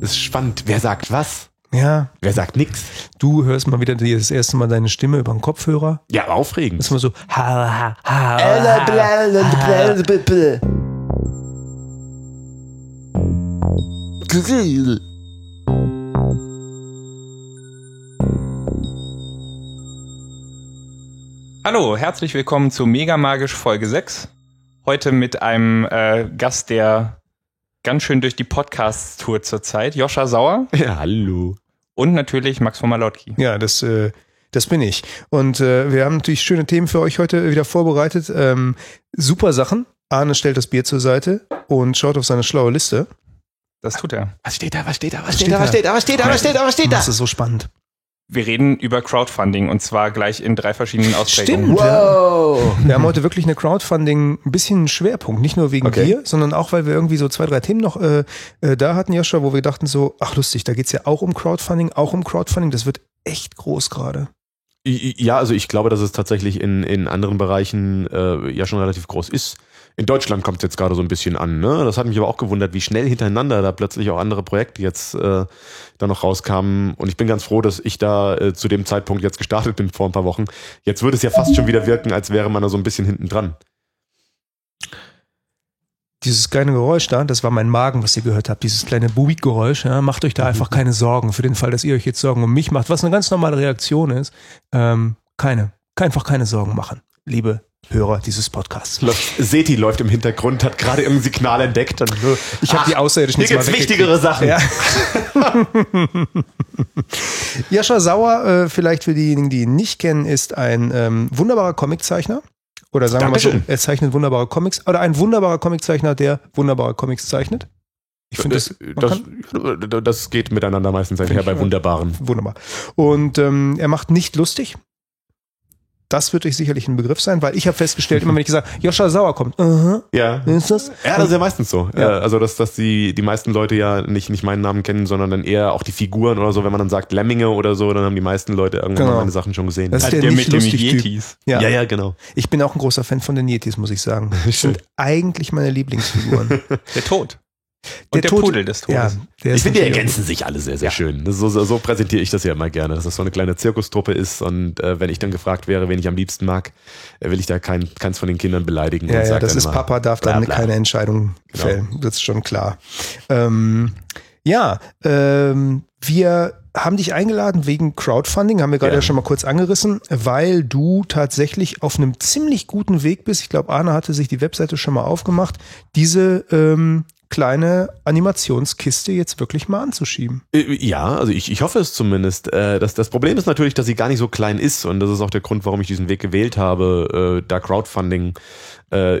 Ist spannend. Wer sagt was? Ja, Wer sagt nix? du hörst mal wieder die- das erste Mal deine Stimme über den Kopfhörer. Ja, aufregend. Das ist immer so. Ha, ha, ha, ha. Hallo, herzlich willkommen zu Mega Magisch Folge 6. Heute mit einem äh, Gast, der ganz schön durch die Podcasts tourt zurzeit, Joscha Sauer Ja, hallo. und natürlich Max von Malotki. Ja, das, äh, das bin ich. Und äh, wir haben natürlich schöne Themen für euch heute wieder vorbereitet. Ähm, super Sachen. Arne stellt das Bier zur Seite und schaut auf seine schlaue Liste. Das tut er. Was steht da? Was steht da? Was steht da? Was steht da? Was steht da? Was steht da? Was steht Das ist so spannend. Wir reden über Crowdfunding und zwar gleich in drei verschiedenen Ausprägungen. Stimmt. Wow. Wir haben heute wirklich eine Crowdfunding, ein bisschen einen Schwerpunkt. Nicht nur wegen Okay. dir, sondern auch, weil wir irgendwie so zwei, drei Themen noch äh, äh, da hatten, Joscha, wo wir dachten so, ach lustig, da geht's ja auch um Crowdfunding, auch um Crowdfunding. Das wird echt groß gerade. Ja, also ich glaube, dass es tatsächlich in, in anderen Bereichen äh, ja schon relativ groß ist. In Deutschland kommt es jetzt gerade so ein bisschen an. Ne? Das hat mich aber auch gewundert, wie schnell hintereinander da plötzlich auch andere Projekte jetzt äh, da noch rauskamen. Und ich bin ganz froh, dass ich da äh, zu dem Zeitpunkt jetzt gestartet bin vor ein paar Wochen. Jetzt würde es ja fast schon wieder wirken, als wäre man da so ein bisschen hinten dran. Dieses kleine Geräusch da, das war mein Magen, was ihr gehört habt, dieses kleine Buik-Geräusch. Ja, macht euch da einfach keine Sorgen für den Fall, dass ihr euch jetzt Sorgen um mich macht, was eine ganz normale Reaktion ist. Ähm, keine, einfach keine Sorgen machen, liebe Hörer dieses Podcasts. Läuft, Seti läuft im Hintergrund, hat gerade irgendein Signal entdeckt. Und Ich habe die Außerirdischen hier gibt's wichtigere Sachen. Ja. Jascha Sauer, äh, vielleicht für diejenigen, die ihn nicht kennen, ist ein ähm, wunderbarer Comiczeichner. Oder sagen wir mal so, Dankeschön. er zeichnet wunderbare Comics. Oder ein wunderbarer Comiczeichner, der wunderbare Comics zeichnet. Ich finde das, man das, kann- das, das geht miteinander meistens einher bei Wunderbaren. wunderbar. Und ähm, er macht nicht lustig. Das wird euch sicherlich ein Begriff sein, weil ich habe festgestellt, immer wenn ich gesagt, Joscha Sauer kommt, aha, Ja. wer ist das? Ja, das ist ja meistens so. Ja. Äh, Also, dass, dass die, die meisten Leute ja nicht, nicht meinen Namen kennen, sondern dann eher auch die Figuren oder so. Wenn man dann sagt Lemminge oder so, dann haben die meisten Leute irgendwann Genau. mal meine Sachen schon gesehen. Das ist Hat der der nicht mit dem. Yetis. Ja. ja, ja, genau. Ich bin auch ein großer Fan von den Yetis, muss ich sagen. Das sind eigentlich meine Lieblingsfiguren. Der Tod. Und der, Tote- Pudel des Todes. Ja, der Ich finde, die ergänzen sich alle sehr, sehr schön. Das ist So, so, so präsentiere ich das ja immer gerne, dass das so eine kleine Zirkustruppe ist. Und äh, wenn ich dann gefragt wäre, wen ich am liebsten mag, äh, will ich da kein, keins von den Kindern beleidigen. Ja, und ja, das dann ist immer, Papa, darf bla, dann bla. keine Entscheidung Genau. fällen. Das ist schon klar. Ähm, ja, ähm, wir haben dich eingeladen wegen Crowdfunding, haben wir gerade Ja. ja schon mal kurz angerissen, weil du tatsächlich auf einem ziemlich guten Weg bist. Ich glaube, Arne hatte sich die Webseite schon mal aufgemacht, diese ähm, kleine Animationskiste jetzt wirklich mal anzuschieben. Äh, Ja, also ich, ich hoffe es zumindest. Äh, Das, das Problem ist natürlich, dass sie gar nicht so klein ist und das ist auch der Grund, warum ich diesen Weg gewählt habe, äh, da Crowdfunding äh,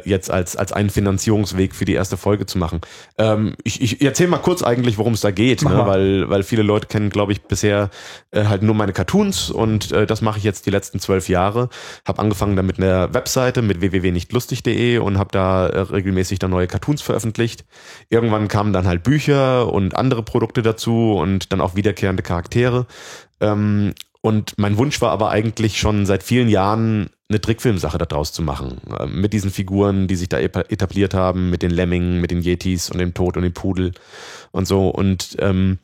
jetzt als, als einen Finanzierungsweg für die erste Folge zu machen. Ähm, Ich, ich erzähle mal kurz eigentlich, worum es da geht, ne? weil, weil viele Leute kennen, glaube ich, bisher äh, halt nur meine Cartoons und äh, das mache ich jetzt die letzten zwölf Jahre. Habe angefangen damit mit einer Webseite mit www.nichtlustig.de und habe da äh, regelmäßig dann neue Cartoons veröffentlicht. Irgendwann kamen dann halt Bücher und andere Produkte dazu und dann auch wiederkehrende Charaktere. Ähm, und mein Wunsch war aber eigentlich schon seit vielen Jahren eine Trickfilmsache daraus zu machen. Äh, Mit diesen Figuren, die sich da epa- etabliert haben, mit den Lemmingen, mit den Yetis und dem Tod und dem Pudel und so. Und ähm,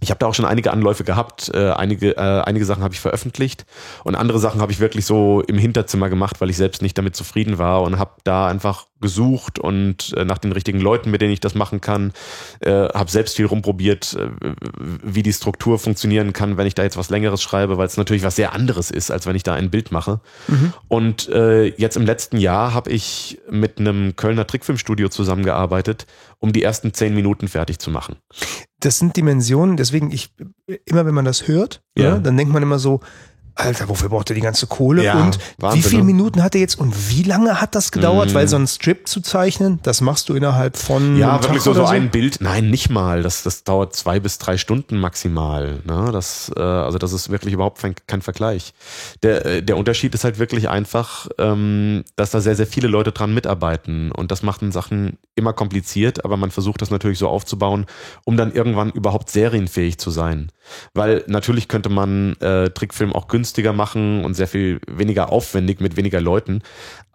ich habe da auch schon einige Anläufe gehabt. Äh, einige, äh, einige Sachen habe ich veröffentlicht und andere Sachen habe ich wirklich so im Hinterzimmer gemacht, weil ich selbst nicht damit zufrieden war und habe da einfach gesucht und äh, nach den richtigen Leuten, mit denen ich das machen kann. Äh, habe selbst viel rumprobiert, äh, wie die Struktur funktionieren kann, wenn ich da jetzt was Längeres schreibe, weil es natürlich was sehr anderes ist, als wenn ich da ein Bild mache. Und äh, jetzt im letzten Jahr habe ich mit einem Kölner Trickfilmstudio zusammengearbeitet, um die ersten zehn Minuten fertig zu machen. Das sind Dimensionen, deswegen ich, immer wenn man das hört, Ja. ja. dann denkt man immer so, Alter, wofür braucht er die ganze Kohle? Ja, und Wahnsinn, wie viele ne? Minuten hat er jetzt und wie lange hat das gedauert? Mm. Weil so ein Strip zu zeichnen, das machst du innerhalb von Ja, wirklich so, so ein Bild. Nein, nicht mal. Das, das dauert zwei bis drei Stunden maximal. Ne? Das, äh, also das ist wirklich überhaupt kein, kein Vergleich. Der, äh, der Unterschied ist halt wirklich einfach, ähm, dass da sehr, sehr viele Leute dran mitarbeiten. Und das macht den Sachen immer kompliziert, aber man versucht das natürlich so aufzubauen, um dann irgendwann überhaupt serienfähig zu sein. Weil natürlich könnte man äh, Trickfilm auch günstiger machen und sehr viel weniger aufwendig mit weniger Leuten.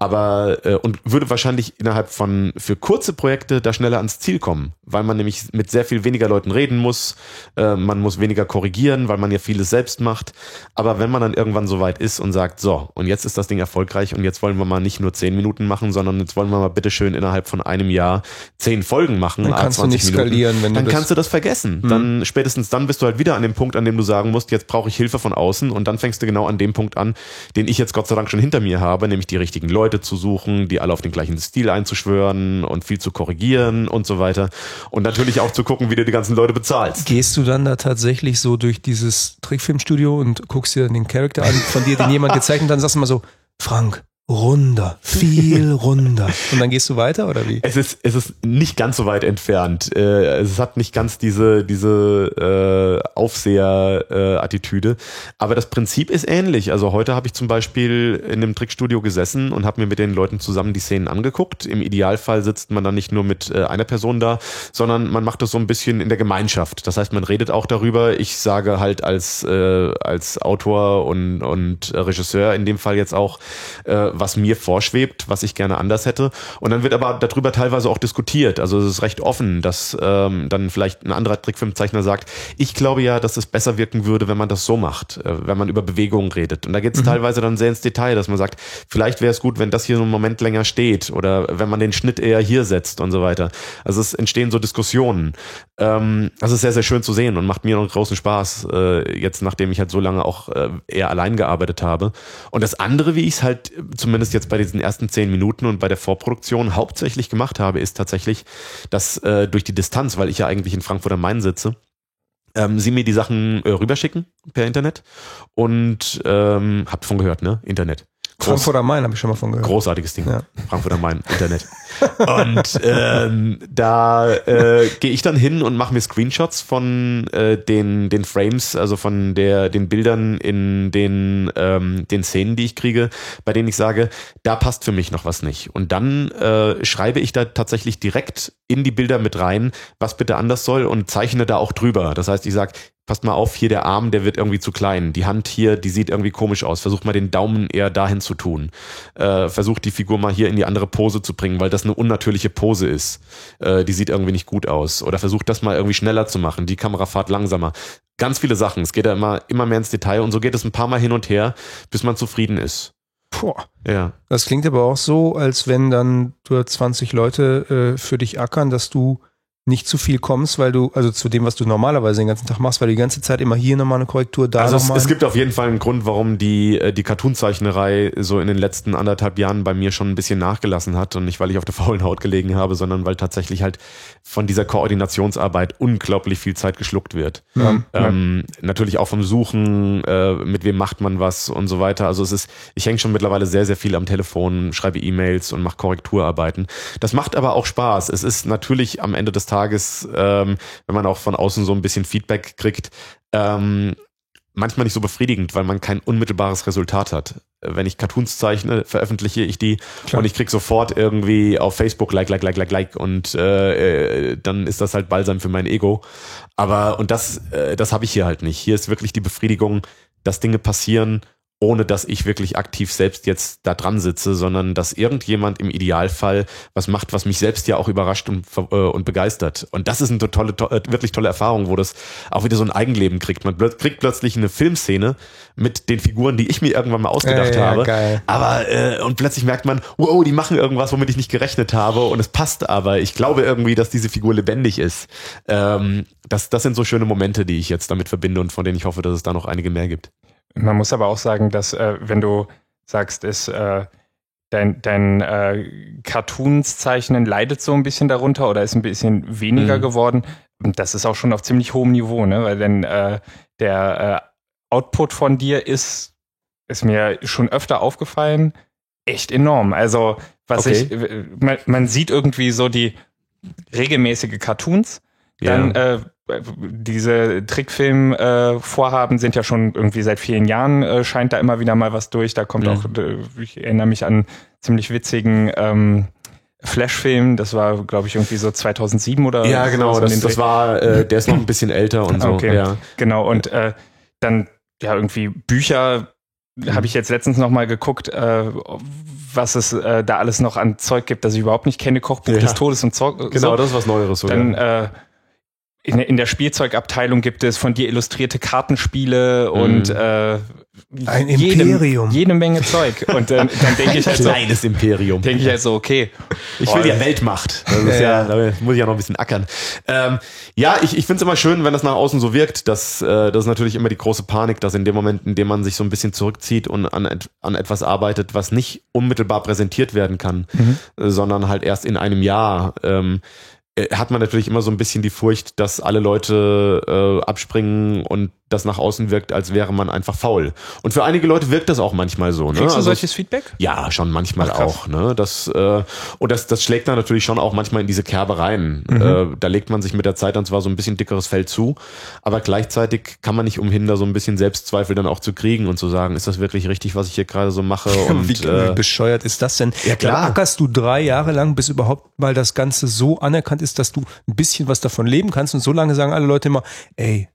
Aber äh, und würde wahrscheinlich innerhalb von für kurze Projekte da schneller ans Ziel kommen, weil man nämlich mit sehr viel weniger Leuten reden muss, äh, man muss weniger korrigieren, weil man ja vieles selbst macht. Aber wenn man dann irgendwann so weit ist und sagt, so, und jetzt ist das Ding erfolgreich und jetzt wollen wir mal nicht nur zehn Minuten machen, sondern jetzt wollen wir mal bitteschön innerhalb von einem Jahr zehn Folgen machen. Dann kannst du nicht Minuten, skalieren, wenn dann du das kannst du das vergessen. Mhm. Dann spätestens dann bist du halt wieder an dem Punkt, an dem du sagen musst, jetzt brauche ich Hilfe von außen und dann fängst du genau an dem Punkt an, den ich jetzt Gott sei Dank schon hinter mir habe, nämlich die richtigen Leute zu suchen, die alle auf den gleichen Stil einzuschwören und viel zu korrigieren und so weiter. Und natürlich auch zu gucken, wie du die ganzen Leute bezahlst. Gehst du dann da tatsächlich so durch dieses Trickfilmstudio und guckst dir den Charakter an, von dir, den jemand gezeigt hat, und dann sagst du mal so, Frank, runder, viel runder. Und dann gehst du weiter oder wie? Es ist, es ist nicht ganz so weit entfernt. Äh, Es hat nicht ganz diese, diese äh, Aufseher-Attitüde. Aber das Prinzip ist ähnlich. Also heute habe ich zum Beispiel in einem Trickstudio gesessen und habe mir mit den Leuten zusammen die Szenen angeguckt. Im Idealfall sitzt man dann nicht nur mit äh, einer Person da, sondern man macht das so ein bisschen in der Gemeinschaft. Das heißt, man redet auch darüber. Ich sage halt als, äh, als Autor und, und Regisseur in dem Fall jetzt auch, äh, was mir vorschwebt, was ich gerne anders hätte. Und dann wird aber darüber teilweise auch diskutiert. Also es ist recht offen, dass ähm, dann vielleicht ein anderer Trickfilmzeichner sagt, ich glaube ja, dass es besser wirken würde, wenn man das so macht, äh, wenn man über Bewegungen redet. Und da geht es teilweise dann sehr ins Detail, dass man sagt, vielleicht wäre es gut, wenn das hier so einen Moment länger steht oder wenn man den Schnitt eher hier setzt und so weiter. Also es entstehen so Diskussionen. Ähm, das ist sehr, sehr schön zu sehen und macht mir noch großen Spaß, äh, jetzt nachdem ich halt so lange auch äh, eher allein gearbeitet habe. Und das andere, wie ich es halt äh, zumindest jetzt bei diesen ersten zehn Minuten und bei der Vorproduktion hauptsächlich gemacht habe, ist tatsächlich, dass äh, durch die Distanz, weil ich ja eigentlich in Frankfurt am Main sitze, ähm, sie mir die Sachen äh, rüberschicken per Internet und ähm, habt von gehört, ne? Internet. Frankfurt am Main habe ich schon mal von gehört. großartiges Ding. Ja. Frankfurt am Main, Internet. Und ähm, da äh, gehe ich dann hin und mache mir Screenshots von äh, den, den Frames, also von der, den Bildern in den, ähm, den Szenen, die ich kriege, bei denen ich sage, da passt für mich noch was nicht. Und dann äh, schreibe ich da tatsächlich direkt in die Bilder mit rein, was bitte anders soll und zeichne da auch drüber. Das heißt, ich sage, passt mal auf, hier der Arm, der wird irgendwie zu klein. Die Hand hier, die sieht irgendwie komisch aus. Versucht mal den Daumen eher dahin zu tun. Äh, versucht die Figur mal hier in die andere Pose zu bringen, weil das eine unnatürliche Pose ist. Äh, die sieht irgendwie nicht gut aus. Oder versucht das mal irgendwie schneller zu machen. Die Kamerafahrt langsamer. Ganz viele Sachen. Es geht ja immer, immer mehr ins Detail und so geht es ein paar Mal hin und her, bis man zufrieden ist. Puh. Ja. Das klingt aber auch so, als wenn dann du 20 Leute äh, für dich ackern, dass du nicht zu viel kommst, weil du, also zu dem, was du normalerweise den ganzen Tag machst, weil du die ganze Zeit immer hier nochmal eine Korrektur, da Also es, nochmal. es gibt auf jeden Fall einen Grund, warum die, äh, die Cartoon-Zeichnerei so in den letzten anderthalb Jahren bei mir schon ein bisschen nachgelassen hat und nicht, weil ich auf der faulen Haut gelegen habe, sondern weil tatsächlich halt von dieser Koordinationsarbeit unglaublich viel Zeit geschluckt wird. Ja. Ähm, natürlich auch vom Suchen, äh, mit wem macht man was und so weiter. Also es ist, ich hänge schon mittlerweile sehr, sehr viel am Telefon, schreibe E-Mails und mache Korrekturarbeiten. Das macht aber auch Spaß. Es ist natürlich am Ende des Tages, ähm, wenn man auch von außen so ein bisschen Feedback kriegt, ähm, manchmal nicht so befriedigend, weil man kein unmittelbares Resultat hat. Wenn ich Cartoons zeichne, veröffentliche ich die Klar. und ich krieg sofort irgendwie auf Facebook like, like, like, like, like und äh, äh, dann ist das halt balsam für mein Ego. Aber und das, äh, das habe ich hier halt nicht. Hier ist wirklich die Befriedigung, dass Dinge passieren, ohne dass ich wirklich aktiv selbst jetzt da dran sitze, sondern dass irgendjemand im Idealfall was macht, was mich selbst ja auch überrascht und, äh, und begeistert. Und das ist eine tolle, to äh, wirklich tolle Erfahrung, wo das auch wieder so ein Eigenleben kriegt. Man kriegt plötzlich eine Filmszene mit den Figuren, die ich mir irgendwann mal ausgedacht Ja, ja, habe. geil. Aber äh, und plötzlich merkt man, wow, die machen irgendwas, womit ich nicht gerechnet habe und es passt aber. Ich glaube irgendwie, dass diese Figur lebendig ist. Ähm, das, das sind so schöne Momente, die ich jetzt damit verbinde und von denen ich hoffe, dass es da noch einige mehr gibt. Man muss aber auch sagen, dass äh, wenn du sagst, ist äh, dein, dein äh, Cartoons-Zeichnen leidet so ein bisschen darunter oder ist ein bisschen weniger Mhm. geworden, das ist auch schon auf ziemlich hohem Niveau, ne? Weil denn äh, der äh, Output von dir ist, ist mir schon öfter aufgefallen, echt enorm. Also was Okay. ich, man, man sieht irgendwie so die regelmäßige Cartoons, dann äh, diese Trickfilm-Vorhaben sind ja schon irgendwie seit vielen Jahren, äh, scheint da immer wieder mal was durch. Da kommt Mhm. auch, äh, ich erinnere mich an ziemlich witzigen ähm, Flash-Film, das war, glaube ich, irgendwie so 2007 oder Ja, genau. so Das, das war, äh, der ist noch ein bisschen älter und so. Okay. Ja. Genau, und äh, dann ja irgendwie Bücher mhm. habe ich jetzt letztens noch mal geguckt, äh, was es äh, da alles noch an Zeug gibt, das ich überhaupt nicht kenne. Kochbuch ja. des Todes und Zeug. Genau, so. das ist was Neueres. Sogar. Dann in, in der Spielzeugabteilung gibt es von dir illustrierte Kartenspiele mhm. und äh, ein Imperium. Jede, jede Menge Zeug. Und dann, dann denke ich halt so. Kleines Imperium. Denke ich halt so, okay. Ich will ja Weltmacht. Das ist ja, da muss ich ja noch ein bisschen ackern. Ähm, ja, ich, ich finde es immer schön, wenn das nach außen so wirkt. Dass, äh, das ist natürlich immer die große Panik, dass in dem Moment, in dem man sich so ein bisschen zurückzieht und an, an etwas arbeitet, was nicht unmittelbar präsentiert werden kann, mhm. sondern halt erst in einem Jahr, ähm, äh, hat man natürlich immer so ein bisschen die Furcht, dass alle Leute äh, abspringen und das nach außen wirkt, als wäre man einfach faul. Und für einige Leute wirkt das auch manchmal so. Ne? Kriegst du also, solches Feedback? Ja, schon manchmal Ach, auch. Ne? Das, äh, und das, das schlägt dann natürlich schon auch manchmal in diese Kerbe rein. Mhm. Äh, da legt man sich mit der Zeit dann zwar so ein bisschen dickeres Fell zu, aber gleichzeitig kann man nicht umhin, da so ein bisschen Selbstzweifel dann auch zu kriegen und zu sagen, ist das wirklich richtig, was ich hier gerade so mache? Und, wie, äh, bescheuert ist das denn? Ja klar. Ackerst du drei Jahre lang, bis überhaupt mal das Ganze so anerkannt ist, dass du ein bisschen was davon leben kannst und so lange sagen alle Leute immer, ey,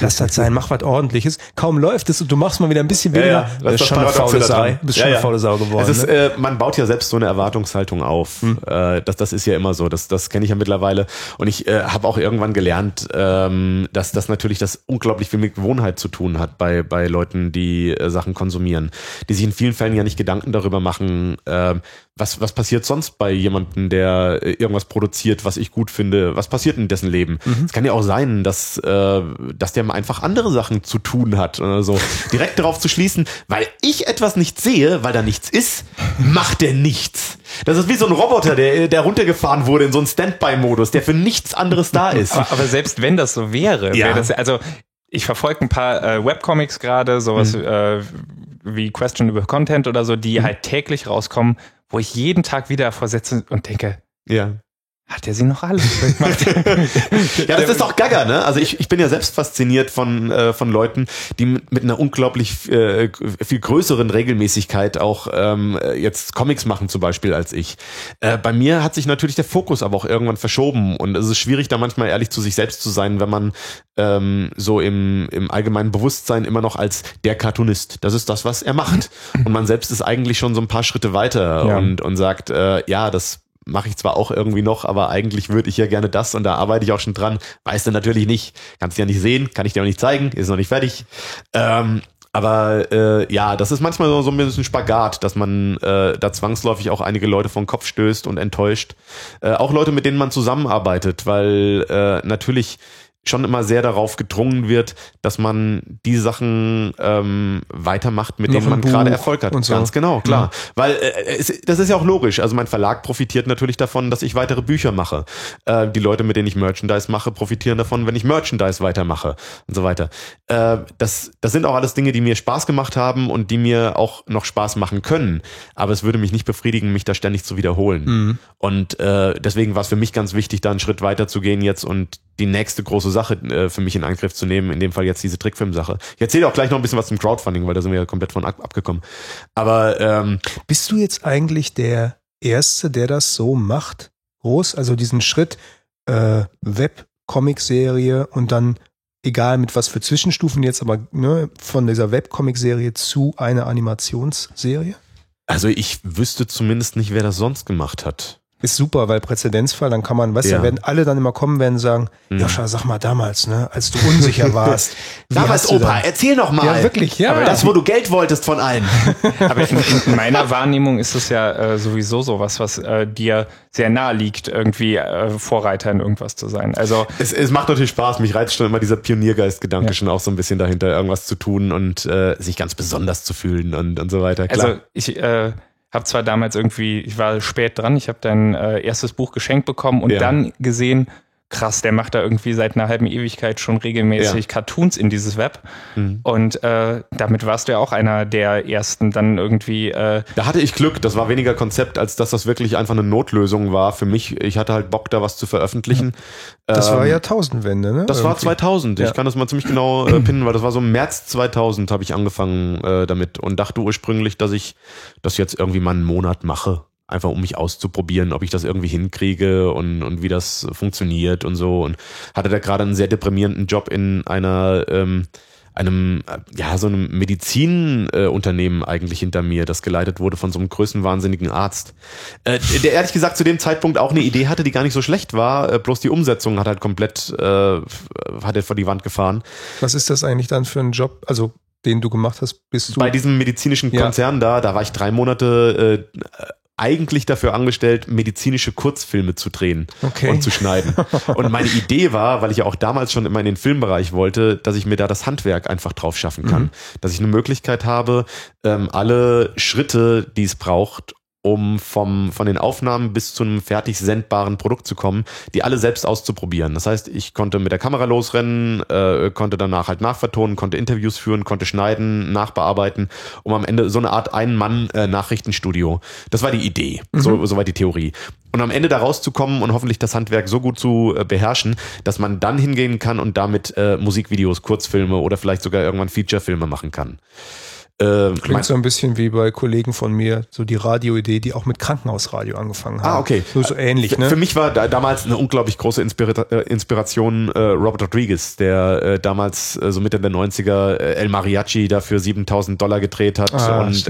Lass das sein, mach was ordentliches. Kaum läuft es und du machst mal wieder ein bisschen weniger. Ja, ja. Ist schon eine faule Sau. Bist ja, schon eine faule Sau geworden. Ist, ne? äh, man baut ja selbst so eine Erwartungshaltung auf. Hm. Äh, das, das ist ja immer so. Das, das kenne ich ja mittlerweile. Und ich äh, habe auch irgendwann gelernt, ähm, dass das natürlich das unglaublich viel mit Gewohnheit zu tun hat bei, bei Leuten, die äh, Sachen konsumieren. Die sich in vielen Fällen ja nicht Gedanken darüber machen, äh, was, was passiert sonst bei jemandem, der äh, irgendwas produziert, was ich gut finde? Was passiert in dessen Leben? Mhm. Es kann ja auch sein, dass, äh, dass der einfach andere Sachen zu tun hat oder so. Direkt darauf zu schließen, weil ich etwas nicht sehe, weil da nichts ist, macht der nichts. Das ist wie so ein Roboter, der, der runtergefahren wurde in so einen Standby-Modus, der für nichts anderes da ist. Aber, aber selbst wenn das so wäre, ja. wäre das, also ich verfolge ein paar äh, Webcomics gerade, sowas mhm. äh, wie Question über Content oder so, die mhm. halt täglich rauskommen wo ich jeden Tag wieder vorsetze und denke, ja. Hat er sie noch alle gemacht? ja, das ist doch Gaga, ne? Also ich, ich bin ja selbst fasziniert von, äh, von Leuten, die mit, einer unglaublich äh, viel größeren Regelmäßigkeit auch ähm, jetzt Comics machen zum Beispiel als ich. Äh, bei mir hat sich natürlich der Fokus aber auch irgendwann verschoben und es ist schwierig, da manchmal ehrlich zu sich selbst zu sein, wenn man ähm, so im, im allgemeinen Bewusstsein immer noch als der Cartoonist, das ist das, was er macht. Und man selbst ist eigentlich schon so ein paar Schritte weiter ja. und, und sagt, äh, ja, das mache ich zwar auch irgendwie noch, aber eigentlich würde ich ja gerne das und da arbeite ich auch schon dran. Weißt du natürlich nicht, kannst du ja nicht sehen, kann ich dir auch nicht zeigen, ist noch nicht fertig. Ähm, aber äh, ja, das ist manchmal so, so ein bisschen Spagat, dass man äh, da zwangsläufig auch einige Leute vom Kopf stößt und enttäuscht. Äh, auch Leute, mit denen man zusammenarbeitet, weil äh, natürlich schon immer sehr darauf gedrungen wird, dass man die Sachen ähm, weitermacht, mit Noch denen man gerade Erfolg hat. Und so. Ganz genau, klar. Ja. Weil äh, es, das ist ja auch logisch. Also mein Verlag profitiert natürlich davon, dass ich weitere Bücher mache. Äh, die Leute, mit denen ich Merchandise mache, profitieren davon, wenn ich Merchandise weitermache und so weiter. Äh, das, das sind auch alles Dinge, die mir Spaß gemacht haben und die mir auch noch Spaß machen können. Aber es würde mich nicht befriedigen, mich da ständig zu wiederholen. Mhm. Und äh, deswegen war es für mich ganz wichtig, da einen Schritt weiter zu gehen jetzt und die nächste große Sache äh, für mich in Angriff zu nehmen, in dem Fall jetzt diese Trickfilm-Sache. Ich erzähle auch gleich noch ein bisschen was zum Crowdfunding, weil da sind wir ja komplett von ab abgekommen. Aber ähm, bist du jetzt eigentlich der Erste, der das so macht? Groß, also diesen Schritt äh, Web-Comic-Serie und dann egal mit was für Zwischenstufen jetzt, aber ne, von dieser Webcomic-Serie zu einer Animationsserie? Also ich wüsste zumindest nicht, wer das sonst gemacht hat. Ist super, weil Präzedenzfall, dann kann man, weißt du, ja. werden alle dann immer kommen, werden sagen, mhm. Joscha, sag mal damals, ne, als du unsicher warst. damals, Opa, erzähl noch mal. Ja, wirklich, ja. Aber das, wo du Geld wolltest von allen. Aber in, in, meiner Wahrnehmung ist es ja äh, sowieso sowas, was äh, dir sehr nahe liegt, irgendwie äh, Vorreiter in irgendwas zu sein. Also es, es macht natürlich Spaß. Mich reizt schon immer dieser Pioniergeist-Gedanke ja. schon auch so ein bisschen dahinter, irgendwas zu tun und äh, sich ganz besonders zu fühlen und, und so weiter. Klar. Also ich äh, habe zwar damals irgendwie, ich war spät dran, ich habe dein äh, erstes Buch geschenkt bekommen und ja. dann gesehen, krass, der macht da irgendwie seit einer halben Ewigkeit schon regelmäßig ja. Cartoons in dieses Web. Mhm. Und äh, damit warst du ja auch einer der ersten dann irgendwie. Äh da hatte ich Glück, das war weniger Konzept, als dass das wirklich einfach eine Notlösung war für mich. Ich hatte halt Bock, da was zu veröffentlichen. Das ähm, war Jahrtausendwende, ne? Das irgendwie. war 2000. Ich kann das mal ziemlich genau äh, pinnen, weil das war so im März 2000 habe ich angefangen äh, damit und dachte ursprünglich, dass ich das jetzt irgendwie mal einen Monat mache einfach um mich auszuprobieren, ob ich das irgendwie hinkriege und, und wie das funktioniert und so. Und hatte da gerade einen sehr deprimierenden Job in einer ähm, einem, äh, ja, so einem Medizinunternehmen äh, eigentlich hinter mir, das geleitet wurde von so einem größenwahnsinnigen Arzt. Äh, der ehrlich gesagt zu dem Zeitpunkt auch eine Idee hatte, die gar nicht so schlecht war, äh, bloß die Umsetzung hat halt komplett, äh, hat er vor die Wand gefahren. Was ist das eigentlich dann für ein Job? Also den du gemacht hast, bist du bei diesem medizinischen Konzern ja. da, da war ich drei Monate äh, eigentlich dafür angestellt, medizinische Kurzfilme zu drehen okay. und zu schneiden. Und meine Idee war, weil ich ja auch damals schon immer in den Filmbereich wollte, dass ich mir da das Handwerk einfach drauf schaffen kann. Mhm. Dass ich eine Möglichkeit habe, ähm, alle Schritte, die es braucht, um vom, von den Aufnahmen bis zu einem fertig sendbaren Produkt zu kommen, die alle selbst auszuprobieren. Das heißt, ich konnte mit der Kamera losrennen, äh, konnte danach halt nachvertonen, konnte Interviews führen, konnte schneiden, nachbearbeiten, um am Ende so eine Art Ein-Mann-Nachrichtenstudio. Äh, das war die Idee, mhm. so, soweit die Theorie. Und am Ende da rauszukommen und hoffentlich das Handwerk so gut zu äh, beherrschen, dass man dann hingehen kann und damit äh, Musikvideos, Kurzfilme oder vielleicht sogar irgendwann Featurefilme machen kann. Äh, Klingt so ein bisschen wie bei Kollegen von mir, so die Radioidee, die auch mit Krankenhausradio angefangen haben. Ah, okay. So, so ähnlich, ne? Für mich war da, damals eine unglaublich große Inspira äh, Inspiration äh, Robert Rodriguez, der äh, damals äh, so Mitte der 90er äh, El Mariachi dafür 7000 Dollar gedreht hat ah, und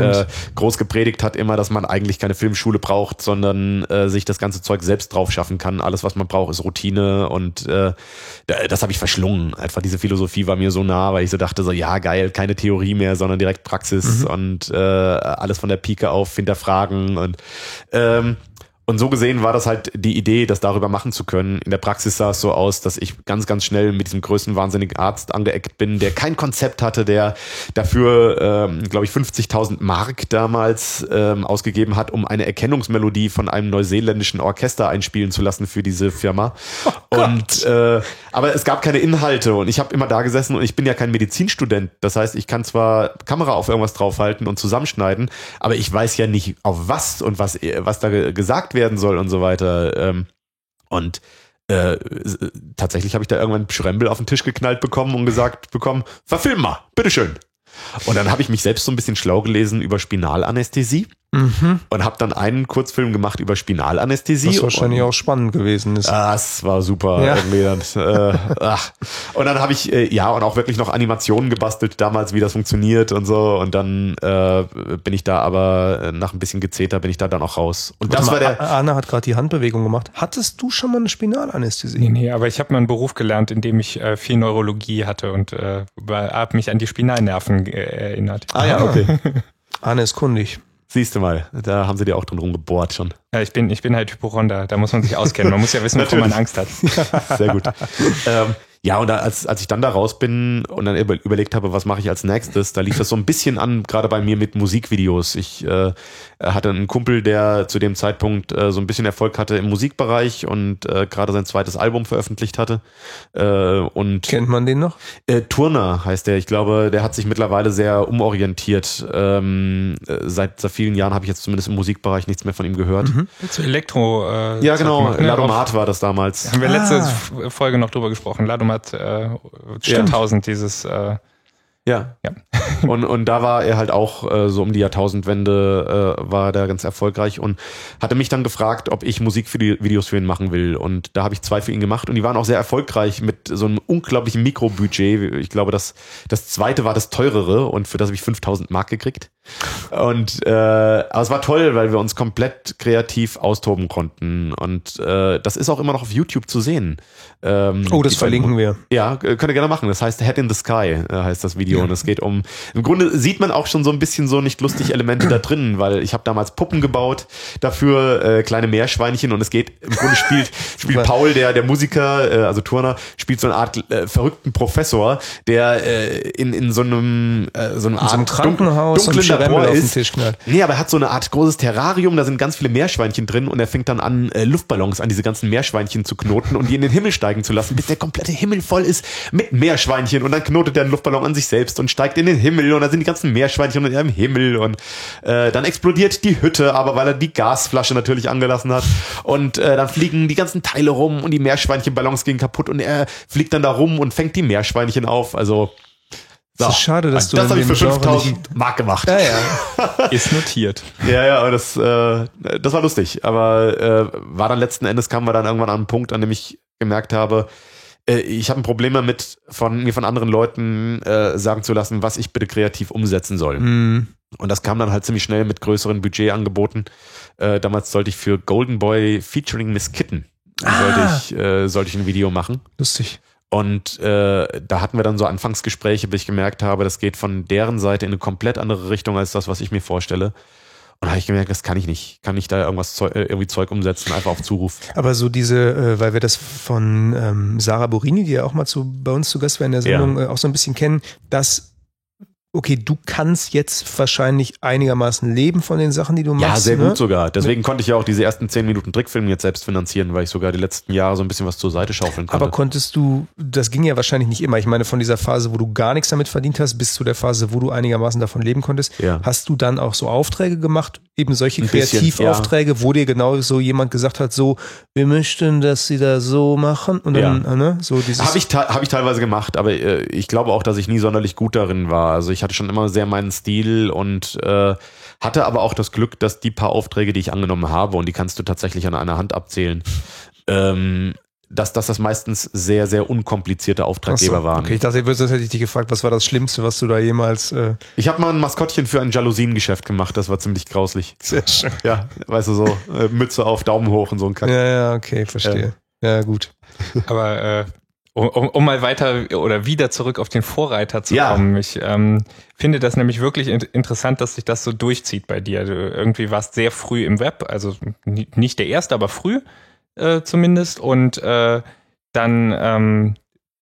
groß gepredigt hat immer, dass man eigentlich keine Filmschule braucht, sondern sich das ganze Zeug selbst drauf schaffen kann. Alles, was man braucht, ist Routine und das habe ich verschlungen. Einfach diese Philosophie war mir so nah, weil ich so dachte so, ja geil, keine Theorie mehr, sondern direkt Praxis Praxis mhm. und äh, alles von der Pike auf hinterfragen und ähm, und so gesehen war das halt die Idee, das darüber machen zu können. In der Praxis sah es so aus, dass ich ganz, ganz schnell mit diesem größten wahnsinnigen Arzt angeeckt bin, der kein Konzept hatte, der dafür, ähm, glaube ich, 50.000 Mark damals ähm, ausgegeben hat, um eine Erkennungsmelodie von einem neuseeländischen Orchester einspielen zu lassen für diese Firma. Oh und äh, aber es gab keine Inhalte und ich habe immer da gesessen und ich bin ja kein Medizinstudent. Das heißt, ich kann zwar Kamera auf irgendwas draufhalten und zusammenschneiden, aber ich weiß ja nicht auf was und was, was da gesagt wird werden soll und so weiter. Ähm, und äh, tatsächlich habe ich da irgendwann Schrembel auf den Tisch geknallt bekommen und gesagt bekommen, verfilm mal, bitteschön. Und dann habe ich mich selbst so ein bisschen schlau gelesen über Spinalanästhesie Mhm. Und habe dann einen Kurzfilm gemacht über Spinalanästhesie. Was wahrscheinlich auch spannend gewesen ist. Ah, das war super. Ja. Irgendwie dann, äh, ach. Und dann habe ich, äh, ja, und auch wirklich noch Animationen gebastelt damals, wie das funktioniert und so. Und dann äh, bin ich da aber äh, nach ein bisschen Gezeter bin ich da dann auch raus. Und das war der. Anna hat gerade die Handbewegung gemacht. Hattest du schon mal eine Spinalanästhesie? Nee, nee, aber ich habe mal einen Beruf gelernt, in dem ich äh, viel Neurologie hatte und äh, habe mich an die Spinalnerven äh, erinnert. Ah ja, okay. Anne ist kundig. Siehst du mal, da haben sie dir auch drin rumgebohrt schon. Ja, ich bin, ich bin halt Hypochonder, da muss man sich auskennen. Man muss ja wissen, wovor man Angst hat. Sehr gut. ähm, ja, und als, als ich dann da raus bin und dann überlegt habe, was mache ich als nächstes, da lief das so ein bisschen an, gerade bei mir mit Musikvideos. Ich äh, hatte einen Kumpel, der zu dem Zeitpunkt äh, so ein bisschen Erfolg hatte im Musikbereich und äh, gerade sein zweites Album veröffentlicht hatte. Äh, und Kennt man den noch? Äh, Turner heißt der. Ich glaube, der hat sich mittlerweile sehr umorientiert. Ähm, äh, seit, seit vielen Jahren habe ich jetzt zumindest im Musikbereich nichts mehr von ihm gehört. Mhm. Zu Elektro. Äh, ja, genau. Ne? Ladomat war das damals. Haben wir letzte ah. Folge noch drüber gesprochen. Ladomat hat äh, Jahrtausend ja. dieses äh, ja. ja. und, und da war er halt auch äh, so um die Jahrtausendwende äh, war der ganz erfolgreich und hatte mich dann gefragt, ob ich Musikvideos für ihn machen will. Und da habe ich zwei für ihn gemacht und die waren auch sehr erfolgreich mit so einem unglaublichen Mikrobudget. Ich glaube, das, das zweite war das teurere und für das habe ich 5000 Mark gekriegt. Und äh, aber es war toll, weil wir uns komplett kreativ austoben konnten. Und äh, das ist auch immer noch auf YouTube zu sehen. Ähm, oh, das verlinken wir. Ja, könnt ihr gerne machen. Das heißt Head in the Sky äh, heißt das Video. Und es geht um, im Grunde sieht man auch schon so ein bisschen so nicht lustig Elemente da drin, weil ich habe damals Puppen gebaut, dafür äh, kleine Meerschweinchen und es geht, im Grunde spielt, spielt Paul, der, der Musiker, äh, also Turner, spielt so eine Art äh, verrückten Professor, der äh, in, in so einem, äh, so einem in Art so einem Krankenhaus dunklen Labor ist. Nee, aber er hat so eine Art großes Terrarium, da sind ganz viele Meerschweinchen drin und er fängt dann an, äh, Luftballons an diese ganzen Meerschweinchen zu knoten und die in den Himmel steigen zu lassen, bis der komplette Himmel voll ist mit Meerschweinchen und dann knotet er einen Luftballon an sich selbst und steigt in den Himmel und da sind die ganzen Meerschweinchen in im Himmel und äh, dann explodiert die Hütte, aber weil er die Gasflasche natürlich angelassen hat und äh, dann fliegen die ganzen Teile rum und die Meerschweinchenballons gehen kaputt und er fliegt dann da rum und fängt die Meerschweinchen auf. Also so. Das ist schade, dass du das habe ich für 5000 Mark gemacht. Ja, ja. ist notiert. Ja, ja, aber das, äh, das war lustig. Aber äh, war dann letzten Endes kamen wir dann irgendwann an einen Punkt, an dem ich gemerkt habe, äh, ich habe ein Problem damit, von mir von anderen Leuten äh, sagen zu lassen, was ich bitte kreativ umsetzen soll. Mhm. Und das kam dann halt ziemlich schnell mit größeren Budgetangeboten. Äh, damals sollte ich für Golden Boy featuring Miss Kitten Ah. sollte ich äh, sollte ich ein Video machen. Lustig. Und äh, da hatten wir dann so Anfangsgespräche, bis ich gemerkt habe, das geht von deren Seite in eine komplett andere Richtung als das, was ich mir vorstelle. Und da habe ich gemerkt, das kann ich nicht. Kann ich da irgendwas Zeug, äh, irgendwie Zeug umsetzen, einfach auf Zuruf. Aber so diese, äh, weil wir das von ähm, Sarah Borini, die ja auch mal zu, bei uns zu Gast war in der Sendung, äh, auch so ein bisschen kennen, dass okay, du kannst jetzt wahrscheinlich einigermaßen leben von den Sachen, die du machst. Ja, sehr ne? gut sogar. Deswegen konnte ich ja auch diese ersten zehn Minuten Trickfilme jetzt selbst finanzieren, weil ich sogar die letzten Jahre so ein bisschen was zur Seite schaufeln konnte. Aber konntest du, das ging ja wahrscheinlich nicht immer. Ich meine, von dieser Phase, wo du gar nichts damit verdient hast, bis zu der Phase, wo du einigermaßen davon leben konntest, Ja. hast du dann auch so Aufträge gemacht, eben solche Ein bisschen, Kreativaufträge, wo dir genau so jemand gesagt hat, so, wir möchten, dass sie da so machen und dann, Ja. ne, so dieses. Habe ich, hab ich teilweise gemacht, aber äh, ich glaube auch, dass ich nie sonderlich gut darin war. Also ich hatte schon immer sehr meinen Stil und äh, hatte aber auch das Glück, dass die paar Aufträge, die ich angenommen habe, und die kannst du tatsächlich an einer Hand abzählen, ähm, dass, dass das meistens sehr, sehr unkomplizierte Ach so, Auftraggeber waren. Okay, ich dachte, das hätte ich dich gefragt, was war das Schlimmste, was du da jemals. Äh, Ich habe mal ein Maskottchen für ein Jalousiengeschäft gemacht, das war ziemlich grauslich. sehr schön. Ja, weißt du, so äh, Mütze auf, Daumen hoch und so ein Kack. Ja, ja, okay, verstehe. Ja, gut. Aber äh, um, um, mal weiter oder wieder zurück auf den Vorreiter zu Ja. kommen. Ich ähm, finde das nämlich wirklich in interessant, dass sich das so durchzieht bei dir. Du irgendwie warst sehr früh im Web, also ni- nicht der erste, aber früh äh, zumindest. Und äh, dann ähm,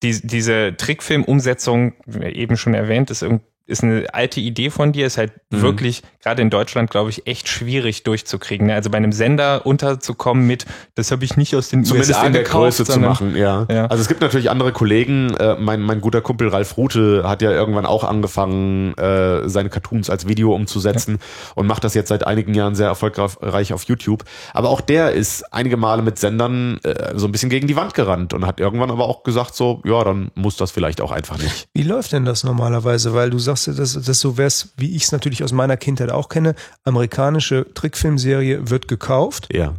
die, diese Trickfilm-Umsetzung, wie eben schon erwähnt, ist, irgend- ist eine alte Idee von dir, ist halt Mhm. wirklich, gerade in Deutschland, glaube ich, echt schwierig durchzukriegen. Ne? Also bei einem Sender unterzukommen mit, das habe ich nicht aus den Zumindest USA in der gekauft, Größe zu sondern- machen, ja. Ja. Also es gibt natürlich andere Kollegen. Äh, mein, mein guter Kumpel Ralf Rute hat ja irgendwann auch angefangen, äh, seine Cartoons als Video umzusetzen und macht das jetzt seit einigen Jahren sehr erfolgreich auf YouTube. Aber auch der ist einige Male mit Sendern äh, so ein bisschen gegen die Wand gerannt und hat irgendwann aber auch gesagt so, ja, dann muss das vielleicht auch einfach nicht. Wie läuft denn das normalerweise? Weil du sagst, ja, dass das so wär's, wie ich es natürlich aus meiner Kindheit auch kenne. Amerikanische Trickfilmserie wird gekauft. Ja.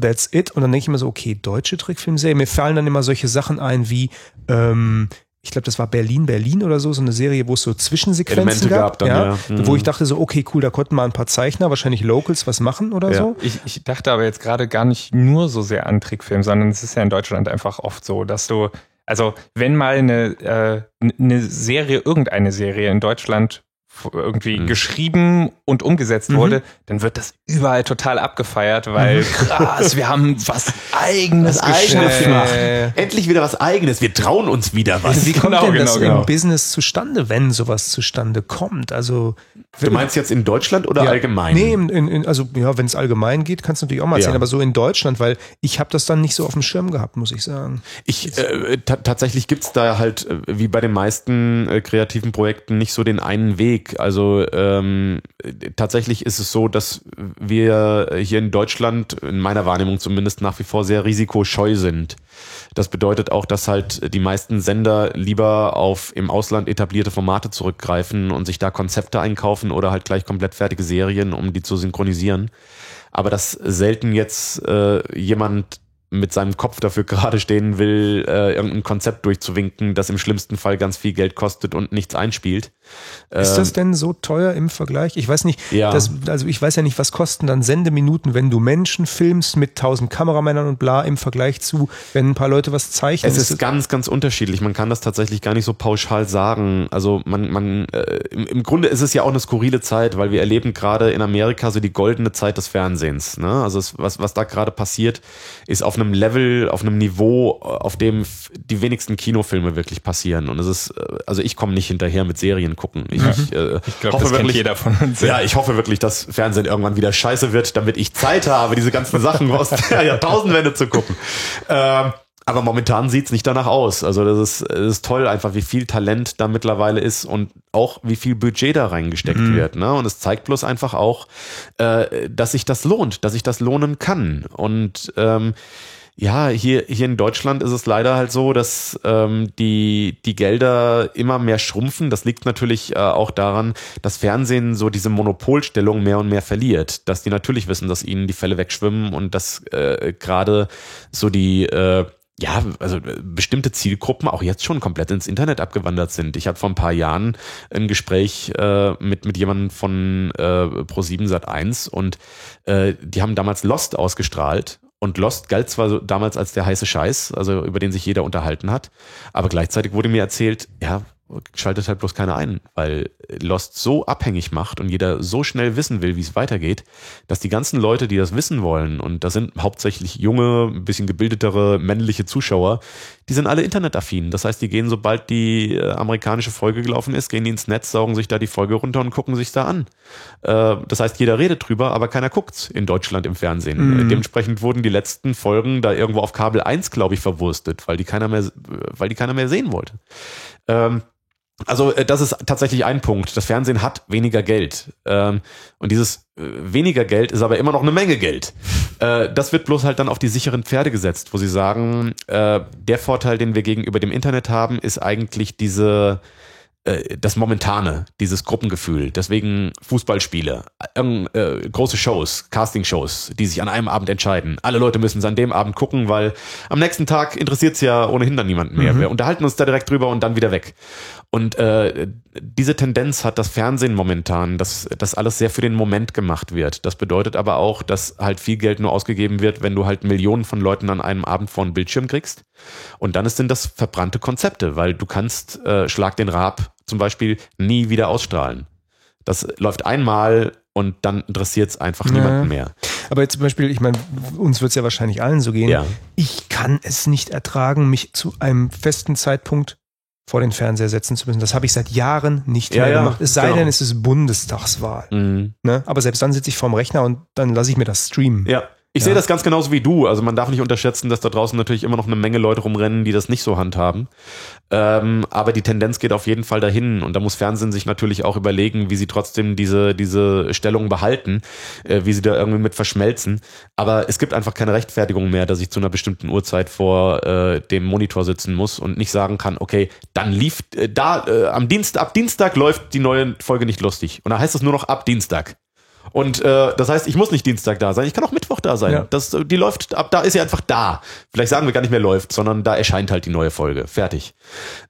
That's it. Und dann denke ich immer so, okay, deutsche Trickfilmserie. Mir fallen dann immer solche Sachen ein wie, ähm, ich glaube, das war Berlin, Berlin oder so, so eine Serie, wo es so Zwischensequenzen Elemente gab. gab dann, ja. Mhm. Wo ich dachte so, okay, cool, da konnten mal ein paar Zeichner, wahrscheinlich Locals, was machen oder Ja. so. Ich, ich dachte aber jetzt gerade gar nicht nur so sehr an Trickfilm, sondern es ist ja in Deutschland einfach oft so, dass du, also wenn mal eine, äh, eine Serie, irgendeine Serie in Deutschland irgendwie Mhm. geschrieben und umgesetzt Mhm. wurde, dann wird das überall total abgefeiert, weil krass, wir haben was eigenes Eigenes geschafft. gemacht. Endlich wieder was Eigenes. Wir trauen uns wieder was. Wie kommt Genau, denn das genau, genau. im Business zustande, wenn sowas zustande kommt? Also Du meinst jetzt in Deutschland oder Ja. allgemein? Nee, in, in, also ja, wenn es allgemein geht, kannst du natürlich auch mal erzählen, Ja. aber so in Deutschland, weil ich habe das dann nicht so auf dem Schirm gehabt, muss ich sagen. Ich, äh, ta tatsächlich gibt's da halt, äh, wie bei den meisten äh, kreativen Projekten, nicht so den einen Weg. Also ähm, äh, tatsächlich ist es so, dass wir hier in Deutschland, in meiner Wahrnehmung zumindest, nach wie vor sehr risikoscheu sind. Das bedeutet auch, dass halt die meisten Sender lieber auf im Ausland etablierte Formate zurückgreifen und sich da Konzepte einkaufen oder halt gleich komplett fertige Serien, um die zu synchronisieren. Aber dass selten jetzt äh, jemand mit seinem Kopf dafür gerade stehen will, äh, irgendein Konzept durchzuwinken, das im schlimmsten Fall ganz viel Geld kostet und nichts einspielt. Ist Ähm, das denn so teuer im Vergleich? Ich weiß nicht, Ja. das, also ich weiß ja nicht, was kosten dann Sendeminuten, wenn du Menschen filmst mit tausend Kameramännern und bla im Vergleich zu, wenn ein paar Leute was zeichnen. Es ist ganz, ganz unterschiedlich. Man kann das tatsächlich gar nicht so pauschal sagen. Also man, man, äh, im, im Grunde ist es ja auch eine skurrile Zeit, weil wir erleben gerade in Amerika so die goldene Zeit des Fernsehens. Ne? Also es, was, was da gerade passiert, ist auf einem Level, auf einem Niveau, auf dem die wenigsten Kinofilme wirklich passieren. Und es ist, äh, also ich komme nicht hinterher mit Serien gucken. Ich, ich, äh, Ich glaube, hoffe das wirklich, jeder von uns. ja, ich hoffe wirklich, dass Fernsehen irgendwann wieder scheiße wird, damit ich Zeit habe, diese ganzen Sachen aus der Jahrtausendwende zu gucken. Ähm, aber momentan sieht's nicht danach aus. Also das ist, das ist toll, einfach wie viel Talent da mittlerweile ist und auch wie viel Budget da reingesteckt wird. Ne? Und es zeigt bloß einfach auch, äh, dass sich das lohnt, dass sich das lohnen kann. Und ähm, ja, hier, hier in Deutschland ist es leider halt so, dass ähm, die, die Gelder immer mehr schrumpfen. Das liegt natürlich äh, auch daran, dass Fernsehen so diese Monopolstellung mehr und mehr verliert. Dass die natürlich wissen, dass ihnen die Fälle wegschwimmen und dass äh, gerade so die, äh, ja, also äh, bestimmte Zielgruppen auch jetzt schon komplett ins Internet abgewandert sind. Ich hatte vor ein paar Jahren ein Gespräch äh, mit, mit jemandem von äh, Pro7 Sat1 und äh, die haben damals Lost ausgestrahlt und Lost galt zwar so damals als der heiße Scheiß, also über den sich jeder unterhalten hat, aber gleichzeitig wurde mir erzählt, ja, schaltet halt bloß keiner ein, weil Lost so abhängig macht und jeder so schnell wissen will, wie es weitergeht, dass die ganzen Leute, die das wissen wollen, und das sind hauptsächlich junge, ein bisschen gebildetere männliche Zuschauer, die sind alle internetaffin. Das heißt, die gehen, sobald die äh, amerikanische Folge gelaufen ist, gehen die ins Netz, saugen sich da die Folge runter und gucken sich da an. Äh, das heißt, jeder redet drüber, aber keiner guckt's in Deutschland im Fernsehen. Mhm. Dementsprechend wurden die letzten Folgen da irgendwo auf Kabel 1, glaube ich, verwurstet, weil die keiner mehr, weil die keiner mehr sehen wollte. Ähm, also äh, das ist tatsächlich ein Punkt. Das Fernsehen hat weniger Geld. Ähm, und dieses äh, weniger Geld ist aber immer noch eine Menge Geld. Äh, das wird bloß halt dann auf die sicheren Pferde gesetzt, wo sie sagen, der Vorteil, den wir gegenüber dem Internet haben, ist eigentlich diese das Momentane, dieses Gruppengefühl. Deswegen Fußballspiele, äh, große Shows, Castingshows, die sich an einem Abend entscheiden. Alle Leute müssen es an dem Abend gucken, weil am nächsten Tag interessiert es ja ohnehin dann niemanden mehr. Mhm. Wir unterhalten uns da direkt drüber und dann wieder weg. Und äh, diese Tendenz hat das Fernsehen momentan, dass das alles sehr für den Moment gemacht wird. Das bedeutet aber auch, dass halt viel Geld nur ausgegeben wird, wenn du halt Millionen von Leuten an einem Abend vor einen Bildschirm kriegst. Und dann sind das verbrannte Konzepte, weil du kannst äh, Schlag den Rab zum Beispiel nie wieder ausstrahlen. Das läuft einmal und dann interessiert es einfach ja. niemanden mehr. Aber jetzt zum Beispiel, ich meine, uns wird es ja wahrscheinlich allen so gehen. Ja. Ich kann es nicht ertragen, mich zu einem festen Zeitpunkt vor den Fernseher setzen zu müssen. Das habe ich seit Jahren nicht ja, mehr ja, gemacht. Es sei genau. denn, es ist Bundestagswahl. Mhm. Ne? Aber selbst dann sitze ich vorm Rechner und dann lasse ich mir das streamen. Ja. Ich ja. sehe das ganz genauso wie du. Also man darf nicht unterschätzen, dass da draußen natürlich immer noch eine Menge Leute rumrennen, die das nicht so handhaben. Ähm, aber die Tendenz geht auf jeden Fall dahin. Und da muss Fernsehen sich natürlich auch überlegen, wie sie trotzdem diese, diese Stellung behalten, äh, wie sie da irgendwie mit verschmelzen. Aber es gibt einfach keine Rechtfertigung mehr, dass ich zu einer bestimmten Uhrzeit vor äh, dem Monitor sitzen muss und nicht sagen kann, okay, dann lief äh, da äh, am Dienstag, ab Dienstag läuft die neue Folge nicht lustig. Und da heißt es nur noch ab Dienstag. Und äh, das heißt, ich muss nicht Dienstag da sein, ich kann auch Mittwoch da sein. Ja. Das, die läuft, ab da ist sie einfach da. Vielleicht sagen wir gar nicht mehr läuft, sondern da erscheint halt die neue Folge. Fertig.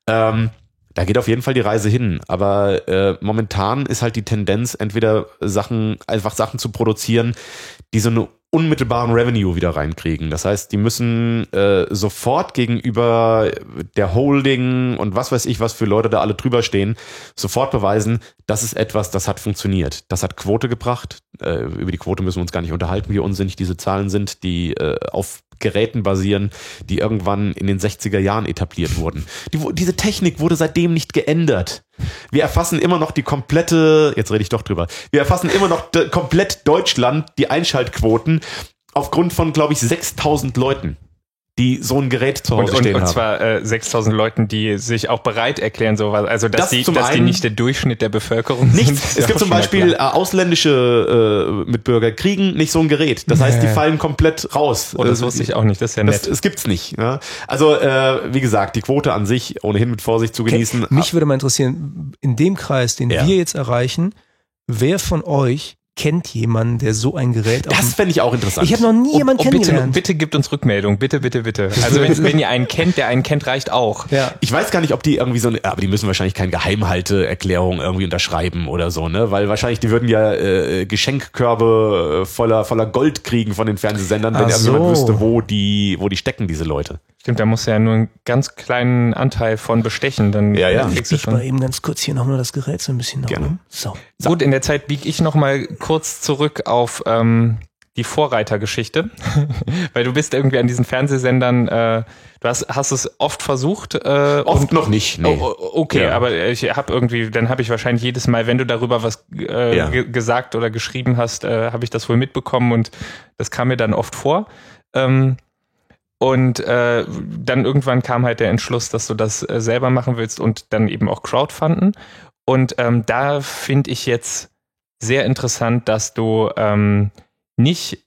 Ähm, da geht auf jeden Fall die Reise hin. Aber äh, momentan ist halt die Tendenz, entweder Sachen, einfach Sachen zu produzieren, die so eine unmittelbaren Revenue wieder reinkriegen. Das heißt, die müssen äh, sofort gegenüber der Holding und was weiß ich, was für Leute da alle drüber stehen, sofort beweisen, das ist etwas, das hat funktioniert. Das hat Quote gebracht. Äh, über die Quote müssen wir uns gar nicht unterhalten, wie unsinnig diese Zahlen sind, die äh, auf Geräten basieren, die irgendwann in den 60er Jahren etabliert wurden. Die, diese Technik wurde seitdem nicht geändert. Wir erfassen immer noch die komplette, jetzt rede ich doch drüber, wir erfassen immer noch komplett Deutschland, die Einschaltquoten, aufgrund von, glaube ich, 6000 Leuten die so ein Gerät zu Hause und, stehen und, und haben. zwar äh, 6000 Leuten, die sich auch bereit erklären, sowas. Also dass, das die, dass die nicht der Durchschnitt der Bevölkerung nicht, sind. Es gibt zum Beispiel äh, ausländische äh, Mitbürger kriegen nicht so ein Gerät. Das heißt, die fallen komplett raus. Oh, das wusste ich auch nicht. Das ist ja nett. Das, das gibt's nicht. Ja? Also äh, wie gesagt, die Quote an sich ohnehin mit Vorsicht zu genießen. Okay. Mich würde mal interessieren, in dem Kreis, den ja. wir jetzt erreichen, wer von euch kennt jemanden, der so ein Gerät Das fände ich auch interessant. Ich habe noch nie jemanden oh, oh, kennengelernt. Bitte, bitte gibt uns Rückmeldung. Bitte, bitte, bitte. Also wenn, wenn ihr einen kennt, der einen kennt, reicht auch. Ja. Ich weiß gar nicht, ob die irgendwie so eine, aber die müssen wahrscheinlich keine Geheimhalteerklärung irgendwie unterschreiben oder so, ne? Weil wahrscheinlich die würden ja äh, Geschenkkörbe äh, voller, voller Gold kriegen von den Fernsehsendern, wenn so. irgendjemand wüsste, wo die, wo die stecken, diese Leute. Stimmt, da muss ja nur einen ganz kleinen Anteil von bestechen, dann ja, ja. Ich biege mal eben ganz kurz hier nochmal das Gerät so ein bisschen nach Gerne. So. Gut, in der Zeit biege ich nochmal kurz zurück auf ähm, die Vorreitergeschichte, weil du bist irgendwie an diesen Fernsehsendern, äh, du hast, hast es oft versucht. Äh, oft noch nicht. Nee. Oh, oh okay, ja. aber ich habe irgendwie, dann habe ich wahrscheinlich jedes Mal, wenn du darüber was äh, ja. gesagt oder geschrieben hast, äh, habe ich das wohl mitbekommen und das kam mir dann oft vor. Ähm, und äh, dann irgendwann kam halt der Entschluss, dass du das äh, selber machen willst und dann eben auch Crowdfunden. Und ähm, da finde ich jetzt sehr interessant, dass du ähm, nicht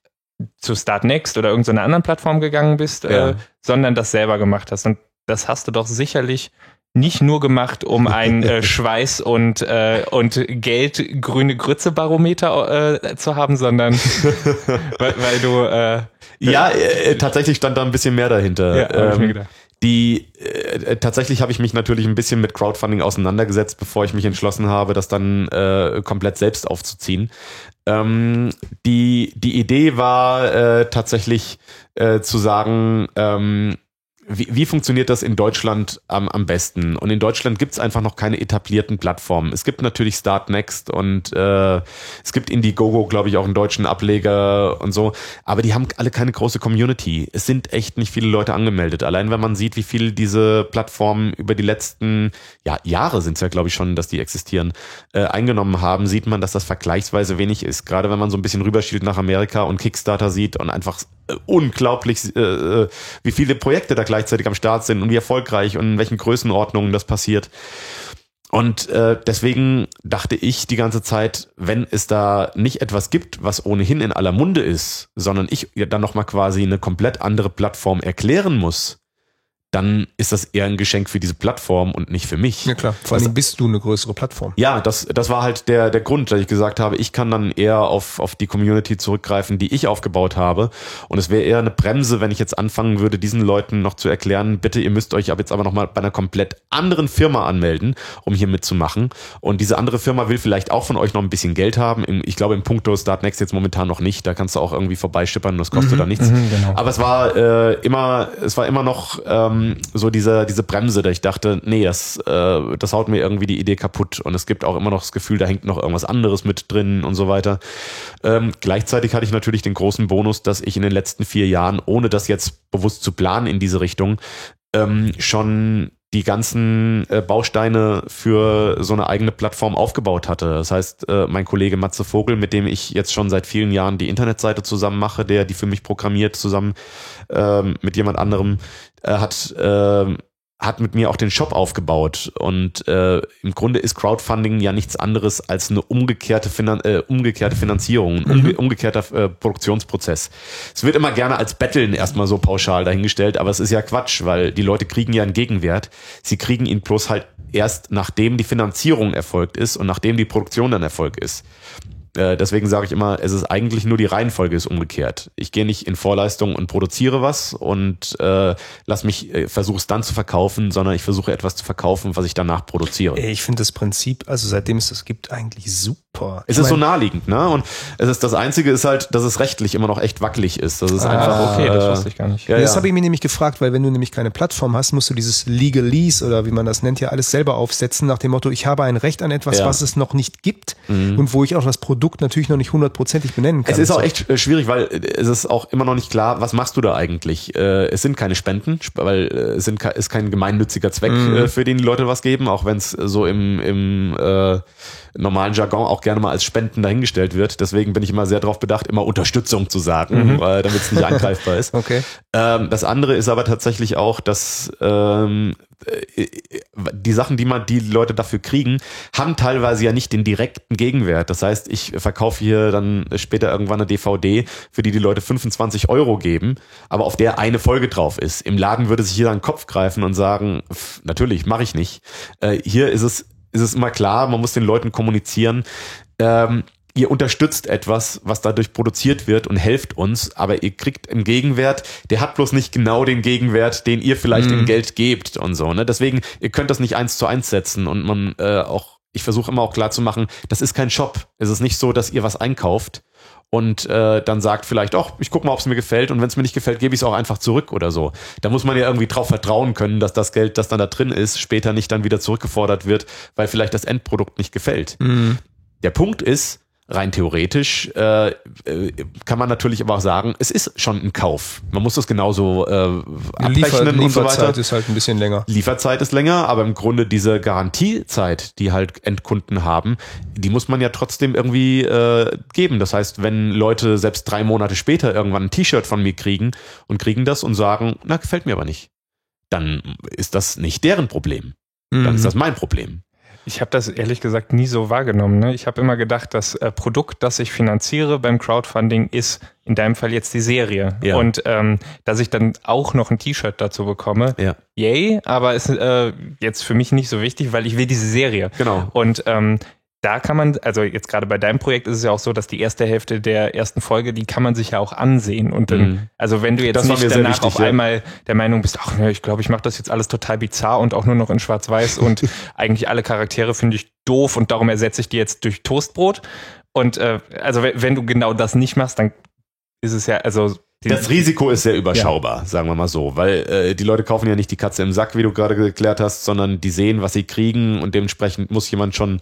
zu Start Next oder irgendeiner anderen Plattform gegangen bist, äh, ja. äh, sondern das selber gemacht hast. Und das hast du doch sicherlich nicht nur gemacht, um ein äh, Schweiß und äh, und Geld grüne Grütze Barometer äh, zu haben, sondern weil, weil du äh, ja äh, tatsächlich stand da ein bisschen mehr dahinter. Ja, hab ich mir ähm, gedacht. Die äh, tatsächlich habe ich mich natürlich ein bisschen mit Crowdfunding auseinandergesetzt, bevor ich mich entschlossen habe, das dann äh, komplett selbst aufzuziehen. Ähm, die die Idee war äh, tatsächlich äh, zu sagen, ähm, wie, wie funktioniert das in Deutschland am, am besten? Und in Deutschland gibt es einfach noch keine etablierten Plattformen. Es gibt natürlich Start Next und äh, es gibt Indiegogo, glaube ich, auch einen deutschen Ableger und so, aber die haben alle keine große Community. Es sind echt nicht viele Leute angemeldet. Allein wenn man sieht, wie viel diese Plattformen über die letzten ja, Jahre sind es ja, glaube ich, schon, dass die existieren, äh, eingenommen haben, sieht man, dass das vergleichsweise wenig ist. Gerade wenn man so ein bisschen rüberschielt nach Amerika und Kickstarter sieht und einfach unglaublich, äh, äh, wie viele Projekte da gleichzeitig am Start sind und wie erfolgreich und in welchen Größenordnungen das passiert. Und äh, deswegen dachte ich die ganze Zeit, wenn es da nicht etwas gibt, was ohnehin in aller Munde ist, sondern ich dann nochmal quasi eine komplett andere Plattform erklären muss, dann ist das eher ein Geschenk für diese Plattform und nicht für mich. Ja klar, vor allem das, bist du eine größere Plattform. Ja, das, das war halt der, der Grund, dass ich gesagt habe, ich kann dann eher auf, auf die Community zurückgreifen, die ich aufgebaut habe. Und es wäre eher eine Bremse, wenn ich jetzt anfangen würde, diesen Leuten noch zu erklären, bitte, ihr müsst euch ab jetzt aber nochmal bei einer komplett anderen Firma anmelden, um hier mitzumachen. Und diese andere Firma will vielleicht auch von euch noch ein bisschen Geld haben. Ich glaube, im Punkto Startnext jetzt momentan noch nicht. Da kannst du auch irgendwie vorbeischippern, das kostet mhm, da nichts. Mhm, genau. Aber es war äh, immer, es war immer noch ähm, ähm, so diese, diese Bremse, da ich dachte, nee, das, äh, das haut mir irgendwie die Idee kaputt. Und es gibt auch immer noch das Gefühl, da hängt noch irgendwas anderes mit drin und so weiter. Ähm, gleichzeitig hatte ich natürlich den großen Bonus, dass ich in den letzten vier Jahren, ohne das jetzt bewusst zu planen in diese Richtung, ähm, schon die ganzen äh, Bausteine für so eine eigene Plattform aufgebaut hatte. Das heißt, äh, mein Kollege Matze Vogel, mit dem ich jetzt schon seit vielen Jahren die Internetseite zusammen mache, der die für mich programmiert, zusammen ähm, mit jemand anderem, äh, hat äh, hat mit mir auch den Shop aufgebaut. Und äh, im Grunde ist Crowdfunding ja nichts anderes als eine umgekehrte, Finan äh, umgekehrte Finanzierung, ein umge mhm. umgekehrter äh, Produktionsprozess. Es wird immer gerne als Betteln erstmal so pauschal dahingestellt, aber es ist ja Quatsch, weil die Leute kriegen ja einen Gegenwert. Sie kriegen ihn bloß halt erst nachdem die Finanzierung erfolgt ist und nachdem die Produktion dann Erfolg ist. Äh, deswegen sage ich immer, es ist eigentlich nur die Reihenfolge ist umgekehrt. Ich gehe nicht in Vorleistung und produziere was und äh, lass mich äh, versuche es dann zu verkaufen, sondern ich versuche etwas zu verkaufen, was ich danach produziere. Ich finde das Prinzip, also seitdem es das gibt, eigentlich super. Es ist so naheliegend, ne? Und es ist das Einzige ist halt, dass es rechtlich immer noch echt wackelig ist. Das ist ah, einfach okay, das wusste ich gar nicht. Ja, das ja. habe ich mir nämlich gefragt, weil wenn du nämlich keine Plattform hast, musst du dieses Legal Lease oder wie man das nennt ja alles selber aufsetzen nach dem Motto, ich habe ein Recht an etwas, ja. was es noch nicht gibt mhm. und wo ich auch das Produkt Produkt natürlich noch nicht hundertprozentig benennen kann. Es ist auch echt äh, schwierig, weil äh, es ist auch immer noch nicht klar, was machst du da eigentlich? Äh, es sind keine Spenden, weil es sind, ist kein gemeinnütziger Zweck, mhm. für den die Leute was geben, auch wenn es so im, im äh, normalen Jargon auch gerne mal als Spenden dahingestellt wird. Deswegen bin ich immer sehr darauf bedacht, immer Unterstützung zu sagen, mhm. damit es nicht angreifbar ist. Okay. Ähm, das andere ist aber tatsächlich auch, dass ähm, äh, die Sachen, die man die Leute dafür kriegen, haben teilweise ja nicht den direkten Gegenwert. Das heißt, ich verkaufe hier dann später irgendwann eine DVD, für die die Leute 25 Euro geben, aber auf der eine Folge drauf ist. Im Laden würde sich jeder einen Kopf greifen und sagen, pff, natürlich, mache ich nicht. Äh, hier ist es ist es immer klar, man muss den Leuten kommunizieren. Ähm, ihr unterstützt etwas, was dadurch produziert wird und helft uns, aber ihr kriegt im Gegenwert, der hat bloß nicht genau den Gegenwert, den ihr vielleicht mhm. in Geld gebt und so. Ne? Deswegen, ihr könnt das nicht eins zu eins setzen und man äh, auch, ich versuche immer auch klar zu machen, das ist kein Shop. Es ist nicht so, dass ihr was einkauft und äh, dann sagt vielleicht, ach, ich guck mal, ob es mir gefällt und wenn es mir nicht gefällt, gebe ich es auch einfach zurück oder so. Da muss man ja irgendwie drauf vertrauen können, dass das Geld, das dann da drin ist, später nicht dann wieder zurückgefordert wird, weil vielleicht das Endprodukt nicht gefällt. Mhm. Der Punkt ist, rein theoretisch äh, äh, kann man natürlich aber auch sagen, es ist schon ein Kauf. Man muss das genauso äh, abrechnen Liefer, und so weiter. Lieferzeit ist halt ein bisschen länger. Lieferzeit ist länger, aber im Grunde diese Garantiezeit, die halt Endkunden haben, die muss man ja trotzdem irgendwie äh, geben. Das heißt, wenn Leute selbst drei Monate später irgendwann ein T-Shirt von mir kriegen und kriegen das und sagen, na, gefällt mir aber nicht, dann ist das nicht deren Problem. Dann mhm. ist das mein Problem. Ich habe das ehrlich gesagt nie so wahrgenommen. Ne? Ich habe immer gedacht, das äh, Produkt, das ich finanziere beim Crowdfunding, ist in deinem Fall jetzt die Serie. Ja. Und ähm, dass ich dann auch noch ein T-Shirt dazu bekomme, ja. yay, aber ist äh, jetzt für mich nicht so wichtig, weil ich will diese Serie. Genau. Und ähm, da kann man, also jetzt gerade bei deinem Projekt ist es ja auch so, dass die erste Hälfte der ersten Folge, die kann man sich ja auch ansehen. Und dann, mhm. also wenn du jetzt das nicht danach wichtig, auf ja. einmal der Meinung bist, ach ne, ich glaube, ich mache das jetzt alles total bizarr und auch nur noch in Schwarz-Weiß und eigentlich alle Charaktere finde ich doof und darum ersetze ich die jetzt durch Toastbrot. Und äh, also wenn du genau das nicht machst, dann ist es ja, also das Risiko ist sehr überschaubar, ja. sagen wir mal so, weil äh, die Leute kaufen ja nicht die Katze im Sack, wie du gerade geklärt hast, sondern die sehen, was sie kriegen und dementsprechend muss jemand schon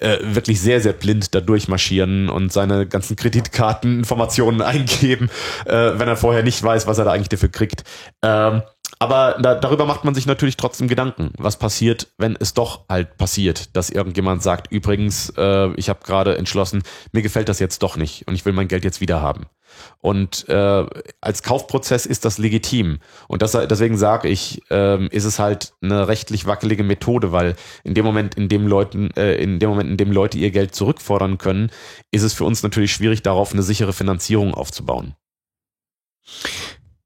äh, wirklich sehr, sehr blind da durchmarschieren und seine ganzen Kreditkarteninformationen eingeben, äh, wenn er vorher nicht weiß, was er da eigentlich dafür kriegt. Ähm, aber da, darüber macht man sich natürlich trotzdem Gedanken. Was passiert, wenn es doch halt passiert, dass irgendjemand sagt, übrigens, äh, ich habe gerade entschlossen, mir gefällt das jetzt doch nicht und ich will mein Geld jetzt wieder haben. Und äh, als Kaufprozess ist das legitim. Und das, deswegen sage ich, äh, ist es halt eine rechtlich wackelige Methode, weil in dem Moment, in dem Leuten, äh, in dem Moment, in dem Leute ihr Geld zurückfordern können, ist es für uns natürlich schwierig, darauf eine sichere Finanzierung aufzubauen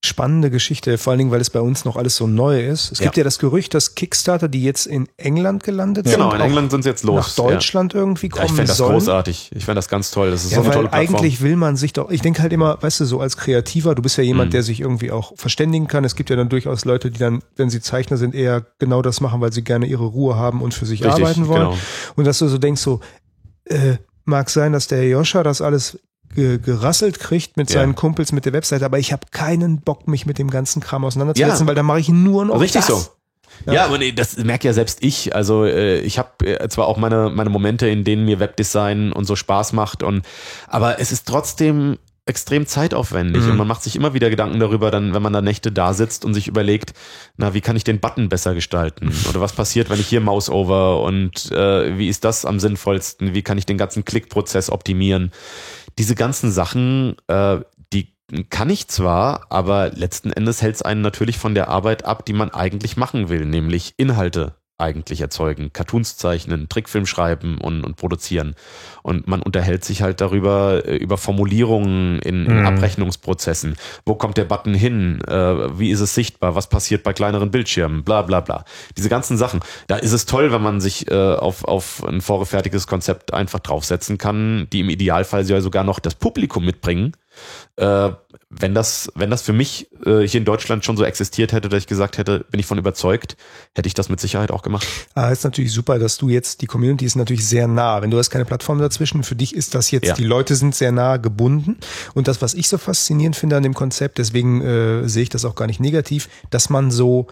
spannende Geschichte, vor allen Dingen, weil es bei uns noch alles so neu ist. Es ja. gibt ja das Gerücht, dass Kickstarter, die jetzt in England gelandet genau, sind, genau, in England sind sie jetzt los. Nach Deutschland ja. irgendwie kommen ja, Ich fände das sollen. großartig. Ich fände das ganz toll. Das ist ja, so eine tolle Plattform. Eigentlich will man sich doch, ich denke halt immer, weißt du, so als Kreativer, du bist ja jemand, mhm. der sich irgendwie auch verständigen kann. Es gibt ja dann durchaus Leute, die dann, wenn sie Zeichner sind, eher genau das machen, weil sie gerne ihre Ruhe haben und für sich Richtig, arbeiten wollen. Genau. Und dass du so denkst, so, äh, mag sein, dass der Joscha das alles ge gerasselt kriegt mit seinen Kumpels mit der Webseite, aber ich habe keinen Bock, mich mit dem ganzen Kram auseinanderzusetzen, ja. weil da mache ich nur noch Richtig das. so. Ja, ja aber nee, das merke ja selbst ich. Also äh, ich habe äh, zwar auch meine, meine Momente, in denen mir Webdesign und so Spaß macht, und aber es ist trotzdem extrem zeitaufwendig mhm. und man macht sich immer wieder Gedanken darüber, dann, wenn man da Nächte da sitzt und sich überlegt, na, wie kann ich den Button besser gestalten? Oder was passiert, wenn ich hier Mouse over und äh, wie ist das am sinnvollsten? Wie kann ich den ganzen Klickprozess optimieren? Diese ganzen Sachen, äh, die kann ich zwar, aber letzten Endes hält es einen natürlich von der Arbeit ab, die man eigentlich machen will, nämlich Inhalte eigentlich erzeugen. Cartoons zeichnen, Trickfilm schreiben und, und produzieren. Und man unterhält sich halt darüber, äh, über Formulierungen in, in mhm. Abrechnungsprozessen. Wo kommt der Button hin? Äh, wie ist es sichtbar? Was passiert bei kleineren Bildschirmen? Bla bla bla. Diese ganzen Sachen. Da ist es toll, wenn man sich äh, auf, auf ein vorgefertigtes Konzept einfach draufsetzen kann, die im Idealfall ja sogar noch das Publikum mitbringen äh, wenn das, wenn das für mich äh, hier in Deutschland schon so existiert hätte, dass ich gesagt hätte, bin ich von überzeugt, hätte ich das mit Sicherheit auch gemacht. Ah, ist natürlich super, dass du jetzt, die Community ist natürlich sehr nah. Wenn du hast keine Plattform dazwischen, für dich ist das jetzt, ja. die Leute sind sehr nah gebunden. Und das, was ich so faszinierend finde an dem Konzept, deswegen äh, sehe ich das auch gar nicht negativ, dass man so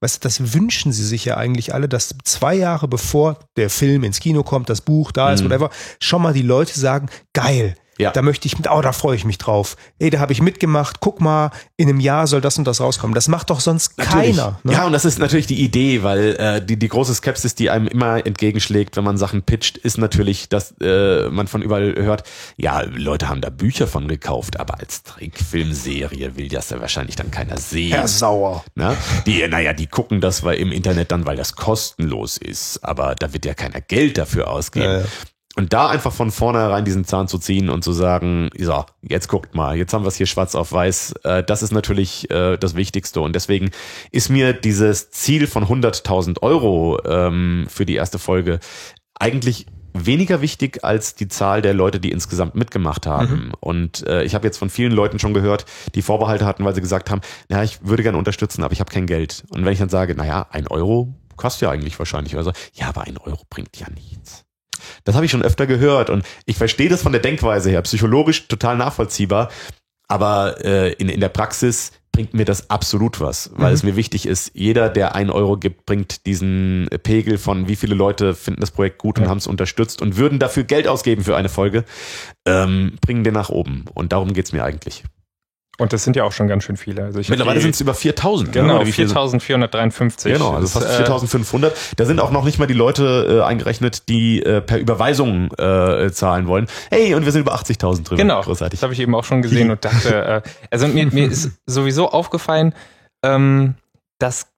Weißt du, das wünschen sie sich ja eigentlich alle, dass zwei Jahre bevor der Film ins Kino kommt, das Buch da ist, mhm. whatever, schon mal die Leute sagen, geil, ja. Da möchte ich mit, oh, da freue ich mich drauf. Ey, da habe ich mitgemacht. Guck mal, in einem Jahr soll das und das rauskommen. Das macht doch sonst natürlich. keiner. Ne? Ja, und das ist natürlich die Idee, weil äh, die, die große Skepsis, die einem immer entgegenschlägt, wenn man Sachen pitcht, ist natürlich, dass äh, man von überall hört, ja, Leute haben da Bücher von gekauft, aber als Trickfilmserie will das ja wahrscheinlich dann keiner sehen. Herr Sauer. Na? Die, naja, die gucken das weil im Internet dann, weil das kostenlos ist, aber da wird ja keiner Geld dafür ausgeben. Äh. Und da einfach von vornherein diesen Zahn zu ziehen und zu sagen, so, jetzt guckt mal, jetzt haben wir es hier schwarz auf weiß, äh, das ist natürlich äh, das Wichtigste. Und deswegen ist mir dieses Ziel von 100.000 Euro ähm, für die erste Folge eigentlich weniger wichtig als die Zahl der Leute, die insgesamt mitgemacht haben. Mhm. Und äh, ich habe jetzt von vielen Leuten schon gehört, die Vorbehalte hatten, weil sie gesagt haben, naja, ich würde gerne unterstützen, aber ich habe kein Geld. Und wenn ich dann sage, naja, ein Euro kostet ja eigentlich wahrscheinlich, also ja, aber ein Euro bringt ja nichts. Das habe ich schon öfter gehört und ich verstehe das von der Denkweise her, psychologisch total nachvollziehbar, aber äh, in, in der Praxis bringt mir das absolut was, weil mhm. es mir wichtig ist, jeder, der einen Euro gibt, bringt diesen Pegel von wie viele Leute finden das Projekt gut ja. und haben es unterstützt und würden dafür Geld ausgeben für eine Folge, ähm, bringen den nach oben. Und darum geht's mir eigentlich. Und das sind ja auch schon ganz schön viele. Also Mittlerweile sind es über 4000. Genau, 4453. Genau, also fast 4500. Da sind auch noch nicht mal die Leute äh, eingerechnet, die äh, per Überweisung äh, zahlen wollen. Hey, und wir sind über 80.000 drüber. Genau, Großartig. das habe ich eben auch schon gesehen und dachte, äh, also mir, mir ist sowieso aufgefallen, ähm, dass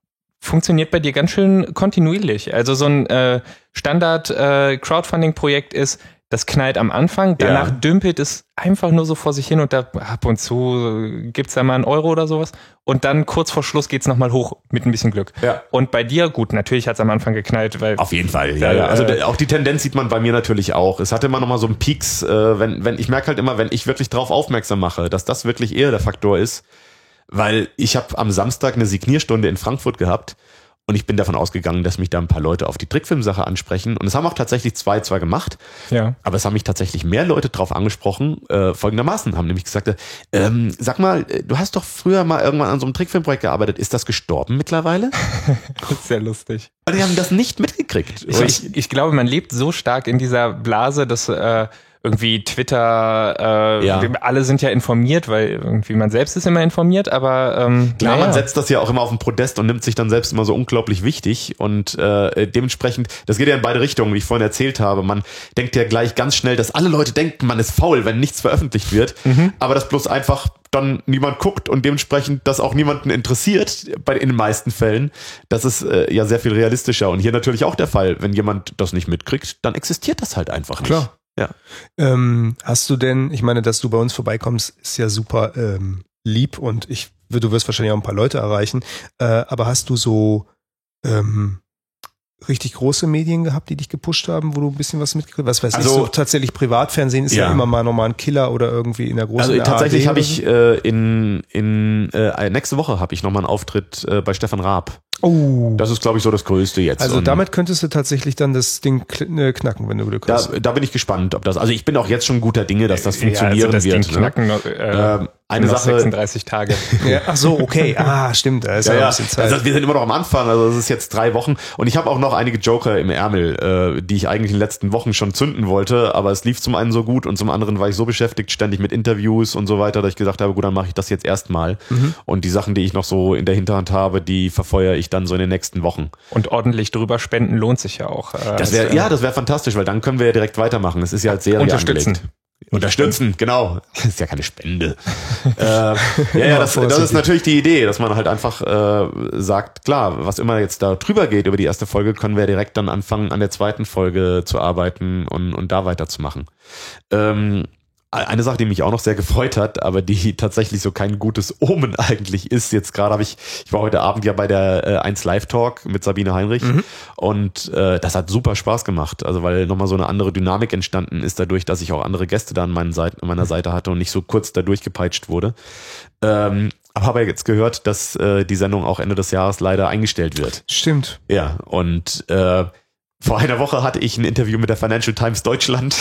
funktioniert bei dir ganz schön kontinuierlich. Also so ein äh, Standard-Crowdfunding-Projekt äh, ist, das knallt am Anfang, danach ja. dümpelt es einfach nur so vor sich hin und da ab und zu gibt's da mal einen Euro oder sowas und dann kurz vor Schluss geht's nochmal hoch mit ein bisschen Glück. Ja. Und bei dir, gut, natürlich hat's am Anfang geknallt, weil... Auf jeden Fall, ja, ja. Also äh, auch die Tendenz sieht man bei mir natürlich auch. Es hatte immer nochmal so einen Peaks, äh, wenn, wenn, ich merke halt immer, wenn ich wirklich drauf aufmerksam mache, dass das wirklich eher der Faktor ist, weil ich habe am Samstag eine Signierstunde in Frankfurt gehabt und ich bin davon ausgegangen, dass mich da ein paar Leute auf die Trickfilmsache ansprechen. Und es haben auch tatsächlich zwei zwar gemacht, ja. aber es haben mich tatsächlich mehr Leute drauf angesprochen, äh, folgendermaßen, haben nämlich gesagt, ähm, sag mal, äh, du hast doch früher mal irgendwann an so einem Trickfilmprojekt gearbeitet. Ist das gestorben mittlerweile? das ist sehr lustig. Und die haben das nicht mitgekriegt. Ich, ich, ich glaube, man lebt so stark in dieser Blase, dass äh, irgendwie Twitter, äh, ja. alle sind ja informiert, weil irgendwie man selbst ist immer informiert, aber ähm, klar, naja. man setzt das ja auch immer auf den Podest und nimmt sich dann selbst immer so unglaublich wichtig und äh, dementsprechend, das geht ja in beide Richtungen, wie ich vorhin erzählt habe. Man denkt ja gleich ganz schnell, dass alle Leute denken, man ist faul, wenn nichts veröffentlicht wird, mhm. aber das bloß einfach dann niemand guckt und dementsprechend das auch niemanden interessiert, bei, in den meisten Fällen, das ist äh, ja sehr viel realistischer. Und hier natürlich auch der Fall, wenn jemand das nicht mitkriegt, dann existiert das halt einfach nicht. Klar. Ja. Ähm, hast du denn, ich meine, dass du bei uns vorbeikommst, ist ja super ähm, lieb und ich, du wirst wahrscheinlich auch ein paar Leute erreichen, äh, aber hast du so ähm, richtig große Medien gehabt, die dich gepusht haben, wo du ein bisschen was mitgekriegt hast? Was weiß also, ich, so tatsächlich Privatfernsehen ist ja. ja, immer mal nochmal ein Killer oder irgendwie in der großen Also tatsächlich habe ich äh, in, in äh, nächste Woche habe ich nochmal einen Auftritt äh, bei Stefan Raab. Oh. Das ist, glaube ich, so das Größte jetzt. Also und damit könntest du tatsächlich dann das Ding äh, knacken, wenn du Glück hast. Da, da bin ich gespannt, ob das. Also ich bin auch jetzt schon guter Dinge, dass das funktionieren ja, also das wird. Ding ne? knacken, ne? äh, ähm, eine noch Sache. 36 Tage. ja, ach so, okay. Ah, stimmt. Da ist ja, ja, ein bisschen Zeit. Also wir sind immer noch am Anfang. Also es ist jetzt drei Wochen und ich habe auch noch einige Joker im Ärmel, äh, die ich eigentlich in den letzten Wochen schon zünden wollte. Aber es lief zum einen so gut und zum anderen war ich so beschäftigt ständig mit Interviews und so weiter, dass ich gesagt habe, gut, dann mache ich das jetzt erstmal. Mhm. Und die Sachen, die ich noch so in der Hinterhand habe, die verfeuere ich dann so in den nächsten Wochen. Und ordentlich drüber spenden lohnt sich ja auch. Äh, das wäre ja, das wäre fantastisch, weil dann können wir ja direkt weitermachen. Es ist ja als Serie Unterstützen. Angelegt. Unterstützen, genau. Das ist ja keine Spende. äh, ja, ja, das, das ist natürlich die Idee, dass man halt einfach äh, sagt, klar, was immer jetzt da drüber geht über die erste Folge, können wir direkt dann anfangen, an der zweiten Folge zu arbeiten und, und da weiterzumachen. Ähm, eine Sache, die mich auch noch sehr gefreut hat, aber die tatsächlich so kein gutes Omen eigentlich ist. Jetzt gerade habe ich, ich war heute Abend ja bei der äh, 1 Live Talk mit Sabine Heinrich mhm. und äh, das hat super Spaß gemacht. Also weil nochmal so eine andere Dynamik entstanden ist dadurch, dass ich auch andere Gäste da an, meinen Seite, an meiner Seite hatte und nicht so kurz da durchgepeitscht wurde. Ähm, aber habe jetzt gehört, dass äh, die Sendung auch Ende des Jahres leider eingestellt wird. Stimmt. Ja, und äh, vor einer Woche hatte ich ein Interview mit der Financial Times Deutschland.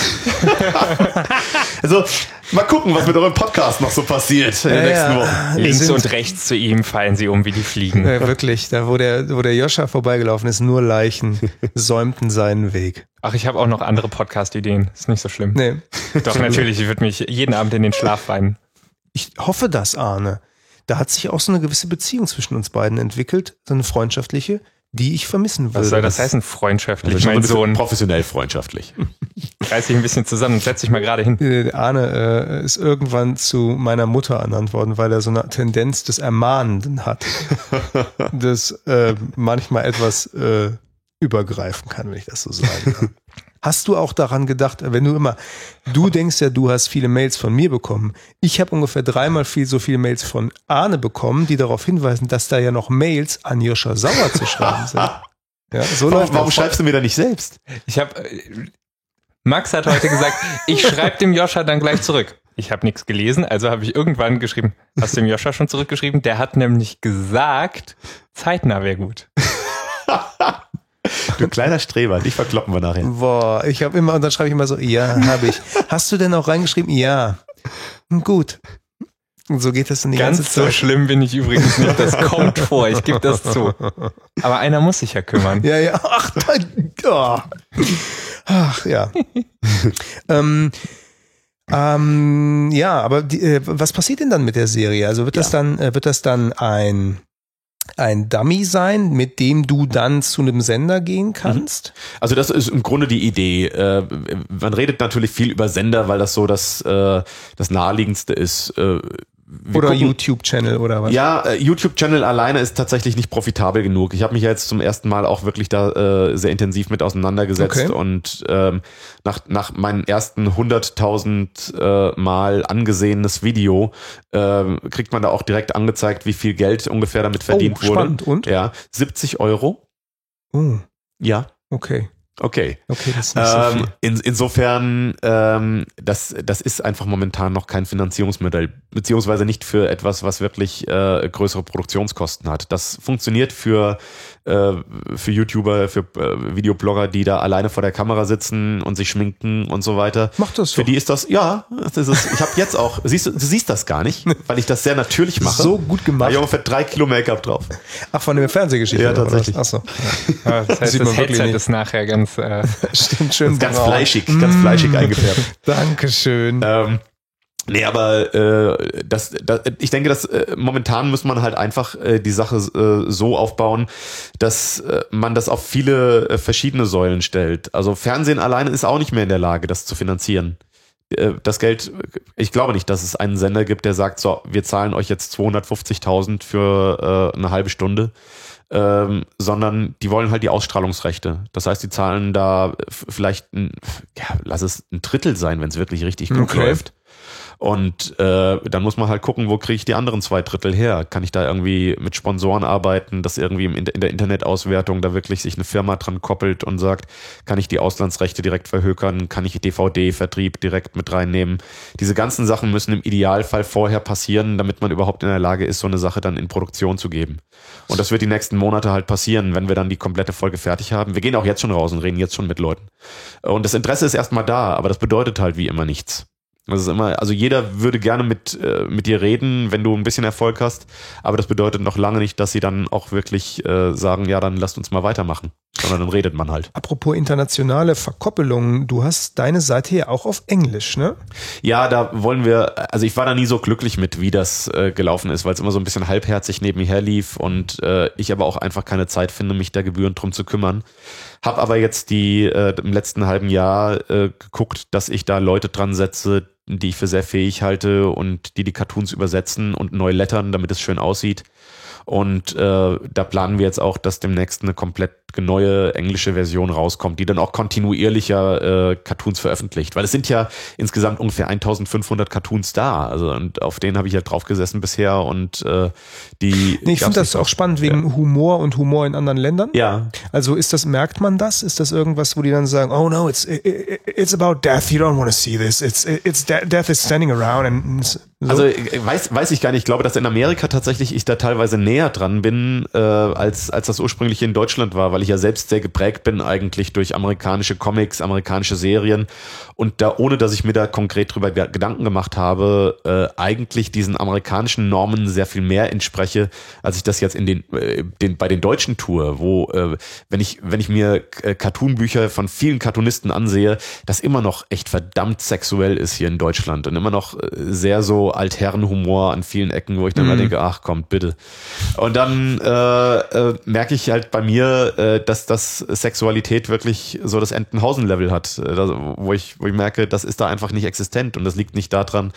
also, mal gucken, was mit eurem Podcast noch so passiert in ja, den nächsten. Wochen. Links und rechts zu ihm fallen sie um wie die Fliegen. Ja, wirklich, da wo der, wo der Joscha vorbeigelaufen ist, nur Leichen säumten seinen Weg. Ach, ich habe auch noch andere Podcast-Ideen. Ist nicht so schlimm. Nee. Doch, natürlich, ich würde mich jeden Abend in den Schlaf weinen. Ich hoffe das, Arne. Da hat sich auch so eine gewisse Beziehung zwischen uns beiden entwickelt, so eine freundschaftliche die ich vermissen würde. Was soll das heißen, freundschaftlich, also mein Sohn? Professionell freundschaftlich. Reiß dich ein bisschen zusammen und setz dich mal gerade hin. Äh, Arne äh, ist irgendwann zu meiner Mutter ernannt worden, weil er so eine Tendenz des Ermahnenden hat, das äh, manchmal etwas äh, übergreifen kann, wenn ich das so sagen kann. Hast du auch daran gedacht, wenn du immer, du denkst ja, du hast viele Mails von mir bekommen. Ich habe ungefähr dreimal viel so viele Mails von Arne bekommen, die darauf hinweisen, dass da ja noch Mails an Joscha Sauer zu schreiben sind. Ja, so warum, warum schreibst du mir da nicht selbst? Ich habe Max hat heute gesagt, ich schreibe dem Joscha dann gleich zurück. Ich habe nichts gelesen, also habe ich irgendwann geschrieben, hast du dem Joscha schon zurückgeschrieben? Der hat nämlich gesagt, zeitnah wäre gut. Du kleiner Streber, dich verkloppen wir nachher. Boah, ich habe immer, und dann schreibe ich immer so, ja, habe ich. Hast du denn auch reingeschrieben? Ja. Gut. Und so geht das dann die Ganz ganze Zeit. so schlimm bin ich übrigens nicht. Das kommt vor, ich gebe das zu. Aber einer muss sich ja kümmern. Ja, ja. Ach, dann, oh. Ach ja. ähm, ähm, ja, aber die, äh, was passiert denn dann mit der Serie? Also wird ja. das dann, äh, wird das dann ein ein Dummy sein, mit dem du dann zu einem Sender gehen kannst? Mhm. Also das ist im Grunde die Idee. Äh, man redet natürlich viel über Sender, weil das so das, äh, das naheliegendste ist. Äh, oder YouTube-Channel oder was? Ja, äh, YouTube-Channel alleine ist tatsächlich nicht profitabel genug. Ich habe mich ja jetzt zum ersten Mal auch wirklich da äh, sehr intensiv mit auseinandergesetzt Okay. und ähm, nach, nach meinen ersten 100.000 äh, Mal angesehenes Video ähm, kriegt man da auch direkt angezeigt, wie viel Geld ungefähr damit verdient oh, wurde. spannend. Und? Ja, 70 Euro. Oh, Ja, okay. Okay. Okay, das ist nicht so Ähm, viel. in, insofern, ähm, das, das ist einfach momentan noch kein Finanzierungsmodell, beziehungsweise nicht für etwas, was wirklich äh, größere Produktionskosten hat. Das funktioniert für, äh, für YouTuber, für äh, Videoblogger, die da alleine vor der Kamera sitzen und sich schminken und so weiter. Mach das Für so. die ist das, ja, das ist es. Ich habe jetzt auch, siehst du, du siehst das gar nicht, weil ich das sehr natürlich mache. So gut gemacht. ich ungefähr drei Kilo Make-up drauf. Ach, von der Fernsehgeschichte. Ja, tatsächlich. Ach so. Ja, das heißt, Sieht das Headset nicht. ist nachher ganz. Äh, Stimmt, schön Ganz braun. fleischig, ganz fleischig eingefärbt. Dankeschön. Ähm, nee, aber äh, das, das, ich denke, dass äh, momentan muss man halt einfach äh, die Sache äh, so aufbauen, dass äh, man das auf viele äh, verschiedene Säulen stellt. Also Fernsehen alleine ist auch nicht mehr in der Lage, das zu finanzieren. Äh, Das Geld, ich glaube nicht, dass es einen Sender gibt, der sagt, so, wir zahlen euch jetzt 250.000 für äh, eine halbe Stunde. Ähm, sondern die wollen halt die Ausstrahlungsrechte. Das heißt, die zahlen da vielleicht, ein, ja, lass es ein Drittel sein, wenn es wirklich richtig gut Okay. läuft. Und äh, dann muss man halt gucken, wo kriege ich die anderen zwei Drittel her? Kann ich da irgendwie mit Sponsoren arbeiten, dass irgendwie in der Internetauswertung da wirklich sich eine Firma dran koppelt und sagt, kann ich die Auslandsrechte direkt verhökern? Kann ich DVD-Vertrieb direkt mit reinnehmen? Diese ganzen Sachen müssen im Idealfall vorher passieren, damit man überhaupt in der Lage ist, so eine Sache dann in Produktion zu geben. Und das wird die nächsten Monate halt passieren, wenn wir dann die komplette Folge fertig haben. Wir gehen auch jetzt schon raus und reden jetzt schon mit Leuten. Und das Interesse ist erstmal da, aber das bedeutet halt wie immer nichts. Das ist immer, also jeder würde gerne mit, äh, mit dir reden, wenn du ein bisschen Erfolg hast, aber das bedeutet noch lange nicht, dass sie dann auch wirklich äh, sagen, ja, dann lasst uns mal weitermachen. Sondern dann redet man halt. Apropos internationale Verkoppelungen, du hast deine Seite ja auch auf Englisch, ne? Ja, da wollen wir, also ich war da nie so glücklich mit, wie das äh, gelaufen ist, weil es immer so ein bisschen halbherzig nebenher lief und äh, ich aber auch einfach keine Zeit finde, mich da gebührend drum zu kümmern. Hab aber jetzt die äh, im letzten halben Jahr äh, geguckt, dass ich da Leute dran setze, die ich für sehr fähig halte und die die Cartoons übersetzen und neu lettern, damit es schön aussieht. Und äh, da planen wir jetzt auch, dass demnächst eine komplett neue englische Version rauskommt, die dann auch kontinuierlicher äh, Cartoons veröffentlicht. Weil es sind ja insgesamt ungefähr 1500 Cartoons da. Also und auf denen habe ich halt drauf gesessen bisher und äh, die. Nee, ich finde das auch spannend wegen Humor und Humor in anderen Ländern. Ja, Also ist das, merkt man das? Ist das irgendwas, wo die dann sagen, oh no, it's, it, it- it's about death, you don't want to see this, it's, it's, de- death is standing around and so. Also äh, weiß, weiß ich gar nicht. Ich glaube, dass in Amerika tatsächlich ich da teilweise näher dran bin, äh, als, als das ursprünglich in Deutschland war, weil ich ja selbst sehr geprägt bin eigentlich durch amerikanische Comics, amerikanische Serien und da, ohne dass ich mir da konkret drüber ge- Gedanken gemacht habe, äh, eigentlich diesen amerikanischen Normen sehr viel mehr entspreche, als ich das jetzt in den, äh, den bei den Deutschen tue, wo, äh, wenn ich, wenn ich mir äh, Cartoonbücher von vielen Cartoonisten ansehe, das immer noch echt verdammt sexuell ist hier in Deutschland und immer noch äh, sehr so Altherrenhumor an vielen Ecken, wo ich dann mal denke, ach kommt bitte. Und dann äh, äh, merke ich halt bei mir, äh, dass das Sexualität wirklich so das Entenhausen-Level hat, äh, das, wo ich, wo ich merke, das ist da einfach nicht existent und das liegt nicht daran,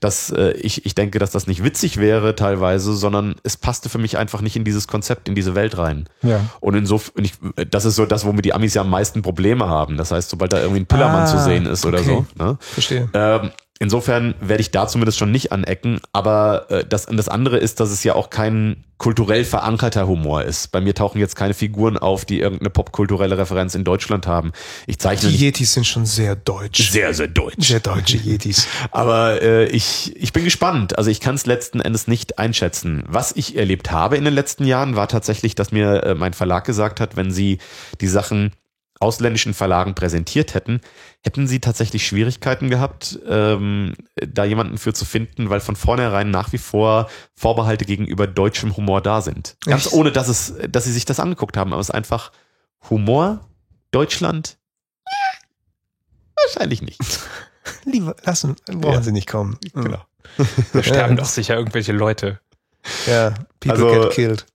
dass äh, ich, ich denke, dass das nicht witzig wäre teilweise, sondern es passte für mich einfach nicht in dieses Konzept, in diese Welt rein. ja. Und insofern, das ist so das, womit die Amis ja am meisten Probleme haben. Das heißt, sobald da irgendwie ein Pillermann Ah, zu sehen ist oder okay. so. Ne? Verstehe. Ähm, insofern werde ich da zumindest schon nicht anecken. Aber äh, das, das andere ist, dass es ja auch kein kulturell verankerter Humor ist. Bei mir tauchen jetzt keine Figuren auf, die irgendeine popkulturelle Referenz in Deutschland haben. Ich zeichne Die Yetis sind schon sehr deutsch. sehr, sehr deutsch. Sehr deutsche Yetis. Aber äh, ich, ich bin gespannt. Also ich kann es letzten Endes nicht einschätzen. Was ich erlebt habe in den letzten Jahren, war tatsächlich, dass mir äh, mein Verlag gesagt hat, wenn sie die Sachen ausländischen Verlagen präsentiert hätten, hätten sie tatsächlich Schwierigkeiten gehabt, ähm, da jemanden für zu finden, weil von vornherein nach wie vor Vorbehalte gegenüber deutschem Humor da sind. Ganz Echt? ohne, dass es, dass sie sich das angeguckt haben. Aber es ist einfach Humor, Deutschland, wahrscheinlich nicht. Lieber, lassen, brauchen Ja. sie nicht kommen. Genau. Da sterben doch sicher irgendwelche Leute. Ja, people Also- get killed.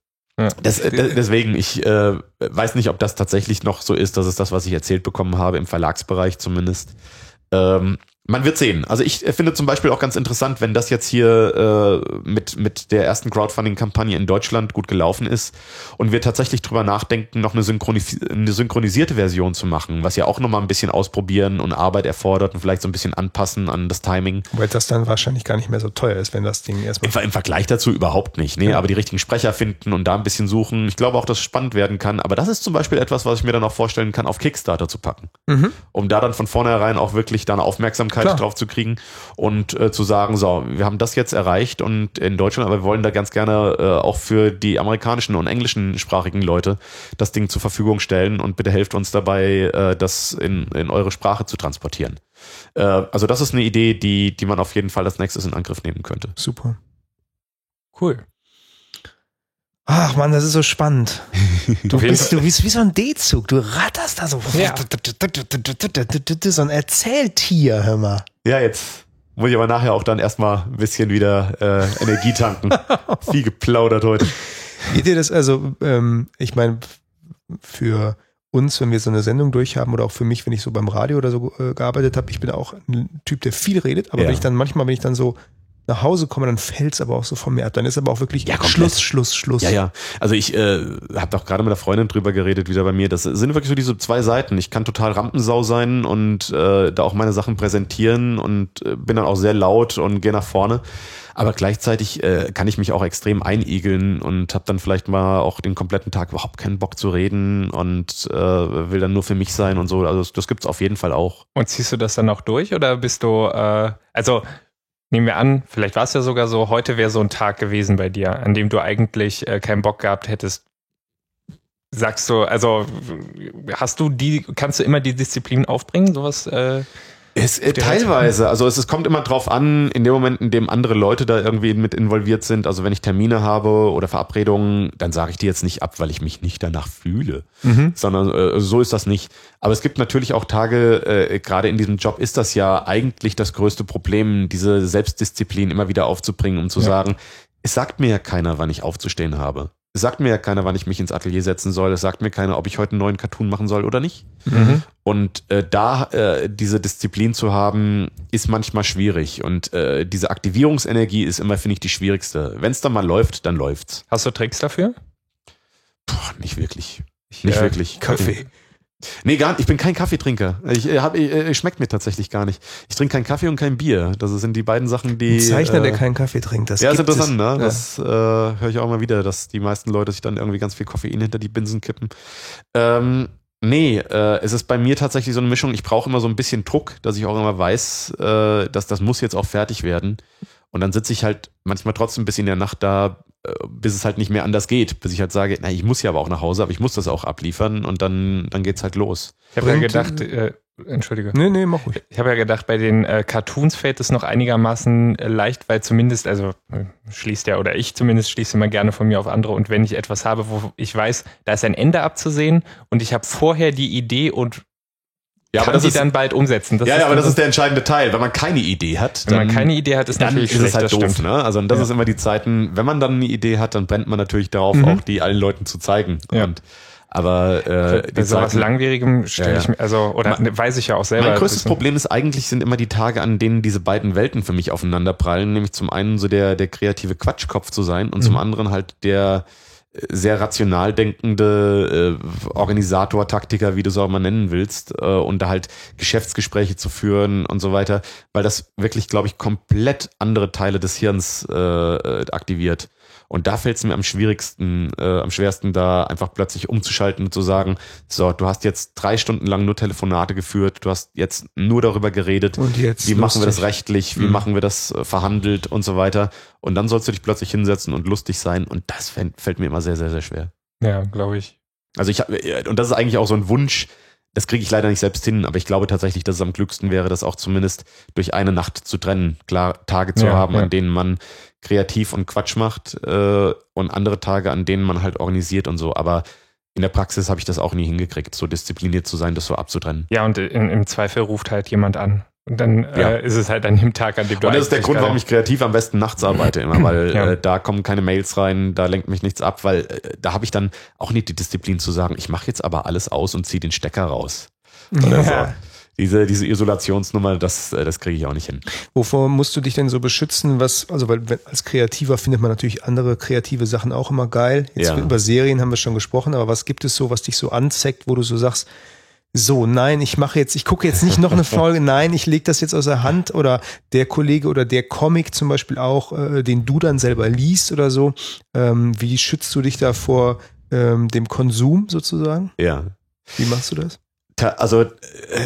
Das, äh, de- deswegen, ich äh, weiß nicht, ob das tatsächlich noch so ist. Das ist das, was ich erzählt bekommen habe, im Verlagsbereich zumindest. Ähm, man wird sehen. Also ich finde zum Beispiel auch ganz interessant, wenn das jetzt hier äh, mit, mit der ersten Crowdfunding-Kampagne in Deutschland gut gelaufen ist und wir tatsächlich drüber nachdenken, noch eine, synchronis eine synchronisierte Version zu machen, was ja auch nochmal ein bisschen ausprobieren und Arbeit erfordert und vielleicht so ein bisschen anpassen an das Timing. Weil das dann wahrscheinlich gar nicht mehr so teuer ist, wenn das Ding erstmal. Im, Im, Vergleich dazu überhaupt nicht, nee, ja. aber die richtigen Sprecher finden und da ein bisschen suchen. Ich glaube auch, dass es spannend werden kann, aber das ist zum Beispiel etwas, was ich mir dann auch vorstellen kann, auf Kickstarter zu packen. Mhm. Um da dann von vornherein auch wirklich dann Aufmerksamkeit Aufmerksamkeit drauf zu kriegen und äh, zu sagen, so, wir haben das jetzt erreicht und in Deutschland, aber wir wollen da ganz gerne äh, auch für die amerikanischen und englischen sprachigen Leute das Ding zur Verfügung stellen und bitte helft uns dabei, äh, das in, in eure Sprache zu transportieren. Äh, also das ist eine Idee, die, die man auf jeden Fall als nächstes in Angriff nehmen könnte. Super. Cool. Ach man, das ist so spannend. Du bist, du bist wie so ein D-Zug. Du ratterst da so. Ja. So ein Erzähltier, hör mal. Ja, jetzt muss ich aber nachher auch dann erstmal ein bisschen wieder äh, Energie tanken. Viel geplaudert heute. Geht ihr das also, ähm, ich meine, für uns, wenn wir so eine Sendung durchhaben oder auch für mich, wenn ich so beim Radio oder so äh, gearbeitet habe, ich bin auch ein Typ, der viel redet, aber ja. wenn ich dann manchmal, wenn ich dann so nach Hause komme, dann fällt es aber auch so von mir ab. Dann ist aber auch wirklich ja, Schluss, Schluss, Schluss. Ja, ja. Also ich äh, habe doch gerade mit der Freundin drüber geredet, wieder bei mir. Das sind wirklich so diese zwei Seiten. Ich kann total Rampensau sein und äh, da auch meine Sachen präsentieren und äh, bin dann auch sehr laut und gehe nach vorne. Aber gleichzeitig äh, kann ich mich auch extrem einigeln und habe dann vielleicht mal auch den kompletten Tag überhaupt keinen Bock zu reden und äh, will dann nur für mich sein und so. Also das, das gibt's auf jeden Fall auch. Und ziehst du das dann auch durch oder bist du, äh, also Nehmen wir an, vielleicht war es ja sogar so, heute wäre so ein Tag gewesen bei dir, an dem du eigentlich äh, keinen Bock gehabt hättest. Sagst du, also hast du die, kannst du immer die Disziplin aufbringen, sowas? Äh, es, äh, teilweise, also es, es kommt immer drauf an, in dem Moment, in dem andere Leute da irgendwie mit involviert sind. Also wenn ich Termine habe oder Verabredungen, dann sage ich die jetzt nicht ab, weil ich mich nicht danach fühle, mhm. sondern äh, so ist das nicht. Aber es gibt natürlich auch Tage, äh, gerade in diesem Job ist das ja eigentlich das größte Problem, diese Selbstdisziplin immer wieder aufzubringen, um zu ja. sagen, es sagt mir ja keiner, wann ich aufzustehen habe. Sagt mir ja keiner, wann ich mich ins Atelier setzen soll. Es sagt mir keiner, ob ich heute einen neuen Cartoon machen soll oder nicht. Mhm. Und äh, da äh, diese Disziplin zu haben, ist manchmal schwierig. Und äh, diese Aktivierungsenergie ist immer, finde ich, die schwierigste. Wenn es dann mal läuft, dann läuft's. Hast du Tricks dafür? Puh, nicht wirklich. Ich, nicht äh, wirklich. Kaffee. Nee, gar nicht. Ich bin kein Kaffeetrinker. Ich, äh, hab, ich, äh, schmeckt mir tatsächlich gar nicht. Ich trinke keinen Kaffee und kein Bier. Das sind die beiden Sachen, die. Ein Zeichner, äh, der keinen Kaffee trinkt. Das ja, ist interessant, ne? Ja. Das äh, höre ich auch mal wieder, dass die meisten Leute sich dann irgendwie ganz viel Koffein hinter die Binsen kippen. Ähm, nee, äh, es ist bei mir tatsächlich so eine Mischung. Ich brauche immer so ein bisschen Druck, dass ich auch immer weiß, äh, dass das muss jetzt auch fertig werden. Und dann sitze ich halt manchmal trotzdem bis in der Nacht da, äh, bis es halt nicht mehr anders geht, bis ich halt sage, na, ich muss ja aber auch nach Hause, aber ich muss das auch abliefern und dann, dann geht's halt los. Ich habe ja gedacht, äh, Entschuldige. Nee, nee, mach ruhig. Ich habe ja gedacht, bei den äh, Cartoons fällt es noch einigermaßen äh, leicht, weil zumindest, also äh, schließt ja, oder ich zumindest schließe immer gerne von mir auf andere und wenn ich etwas habe, wo ich weiß, da ist ein Ende abzusehen und ich habe vorher die Idee und ja, aber das ist, dann bald umsetzen. Das ja, ja, aber das ist der entscheidende Teil. Wenn man keine Idee hat, wenn man keine Idee hat, ist natürlich ist es halt doof. Ne? Also das ja. ist immer die Zeiten. Wenn man dann eine Idee hat, dann brennt man natürlich darauf, mhm. auch die allen Leuten zu zeigen. Ja. Und aber äh, bei sowas Langwierigem stelle ich mir, also oder mein, weiß ich ja auch selber. Mein größtes Problem ist eigentlich sind immer die Tage, an denen diese beiden Welten für mich aufeinander prallen, nämlich zum einen so der der kreative Quatschkopf zu sein und mhm. zum anderen halt der sehr rational denkende äh, Organisator, Taktiker, wie du es auch mal nennen willst, äh, und da halt Geschäftsgespräche zu führen und so weiter, weil das wirklich, glaube ich, komplett andere Teile des Hirns äh, aktiviert. Und da fällt es mir am schwierigsten, äh, am schwersten, da einfach plötzlich umzuschalten und zu sagen, so, du hast jetzt drei Stunden lang nur Telefonate geführt, du hast jetzt nur darüber geredet, und jetzt wie lustig. machen wir das rechtlich, wie mhm. machen wir das äh, verhandelt und so weiter. Und dann sollst du dich plötzlich hinsetzen und lustig sein. Und das fällt, fällt mir immer sehr, sehr, sehr schwer. Ja, glaube ich. Also ich habe, äh, und das ist eigentlich auch so ein Wunsch, das kriege ich leider nicht selbst hin, aber ich glaube tatsächlich, dass es am klügsten wäre, das auch zumindest durch eine Nacht zu trennen. Klar, Tage zu ja, haben, ja. an denen man kreativ und Quatsch macht äh, und andere Tage, an denen man halt organisiert und so. Aber in der Praxis habe ich das auch nie hingekriegt, so diszipliniert zu sein, das so abzutrennen. Ja, und in, im Zweifel ruft halt jemand an. Und dann ja. äh, ist es halt an dem Tag, an dem du Und das ist der Grund, warum ich kreativ am besten nachts arbeite immer, weil ja. äh, da kommen keine Mails rein, da lenkt mich nichts ab, weil äh, da habe ich dann auch nicht die Disziplin zu sagen, ich mache jetzt aber alles aus und ziehe den Stecker raus. Oder ja. so. diese, diese Isolationsnummer, das, äh, das kriege ich auch nicht hin. Wovor musst du dich denn so beschützen? Was, also weil als Kreativer findet man natürlich andere kreative Sachen auch immer geil. Jetzt ja. über Serien haben wir schon gesprochen, aber was gibt es so, was dich so anzeigt, wo du so sagst, so, nein, ich mache jetzt, ich gucke jetzt nicht noch eine Folge, nein, ich lege das jetzt aus der Hand oder der Kollege oder der Comic zum Beispiel auch, äh, den du dann selber liest oder so. Ähm, wie schützt du dich da vor ähm, dem Konsum sozusagen? Ja. Wie machst du das? Also äh,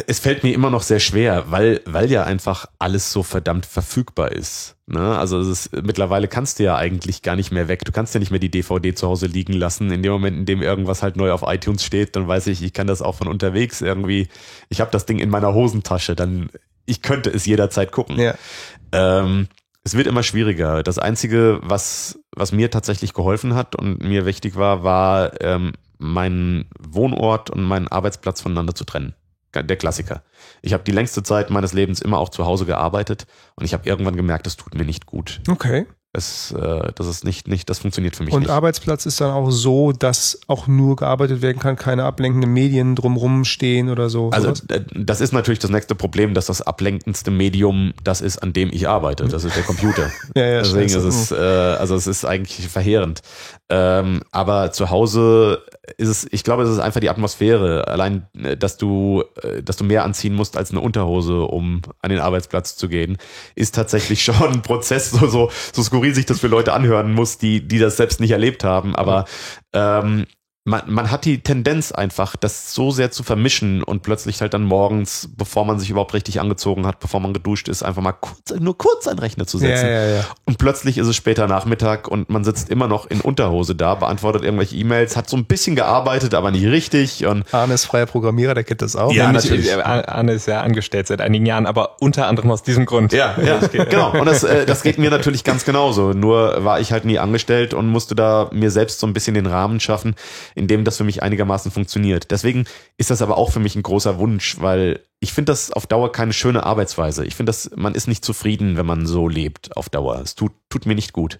es fällt mir immer noch sehr schwer, weil, weil ja einfach alles so verdammt verfügbar ist. Ne? Also es ist, mittlerweile kannst du ja eigentlich gar nicht mehr weg. Du kannst ja nicht mehr die DVD zu Hause liegen lassen. In dem Moment, in dem irgendwas halt neu auf iTunes steht, dann weiß ich, ich kann das auch von unterwegs irgendwie. Ich habe das Ding in meiner Hosentasche, dann ich könnte es jederzeit gucken. Ja. Ähm, es wird immer schwieriger. Das Einzige, was, was mir tatsächlich geholfen hat und mir wichtig war, war ähm, meinen Wohnort und meinen Arbeitsplatz voneinander zu trennen. Der Klassiker. Ich habe die längste Zeit meines Lebens immer auch zu Hause gearbeitet und ich habe irgendwann gemerkt, das tut mir nicht gut. Okay. Es, äh, das ist nicht, nicht, das funktioniert für mich und nicht. Und Arbeitsplatz ist dann auch so, dass auch nur gearbeitet werden kann, keine ablenkenden Medien drumrum stehen oder so. Also sowas? Das ist natürlich das nächste Problem, dass das ablenkendste Medium das ist, an dem ich arbeite. Das ist der Computer. ja, ja, Deswegen ist es, äh, also es ist eigentlich verheerend. Ähm, aber zu Hause ist es, ich glaube, es ist einfach die Atmosphäre. Allein, äh, dass du, äh, dass du mehr anziehen musst als eine Unterhose, um an den Arbeitsplatz zu gehen, ist tatsächlich schon ein Prozess, so, so, so skurril sich das für Leute anhören muss, die, die das selbst nicht erlebt haben. Aber ähm, man, man hat die Tendenz einfach, das so sehr zu vermischen und plötzlich halt dann morgens, bevor man sich überhaupt richtig angezogen hat, bevor man geduscht ist, einfach mal kurz, nur kurz einen Rechner zu setzen. Ja, ja, ja. Und plötzlich ist es später Nachmittag und man sitzt immer noch in Unterhose da, beantwortet irgendwelche E-Mails, hat so ein bisschen gearbeitet, aber nicht richtig. Und Arne ist freier Programmierer, der kennt das auch. Ja, natürlich. Arne ist ja angestellt seit einigen Jahren, aber unter anderem aus diesem Grund. Ja, ja, genau. Und das, äh, das geht mir natürlich ganz genauso. Nur war ich halt nie angestellt und musste da mir selbst so ein bisschen den Rahmen schaffen, in dem das für mich einigermaßen funktioniert. Deswegen ist das aber auch für mich ein großer Wunsch, weil ich finde das auf Dauer keine schöne Arbeitsweise. Ich finde, dass man ist nicht zufrieden, wenn man so lebt auf Dauer. Es tut, tut mir nicht gut.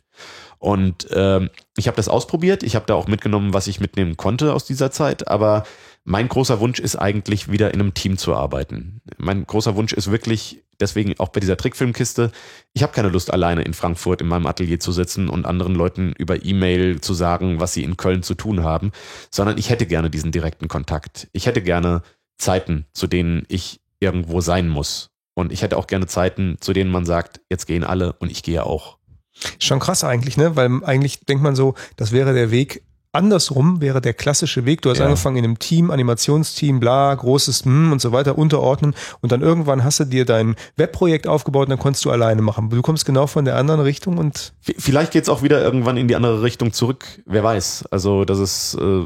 Und ähm, ich habe das ausprobiert. Ich habe da auch mitgenommen, was ich mitnehmen konnte aus dieser Zeit. Aber mein großer Wunsch ist eigentlich wieder in einem Team zu arbeiten. Mein großer Wunsch ist wirklich, deswegen auch bei dieser Trickfilmkiste, ich habe keine Lust alleine in Frankfurt in meinem Atelier zu sitzen und anderen Leuten über E-Mail zu sagen, was sie in Köln zu tun haben, sondern ich hätte gerne diesen direkten Kontakt. Ich hätte gerne Zeiten, zu denen ich irgendwo sein muss. Und ich hätte auch gerne Zeiten, zu denen man sagt, jetzt gehen alle und ich gehe auch. Schon krass eigentlich, ne? Weil eigentlich denkt man so, das wäre der Weg, Andersrum wäre der klassische Weg. Du hast ja. angefangen in einem Team, Animationsteam, bla, großes hm und so weiter, unterordnen. Und dann irgendwann hast du dir dein Webprojekt aufgebaut und dann konntest du alleine machen. Du kommst genau von der anderen Richtung und. Vielleicht geht's auch wieder irgendwann in die andere Richtung zurück. Wer weiß. Also, das ist, äh,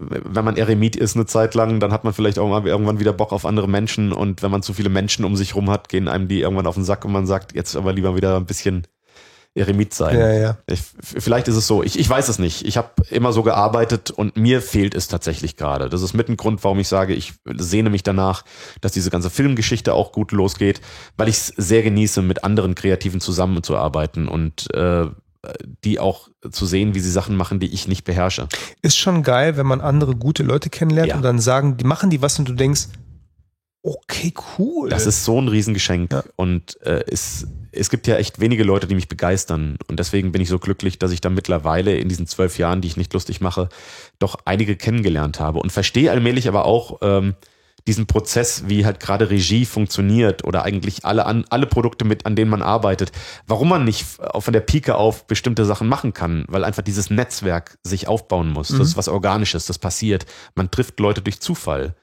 wenn man Eremit ist eine Zeit lang, dann hat man vielleicht auch mal irgendwann wieder Bock auf andere Menschen. Und wenn man zu viele Menschen um sich rum hat, gehen einem die irgendwann auf den Sack und man sagt, jetzt aber lieber wieder ein bisschen Eremit sein. Ja, ja. Ich, vielleicht ist es so. Ich, ich weiß es nicht. Ich habe immer so gearbeitet und mir fehlt es tatsächlich gerade. Das ist mit ein Grund, warum ich sage, ich sehne mich danach, dass diese ganze Filmgeschichte auch gut losgeht, weil ich es sehr genieße, mit anderen Kreativen zusammenzuarbeiten und äh, die auch zu sehen, wie sie Sachen machen, die ich nicht beherrsche. Ist schon geil, wenn man andere gute Leute kennenlernt ja. und dann sagen, die machen die was und du denkst, okay, cool. Das ist so ein Riesengeschenk ja. und äh, es es gibt ja echt wenige Leute, die mich begeistern. Und deswegen bin ich so glücklich, dass ich da mittlerweile in diesen zwölf Jahren, die ich nicht lustig mache, doch einige kennengelernt habe. Und verstehe allmählich aber auch ähm, diesen Prozess, wie halt gerade Regie funktioniert oder eigentlich alle, an, alle Produkte, mit, an denen man arbeitet. Warum man nicht von der Pike auf bestimmte Sachen machen kann, weil einfach dieses Netzwerk sich aufbauen muss. Mhm. Das ist was Organisches, das passiert. Man trifft Leute durch Zufall.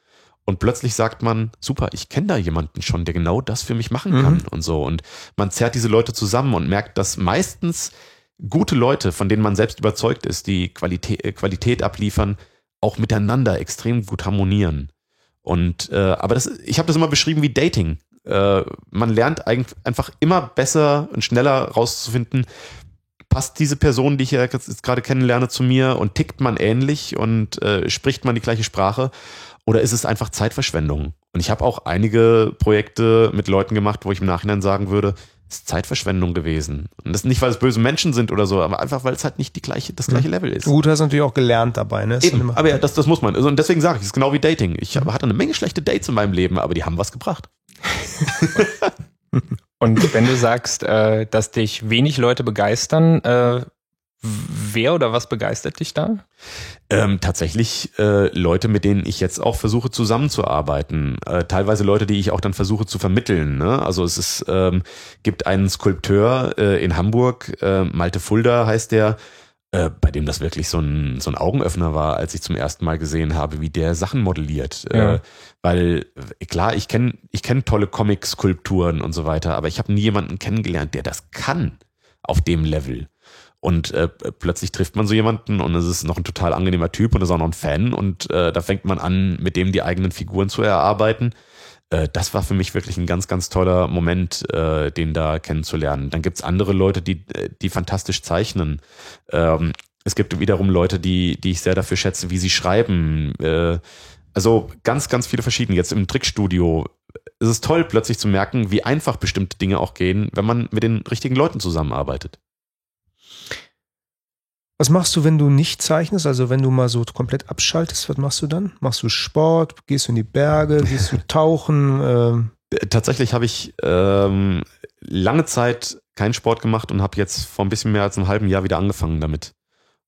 Und plötzlich sagt man, super, ich kenne da jemanden schon, der genau das für mich machen kann mhm. und so. Und man zerrt diese Leute zusammen und merkt, dass meistens gute Leute, von denen man selbst überzeugt ist, die Qualität, äh, Qualität abliefern, auch miteinander extrem gut harmonieren. Und äh, aber das, ich habe das immer beschrieben wie Dating. Äh, man lernt eigentlich einfach immer besser und schneller rauszufinden, passt diese Person, die ich jetzt gerade kennenlerne, zu mir und tickt man ähnlich und äh, spricht man die gleiche Sprache. Oder ist es einfach Zeitverschwendung? Und ich habe auch einige Projekte mit Leuten gemacht, wo ich im Nachhinein sagen würde, ist Zeitverschwendung gewesen. Und das nicht, weil es böse Menschen sind oder so, aber einfach, weil es halt nicht die gleiche, das gleiche Level ist. Gut, hast du natürlich auch gelernt dabei, ne? Eben, aber ja, das, das muss man. Also, Und deswegen sage ich, es ist genau wie Dating. Ich hab- hatte eine Menge schlechte Dates in meinem Leben, aber die haben was gebracht. Und wenn du sagst, äh, dass dich wenig Leute begeistern, äh, wer oder was begeistert dich da? Ähm, tatsächlich äh, Leute, mit denen ich jetzt auch versuche zusammenzuarbeiten. Äh, teilweise Leute, die ich auch dann versuche zu vermitteln. Ne? Also es ist, ähm, gibt einen Skulpteur äh, in Hamburg, äh, Malte Fulda heißt der, äh, bei dem das wirklich so ein, so ein Augenöffner war, als ich zum ersten Mal gesehen habe, wie der Sachen modelliert. Ja. Äh, weil äh, klar, ich kenne ich kenn tolle Comic-Skulpturen und so weiter, aber ich habe nie jemanden kennengelernt, der das kann auf dem Level. Und äh, plötzlich trifft man so jemanden und es ist noch ein total angenehmer Typ und ist auch noch ein Fan und äh, da fängt man an, mit dem die eigenen Figuren zu erarbeiten. Äh, das war für mich wirklich ein ganz, ganz toller Moment, äh, den da kennenzulernen. Dann gibt's andere Leute, die, äh, die fantastisch zeichnen. Ähm, es gibt wiederum Leute, die, die ich sehr dafür schätze, wie sie schreiben. Äh, also ganz, ganz viele verschiedene. Jetzt im Trickstudio ist es toll, plötzlich zu merken, wie einfach bestimmte Dinge auch gehen, wenn man mit den richtigen Leuten zusammenarbeitet. Was machst du, wenn du nicht zeichnest? Also wenn du mal so komplett abschaltest, was machst du dann? Machst du Sport? Gehst du in die Berge? Gehst du tauchen? Ähm, Äh, Tatsächlich habe ich ähm, lange Zeit keinen Sport gemacht und habe jetzt vor ein bisschen mehr als einem halben Jahr wieder angefangen damit.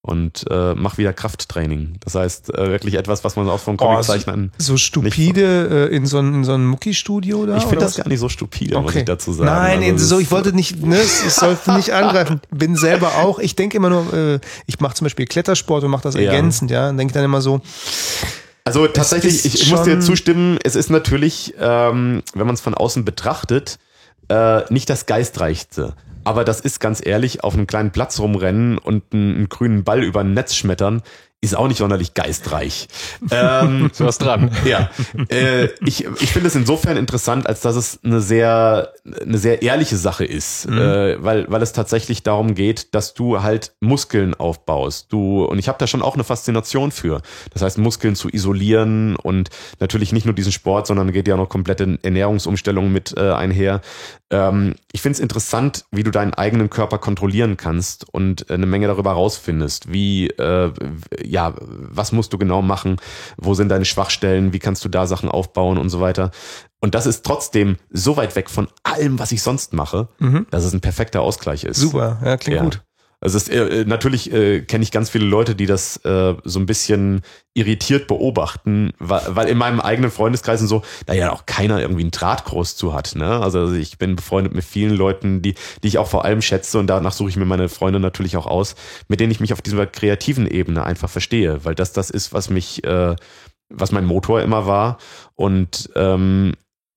Und äh, mache wieder Krafttraining. Das heißt, äh, wirklich etwas, was man auch von Oh, Comiczeichnern. so stupide äh, in so ein, in so ein Mucki-Studio da? ich finde das was? gar nicht so stupide, muss Okay. ich dazu sagen. Nein, Also, so, ich wollte nicht, ne, es sollte nicht angreifen. Bin selber auch, ich denke immer nur, äh, ich mache zum Beispiel Klettersport und mache das Ja. ergänzend, ja. Denke dann immer so, Also tatsächlich, ich, ich muss dir zustimmen, es ist natürlich, ähm, wenn man es von außen betrachtet, äh, nicht das Geistreichste. Aber das ist ganz ehrlich, auf einem kleinen Platz rumrennen und einen, einen grünen Ball über ein Netz schmettern, ist auch nicht sonderlich geistreich. ähm, Du hast dran. ja, äh, ich, ich finde es insofern interessant, als dass es eine sehr, eine sehr ehrliche Sache ist, äh, weil, weil es tatsächlich darum geht, dass du halt Muskeln aufbaust. Du, und ich habe da schon auch eine Faszination für. Das heißt, Muskeln zu isolieren und natürlich nicht nur diesen Sport, sondern geht ja noch komplette Ernährungsumstellung mit äh, einher. Ähm, ich finde es interessant, wie du deinen eigenen Körper kontrollieren kannst und äh, eine Menge darüber rausfindest. Wie, äh, ja, was musst du genau machen? Wo sind deine Schwachstellen? Wie kannst du da Sachen aufbauen und so weiter? Und das ist trotzdem so weit weg von allem, was ich sonst mache, dass es ein perfekter Ausgleich ist. super, ja, klingt Ja. gut. Also es ist, äh, natürlich äh, kenne ich ganz viele Leute, die das äh, so ein bisschen irritiert beobachten, weil, weil in meinem eigenen Freundeskreis und so, da ja auch keiner irgendwie einen Draht groß zu hat. Ne? Also ich bin befreundet mit vielen Leuten, die, die ich auch vor allem schätze und danach suche ich mir meine Freunde natürlich auch aus, mit denen ich mich auf dieser kreativen Ebene einfach verstehe, weil das das ist, was mich, äh, was mein Motor immer war. Und ähm,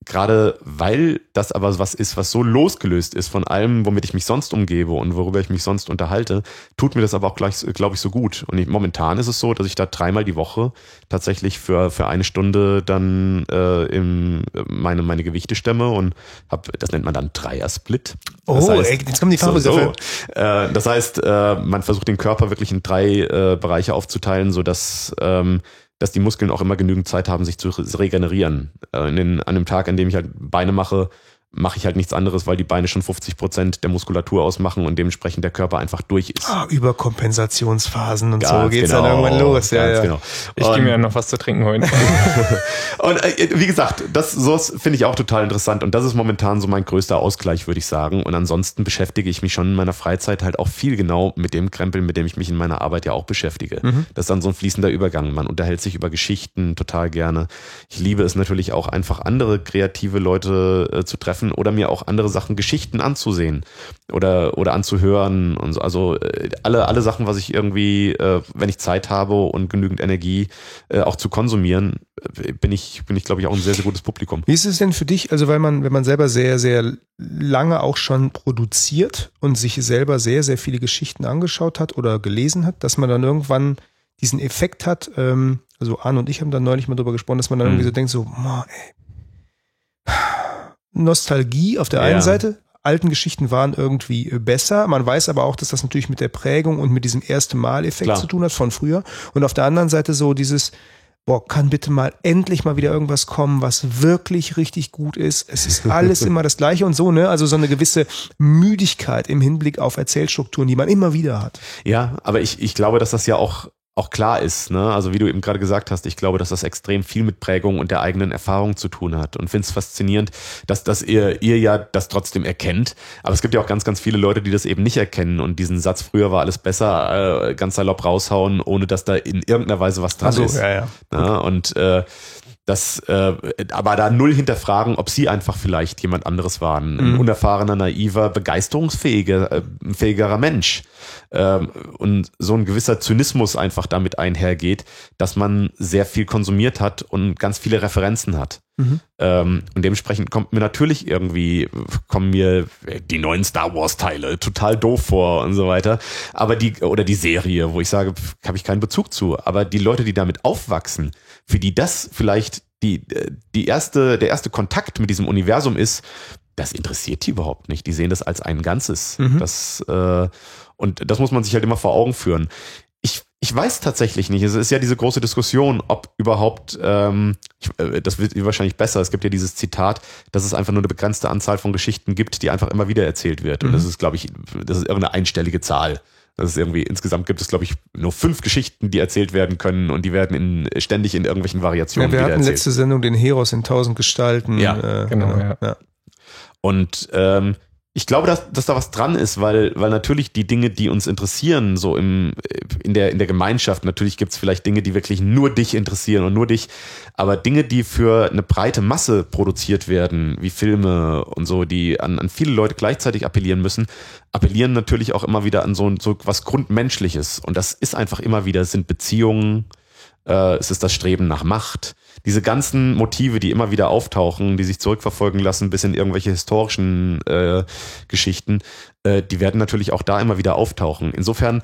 gerade weil das aber was ist, was so losgelöst ist von allem, womit ich mich sonst umgebe und worüber ich mich sonst unterhalte, tut mir das aber auch gleich, glaube ich, so gut. Und ich, momentan ist es so, dass ich da dreimal die Woche tatsächlich für, für eine Stunde dann äh, im, meine, meine Gewichte stemme und hab, das nennt man dann Dreier-Split. Das Oh, heißt- ey, jetzt kommen die so, Fachbegriffe. so. Äh, das heißt, äh, man versucht den Körper wirklich in drei äh, Bereiche aufzuteilen, so dass ähm, dass die Muskeln auch immer genügend Zeit haben, sich zu re- regenerieren. Äh, in den, an dem Tag, an dem ich halt Beine mache, mache ich halt nichts anderes, weil die Beine schon 50 Prozent der Muskulatur ausmachen und dementsprechend der Körper einfach durch ist. Ah, Überkompensationsphasen und so Ganz geht's genau, dann irgendwann los. Ja, ganz ja. genau. Ich gehe mir noch was zu trinken holen. Und äh, wie gesagt, das sowas finde ich auch total interessant und das ist momentan so mein größter Ausgleich, würde ich sagen. Und ansonsten beschäftige ich mich schon in meiner Freizeit halt auch viel genau mit dem Krempel, mit dem ich mich in meiner Arbeit ja auch beschäftige. Das ist dann so ein fließender Übergang. Man unterhält sich über Geschichten total gerne. Ich liebe es natürlich auch einfach andere kreative Leute äh, zu treffen oder mir auch andere Sachen, Geschichten anzusehen oder oder anzuhören und so. Also äh, alle alle Sachen, was ich irgendwie, äh, wenn ich Zeit habe und genügend Energie äh, auch zu konsumieren, bin ich bin ich glaube ich auch ein sehr sehr gutes Publikum. Wie ist es denn für dich, also weil man, wenn man selber sehr, sehr lange auch schon produziert und sich selber sehr, sehr viele Geschichten angeschaut hat oder gelesen hat, dass man dann irgendwann diesen Effekt hat, ähm, also Arne und ich haben da neulich mal drüber gesprochen, dass man dann Mhm. irgendwie so denkt, so, "Boah, ey. Nostalgie auf der einen Ja. Seite, alten Geschichten waren irgendwie äh, besser. Man weiß aber auch, dass das natürlich mit der Prägung und mit diesem erste Mal-Effekt zu tun hat von früher. Und auf der anderen Seite so dieses, boah, kann bitte mal endlich mal wieder irgendwas kommen, was wirklich richtig gut ist. Es ist alles immer das Gleiche und so, ne? Also so eine gewisse Müdigkeit im Hinblick auf Erzählstrukturen, die man immer wieder hat. Ja, aber ich, ich glaube, dass das ja auch auch klar ist. Ne? Also wie du eben gerade gesagt hast, ich glaube, dass das extrem viel mit Prägung und der eigenen Erfahrung zu tun hat. Und finde es faszinierend, dass, dass ihr, ihr ja das trotzdem erkennt. Aber es gibt ja auch ganz, ganz viele Leute, die das eben nicht erkennen und diesen Satz, früher war alles besser, äh, ganz salopp raushauen, ohne dass da in irgendeiner Weise was dran Also, ist. ja, ja. Ne? Und äh, das, äh, aber da null hinterfragen, ob sie einfach vielleicht jemand anderes waren. Ein Mhm. unerfahrener, naiver, begeisterungsfähiger, äh, fähigerer Mensch. Ähm, und so ein gewisser Zynismus einfach damit einhergeht, dass man sehr viel konsumiert hat und ganz viele Referenzen hat. Mhm. Ähm, und dementsprechend kommt mir natürlich irgendwie, kommen mir die neuen Star Wars Teile total doof vor und so weiter. Aber die, oder die Serie, wo ich sage, habe ich keinen Bezug zu. Aber die Leute, die damit aufwachsen, für die das vielleicht die, die erste, der erste Kontakt mit diesem Universum ist, das interessiert die überhaupt nicht. Die sehen das als ein Ganzes. Mhm. Das, äh, und das muss man sich halt immer vor Augen führen. Ich, weiß tatsächlich nicht. Es ist ja diese große Diskussion, ob überhaupt, ähm, ich, äh, das wird wahrscheinlich besser. Es gibt ja dieses Zitat, dass es einfach nur eine begrenzte Anzahl von Geschichten gibt, die einfach immer wieder erzählt wird. Und Mhm. das ist, glaube ich, das ist irgendeine einstellige Zahl. Das ist irgendwie, insgesamt gibt es, glaube ich, nur fünf Geschichten, die erzählt werden können und die werden in, ständig in irgendwelchen Variationen Ja, wir hatten erzählt. letzte Sendung den Heros in tausend Gestalten. Ja, äh, genau, ja. Und ähm, ich glaube, dass, dass da was dran ist, weil, weil natürlich die Dinge, die uns interessieren, so im, in, der, in der Gemeinschaft, natürlich gibt es vielleicht Dinge, die wirklich nur dich interessieren und nur dich, aber Dinge, die für eine breite Masse produziert werden, wie Filme und so, die an, an viele Leute gleichzeitig appellieren müssen, appellieren natürlich auch immer wieder an so, so was Grundmenschliches. Und das ist einfach immer wieder, sind Beziehungen, äh, es ist das Streben nach Macht. Diese ganzen Motive, die immer wieder auftauchen, die sich zurückverfolgen lassen bis in irgendwelche historischen äh, Geschichten, äh, die werden natürlich auch da immer wieder auftauchen. Insofern,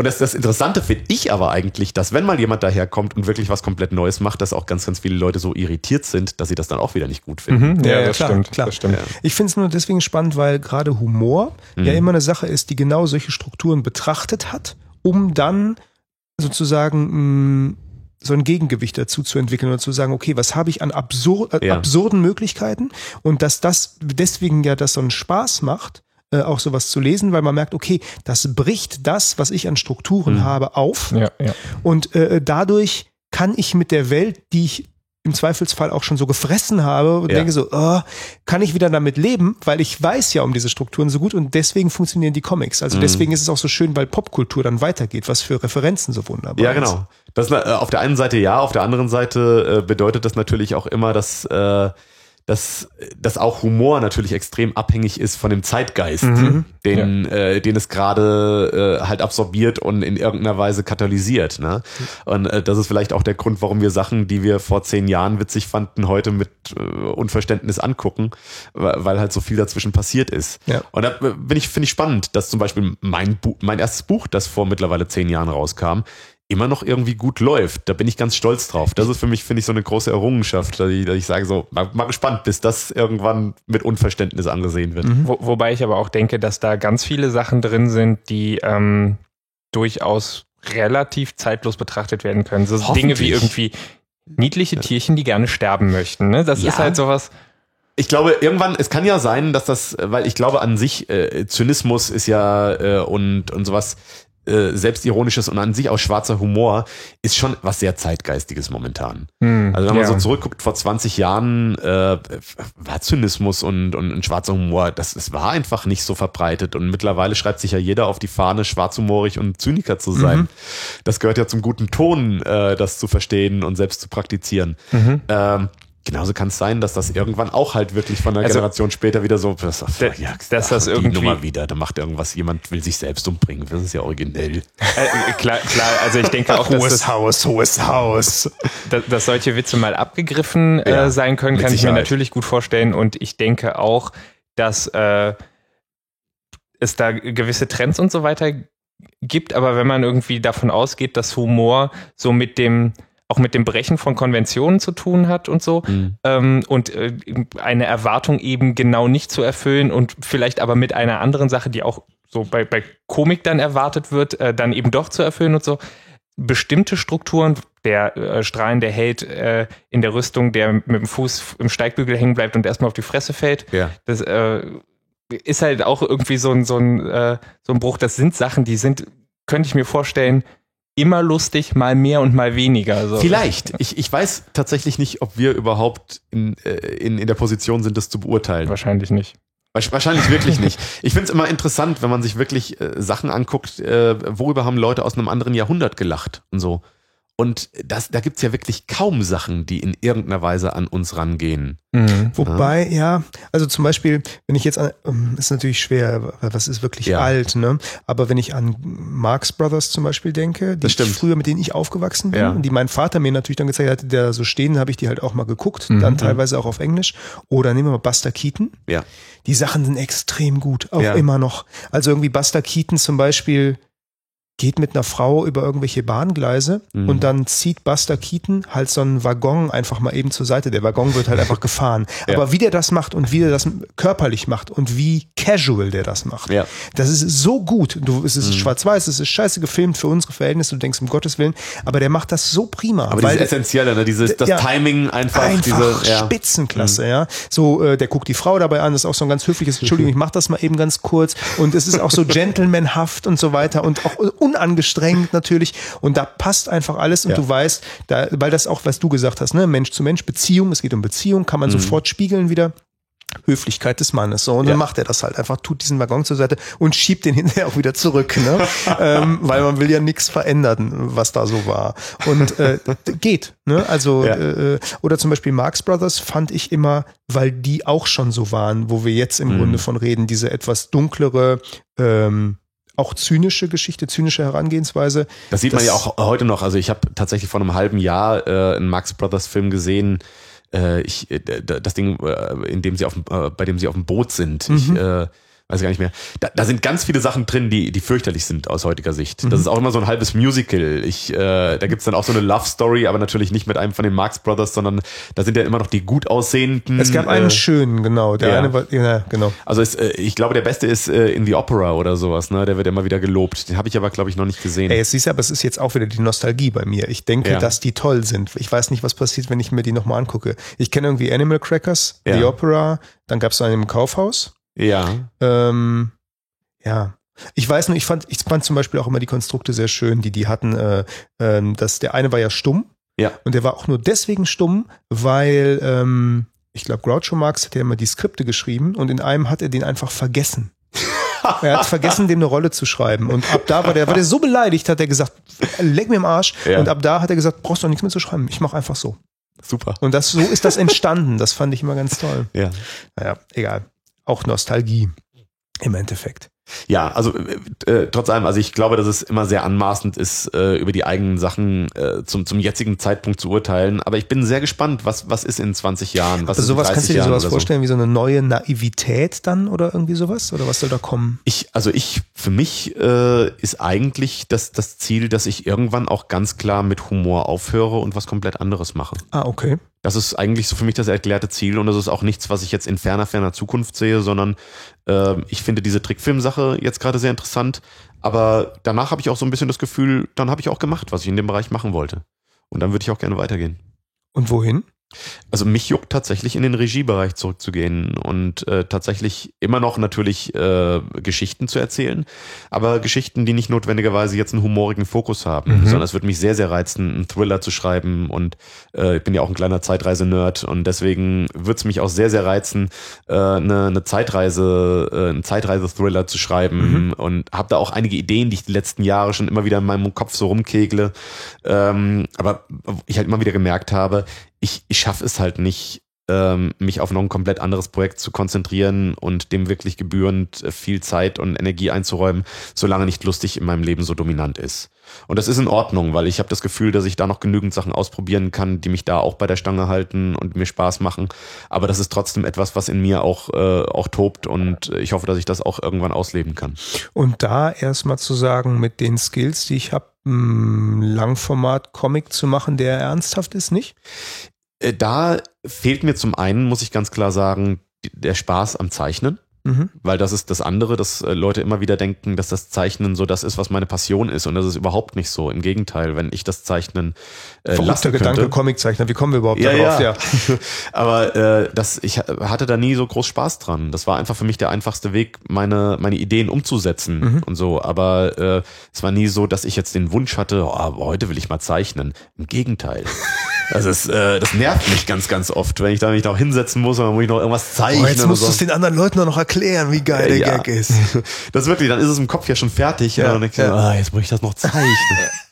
und das, das Interessante finde ich aber eigentlich, dass wenn mal jemand daherkommt und wirklich was komplett Neues macht, dass auch ganz, ganz viele Leute so irritiert sind, dass sie das dann auch wieder nicht gut finden. Mhm, Ja, ja, ja, das klar, stimmt. klar. Das stimmt. Ja. Ich finde es nur deswegen spannend, weil gerade Humor ja Mhm. immer eine Sache ist, die genau solche Strukturen betrachtet hat, um dann sozusagen mh, so ein Gegengewicht dazu zu entwickeln oder zu sagen, okay, was habe ich an absur äh, Ja. absurden Möglichkeiten und dass das deswegen ja das so einen Spaß macht, äh, auch sowas zu lesen, weil man merkt, okay, das bricht das, was ich an Strukturen Mhm. habe, auf Ja, ja. und äh, dadurch kann ich mit der Welt, die ich im Zweifelsfall auch schon so gefressen habe und Ja. denke so, oh, kann ich wieder damit leben, weil ich weiß ja um diese Strukturen so gut und deswegen funktionieren die Comics. Also Mhm. deswegen ist es auch so schön, weil Popkultur dann weitergeht, was für Referenzen so wunderbar Ja, genau. Das, äh, auf der einen Seite ja, auf der anderen Seite äh, bedeutet das natürlich auch immer, dass, äh, dass, dass auch Humor natürlich extrem abhängig ist von dem Zeitgeist, Mhm. den, äh, den es gerade äh, halt absorbiert und in irgendeiner Weise katalysiert. Ne? Und äh, das ist vielleicht auch der Grund, warum wir Sachen, die wir vor zehn Jahren witzig fanden, heute mit äh, Unverständnis angucken, weil weil halt so viel dazwischen passiert ist. Ja. Und da bin ich, finde ich spannend, dass zum Beispiel mein, Bu mein erstes Buch, das vor mittlerweile zehn Jahren rauskam, immer noch irgendwie gut läuft. Da bin ich ganz stolz drauf. Das ist für mich, finde ich, so eine große Errungenschaft, dass ich, dass ich sage so, mal, mal gespannt, bis das irgendwann mit Unverständnis angesehen wird. Mhm. Wo, wobei ich aber auch denke, dass da ganz viele Sachen drin sind, die ähm, durchaus relativ zeitlos betrachtet werden können. So Dinge wie irgendwie niedliche Tierchen, die gerne sterben möchten. Ne? Das Ja. ist halt sowas. Ich glaube, irgendwann, es kann ja sein, dass das, weil ich glaube an sich, äh, Zynismus ist ja äh, und, und sowas äh, selbstironisches und an sich auch schwarzer Humor ist schon was sehr zeitgeistiges momentan. Hm, Also wenn man ja. so zurückguckt, vor 20 Jahren äh, war Zynismus und, und, und schwarzer Humor, das, das war einfach nicht so verbreitet. Und mittlerweile schreibt sich ja jeder auf die Fahne, schwarzhumorig und Zyniker zu sein. Mhm. Das gehört ja zum guten Ton, äh, das zu verstehen und selbst zu praktizieren. Mhm. Ähm, genauso kann es sein, dass das irgendwann auch halt wirklich von einer Also, Generation später wieder so, das, Da- dass das die irgendwie- Nummer wieder, da macht irgendwas, jemand will sich selbst umbringen. Das ist ja originell. Äh, klar, klar, also ich denke auch, dass, das, Haus, hohes Haus. dass, dass solche Witze mal abgegriffen äh, Ja, sein können, kann ich mir Sicherheit. natürlich gut vorstellen. Und ich denke auch, dass äh, es da gewisse Trends und so weiter gibt. Aber wenn man irgendwie davon ausgeht, dass Humor so mit dem auch mit dem Brechen von Konventionen zu tun hat und so ähm, und äh, eine Erwartung eben genau nicht zu erfüllen und vielleicht aber mit einer anderen Sache, die auch so bei, bei Komik dann erwartet wird, äh, dann eben doch zu erfüllen und so. Bestimmte Strukturen, der äh, strahlende Held äh, in der Rüstung, der mit dem Fuß im Steigbügel hängen bleibt und erstmal auf die Fresse fällt. Ja. Das äh, ist halt auch irgendwie so ein, so, ein, äh, so ein Bruch. Das sind Sachen, die sind, könnte ich mir vorstellen, immer lustig, mal mehr und mal weniger. So. Vielleicht. Ich, ich weiß tatsächlich nicht, ob wir überhaupt in, äh, in, in der Position sind, das zu beurteilen. Wahrscheinlich nicht. Wahrscheinlich wirklich nicht. Ich finde es immer interessant, wenn man sich wirklich äh, Sachen anguckt, äh, worüber haben Leute aus einem anderen Jahrhundert gelacht und so. Und das, da gibt's ja wirklich kaum Sachen, die in irgendeiner Weise an uns rangehen. Mhm. Wobei, ja, also zum Beispiel, wenn ich jetzt an, ähm, ist natürlich schwer, was ist wirklich ja. alt, ne? Aber wenn ich an Marx Brothers zum Beispiel denke, die ich früher, mit denen ich aufgewachsen bin, ja. und die mein Vater mir natürlich dann gezeigt hat, der so stehen, habe ich die halt auch mal geguckt, mhm. dann teilweise auch auf Englisch. Oder nehmen wir mal Buster Keaton. Ja. Die Sachen sind extrem gut, auch ja. immer noch. Also irgendwie Buster Keaton zum Beispiel, geht mit einer Frau über irgendwelche Bahngleise mhm. und dann zieht Buster Keaton halt so einen Waggon einfach mal eben zur Seite. Der Waggon wird halt einfach gefahren. Ja. Aber wie der das macht und wie der das körperlich macht und wie casual der das macht, ja. das ist so gut. Du, es ist mhm. schwarz-weiß, es ist scheiße gefilmt für unsere Verhältnisse, du denkst um Gottes Willen, aber der macht das so prima. Aber weil, dieses Essentielle, ne? dieses, das ja, Timing einfach. Einfach diese. Spitzenklasse, mhm. ja. So, äh, der guckt die Frau dabei an, das ist auch so ein ganz höfliches, Entschuldigung, ich mach das mal eben ganz kurz und es ist auch so gentlemanhaft und so weiter und auch unangestrengt natürlich. Und da passt einfach alles und ja. du weißt, da, weil das auch, was du gesagt hast, ne, Mensch zu Mensch, Beziehung, es geht um Beziehung, kann man mhm. sofort spiegeln wieder. Höflichkeit des Mannes. So, und dann macht er das halt einfach, tut diesen Waggon zur Seite und schiebt den hinterher auch wieder zurück, ne? ähm, weil man will ja nichts verändern, was da so war. Und äh, geht, ne? Also, ja. äh, oder zum Beispiel Marx Brothers fand ich immer, weil die auch schon so waren, wo wir jetzt im mhm. Grunde von reden, diese etwas dunklere, ähm, auch zynische Geschichte, zynische Herangehensweise. Das sieht man ja auch heute noch. Also ich habe tatsächlich vor einem halben Jahr äh, einen Max Brothers Film gesehen. Äh, ich, äh, das Ding, äh, in dem sie auf, äh, bei dem sie auf dem Boot sind. Mhm. Ich, äh, weiß gar nicht mehr. Da, da sind ganz viele Sachen drin, die, die fürchterlich sind aus heutiger Sicht. Mhm. Das ist auch immer so ein halbes Musical. Ich, äh, da gibt's dann auch so eine Love Story, aber natürlich nicht mit einem von den Marx Brothers, sondern da sind ja immer noch die gut aussehenden. Es gab einen äh, schönen, genau. Der ja. eine war, ja, genau. Also es, äh, ich glaube, der beste ist äh, in the Opera oder sowas, ne? Der wird immer wieder gelobt. Den habe ich aber, glaube ich, noch nicht gesehen. Ey, jetzt siehst du, aber es ist jetzt auch wieder die Nostalgie bei mir. Ich denke, ja. dass die toll sind. Ich weiß nicht, was passiert, wenn ich mir die nochmal angucke. Ich kenne irgendwie Animal Crackers, ja. The Opera, dann gab's einen im Kaufhaus. Ja. Ähm, ja. Ich weiß nur, ich fand, ich fand zum Beispiel auch immer die Konstrukte sehr schön, die die hatten. Äh, äh, dass der eine war ja stumm. Ja. Und der war auch nur deswegen stumm, weil ähm, ich glaube, Groucho Marx hat ja immer die Skripte geschrieben und in einem hat er den einfach vergessen. er hat vergessen, dem eine Rolle zu schreiben. Und ab da war der, war der so beleidigt, hat er gesagt, leck mir im Arsch. Ja. Und ab da hat er gesagt, brauchst du auch nichts mehr zu schreiben. Ich mache einfach so. Super. Und das, so ist das entstanden. Das fand ich immer ganz toll. Ja. Naja, egal. Auch Nostalgie im Endeffekt. Ja, also äh, äh, trotz allem, also ich glaube, dass es immer sehr anmaßend ist, äh, über die eigenen Sachen äh, zum, zum jetzigen Zeitpunkt zu urteilen. Aber ich bin sehr gespannt, was, was ist in 20 Jahren? Was also sowas kannst du dir sowas vorstellen, so. wie so eine neue Naivität dann oder irgendwie sowas? Oder was soll da kommen? Ich, also ich, für mich äh, ist eigentlich das, das Ziel, dass ich irgendwann auch ganz klar mit Humor aufhöre und was komplett anderes mache. Ah, okay. Das ist eigentlich so für mich das erklärte Ziel und das ist auch nichts, was ich jetzt in ferner, ferner Zukunft sehe, sondern äh, ich finde diese Trickfilm-Sache jetzt gerade sehr interessant. Aber danach habe ich auch so ein bisschen das Gefühl, dann habe ich auch gemacht, was ich in dem Bereich machen wollte. Und dann würde ich auch gerne weitergehen. Und wohin? Also mich juckt tatsächlich in den Regiebereich zurückzugehen und äh, tatsächlich immer noch natürlich äh, Geschichten zu erzählen, aber Geschichten, die nicht notwendigerweise jetzt einen humorigen Fokus haben, mhm. sondern es würde mich sehr, sehr reizen, einen Thriller zu schreiben und äh, ich bin ja auch ein kleiner Zeitreise-Nerd und deswegen würde es mich auch sehr, sehr reizen, äh, eine, eine Zeitreise, äh, einen Zeitreise-Thriller zu schreiben mhm. und habe da auch einige Ideen, die ich die letzten Jahre schon immer wieder in meinem Kopf so rumkegle, ähm, aber ich halt immer wieder gemerkt habe, ich, ich schaffe es halt nicht, ähm, mich auf noch ein komplett anderes Projekt zu konzentrieren und dem wirklich gebührend äh, viel Zeit und Energie einzuräumen, solange nicht lustig in meinem Leben so dominant ist. Und das ist in Ordnung, weil ich habe das Gefühl, dass ich da noch genügend Sachen ausprobieren kann, die mich da auch bei der Stange halten und mir Spaß machen. Aber das ist trotzdem etwas, was in mir auch, äh, auch tobt und ich hoffe, dass ich das auch irgendwann ausleben kann. Und da erstmal zu sagen, mit den Skills, die ich habe, Langformat-Comic zu machen, der ernsthaft ist, nicht? Äh, da fehlt mir zum einen, muss ich ganz klar sagen, der Spaß am Zeichnen. Mhm. Weil das ist das andere, dass äh, Leute immer wieder denken, dass das Zeichnen so das ist, was meine Passion ist. Und das ist überhaupt nicht so. Im Gegenteil, wenn ich das Zeichnen äh, Verrückter Gedanke, Comiczeichner, wie kommen wir überhaupt ja, darauf? Ja. ja. Aber äh, das, ich hatte da nie so groß Spaß dran. Das war einfach für mich der einfachste Weg, meine, meine Ideen umzusetzen mhm. und so. Aber äh, es war nie so, dass ich jetzt den Wunsch hatte, oh, heute will ich mal zeichnen. Im Gegenteil. Also es, äh, das nervt mich ganz, ganz oft, wenn ich da mich noch hinsetzen muss und dann muss ich noch irgendwas zeichnen. Oh, jetzt musst so. du es den anderen Leuten noch erklären, wie geil der ja. Gag ist. Das wirklich, dann ist es im Kopf ja schon fertig. Ja, und dann ja. ah, jetzt muss ich das noch zeichnen.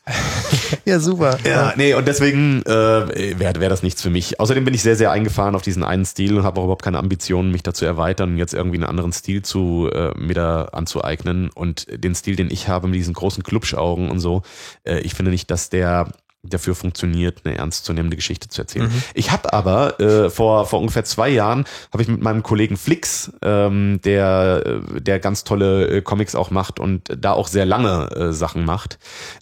ja, super. Ja, nee, und deswegen äh, wäre wär das nichts für mich. Außerdem bin ich sehr, sehr eingefahren auf diesen einen Stil und habe auch überhaupt keine Ambitionen, mich dazu erweitern und jetzt irgendwie einen anderen Stil zu äh, mir da anzueignen. Und den Stil, den ich habe mit diesen großen Klubschaugen und so, äh, ich finde nicht, dass der dafür funktioniert, eine ernstzunehmende Geschichte zu erzählen. Mhm. Ich habe aber äh, vor, vor ungefähr zwei Jahren habe ich mit meinem Kollegen Flix, ähm, der, äh, der ganz tolle äh, Comics auch macht und da auch sehr lange äh, Sachen macht,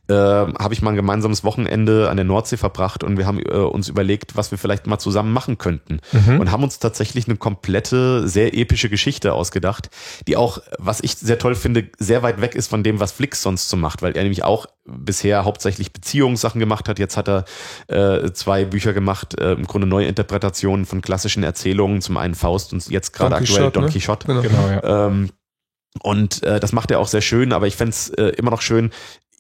äh, habe ich mal ein gemeinsames Wochenende an der Nordsee verbracht und wir haben äh, uns überlegt, was wir vielleicht mal zusammen machen könnten mhm. und haben uns tatsächlich eine komplette, sehr epische Geschichte ausgedacht, die auch, was ich sehr toll finde, sehr weit weg ist von dem, was Flix sonst so macht, weil er nämlich auch bisher hauptsächlich Beziehungssachen gemacht hat. Jetzt hat er äh, zwei Bücher gemacht, äh, im Grunde neue Interpretationen von klassischen Erzählungen, zum einen Faust und jetzt gerade aktuell Don ne? Quixote. Genau. genau ja. ähm, und äh, das macht er auch sehr schön, aber ich fände äh, immer noch schön,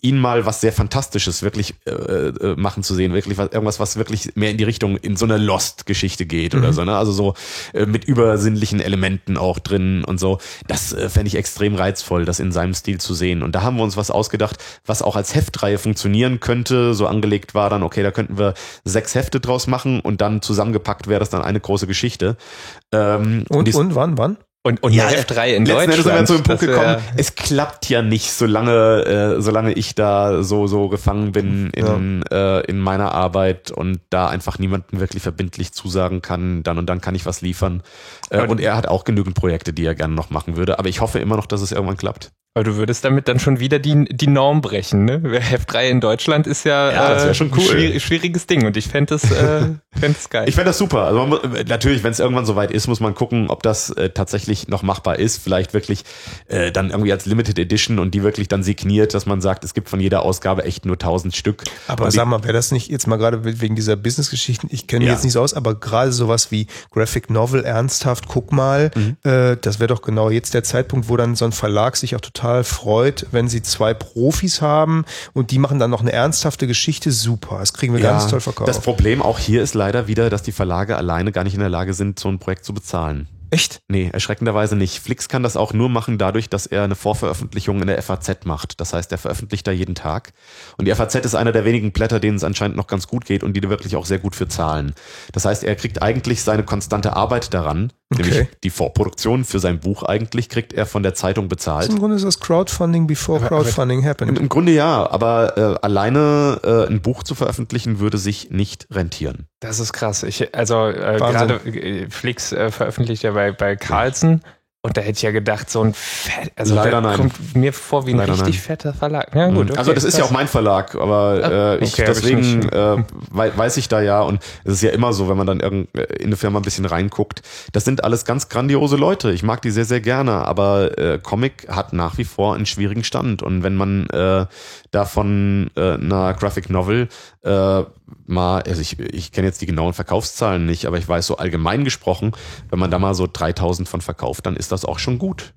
ihn mal was sehr Fantastisches wirklich äh, äh, machen zu sehen, wirklich was, irgendwas, was wirklich mehr in die Richtung in so eine Lost-Geschichte geht mhm. oder so, ne? Also so äh, mit übersinnlichen Elementen auch drin und so. Das äh, fände ich extrem reizvoll, das in seinem Stil zu sehen. Und da haben wir uns was ausgedacht, was auch als Heftreihe funktionieren könnte. So angelegt war dann, okay, da könnten wir sechs Hefte draus machen und dann zusammengepackt wäre das dann eine große Geschichte. Ähm, und, und, und wann, wann? Und, und ja, F3 in Deutschland. Endes sind wir zu dem Punkt gekommen, es klappt ja nicht, solange, äh, solange ich da so, so gefangen bin in, ja. äh, in meiner Arbeit und da einfach niemanden wirklich verbindlich zusagen kann, dann und dann kann ich was liefern. Äh, und er hat auch genügend Projekte, die er gerne noch machen würde. Aber ich hoffe immer noch, dass es irgendwann klappt. Aber du würdest damit dann schon wieder die, die Norm brechen, ne? Heft 3 in Deutschland ist ja, ja das äh, schon cool. ein schwierig, schwieriges Ding und ich fände es äh, fänd geil. Ich fände das super. Also man, natürlich, wenn es irgendwann soweit ist, muss man gucken, ob das äh, tatsächlich noch machbar ist. Vielleicht wirklich äh, dann irgendwie als Limited Edition und die wirklich dann signiert, dass man sagt, es gibt von jeder Ausgabe echt nur 1000 Stück. Aber sag mal, wäre das nicht jetzt mal gerade wegen dieser Business-Geschichten, ich kenne ja. jetzt nicht so aus, aber gerade sowas wie Graphic Novel, ernsthaft, guck mal, mhm. äh, das wäre doch genau jetzt der Zeitpunkt, wo dann so ein Verlag sich auch total freut, wenn sie zwei Profis haben und die machen dann noch eine ernsthafte Geschichte, super. Das kriegen wir ja, ganz toll verkauft. Das Problem auch hier ist leider wieder, dass die Verlage alleine gar nicht in der Lage sind, so ein Projekt zu bezahlen. Echt? Nee, erschreckenderweise nicht. Flix kann das auch nur machen dadurch, dass er eine Vorveröffentlichung in der FAZ macht. Das heißt, er veröffentlicht da jeden Tag. Und die FAZ ist einer der wenigen Blätter, denen es anscheinend noch ganz gut geht und die da wirklich auch sehr gut für zahlen. Das heißt, er kriegt eigentlich seine konstante Arbeit daran, okay. nämlich die Vorproduktion für sein Buch eigentlich, kriegt er von der Zeitung bezahlt. Im Grunde ist das Crowdfunding before aber, Crowdfunding aber, happened. Im, Im, Grunde ja, aber äh, alleine äh, ein Buch zu veröffentlichen würde sich nicht rentieren. Das ist krass. Ich, also äh, gerade äh, Flix äh, veröffentlicht ja bei, bei Carlsen. Und da hätte ich ja gedacht, so ein Fett, also Leider nein. kommt mir vor wie ein Leider richtig nein. fetter Verlag. Ja, gut, mhm. okay, also das ist ja auch mein Verlag, aber äh, ich, okay, deswegen ich äh, weiß ich da ja und es ist ja immer so, wenn man dann in eine Firma ein bisschen reinguckt, das sind alles ganz grandiose Leute. Ich mag die sehr, sehr gerne, aber äh, Comic hat nach wie vor einen schwierigen Stand und wenn man äh, da von äh, einer Graphic Novel äh, mal, also ich, ich kenne jetzt die genauen Verkaufszahlen nicht, aber ich weiß so allgemein gesprochen, wenn man da mal so 3000 von verkauft, dann ist das auch schon gut.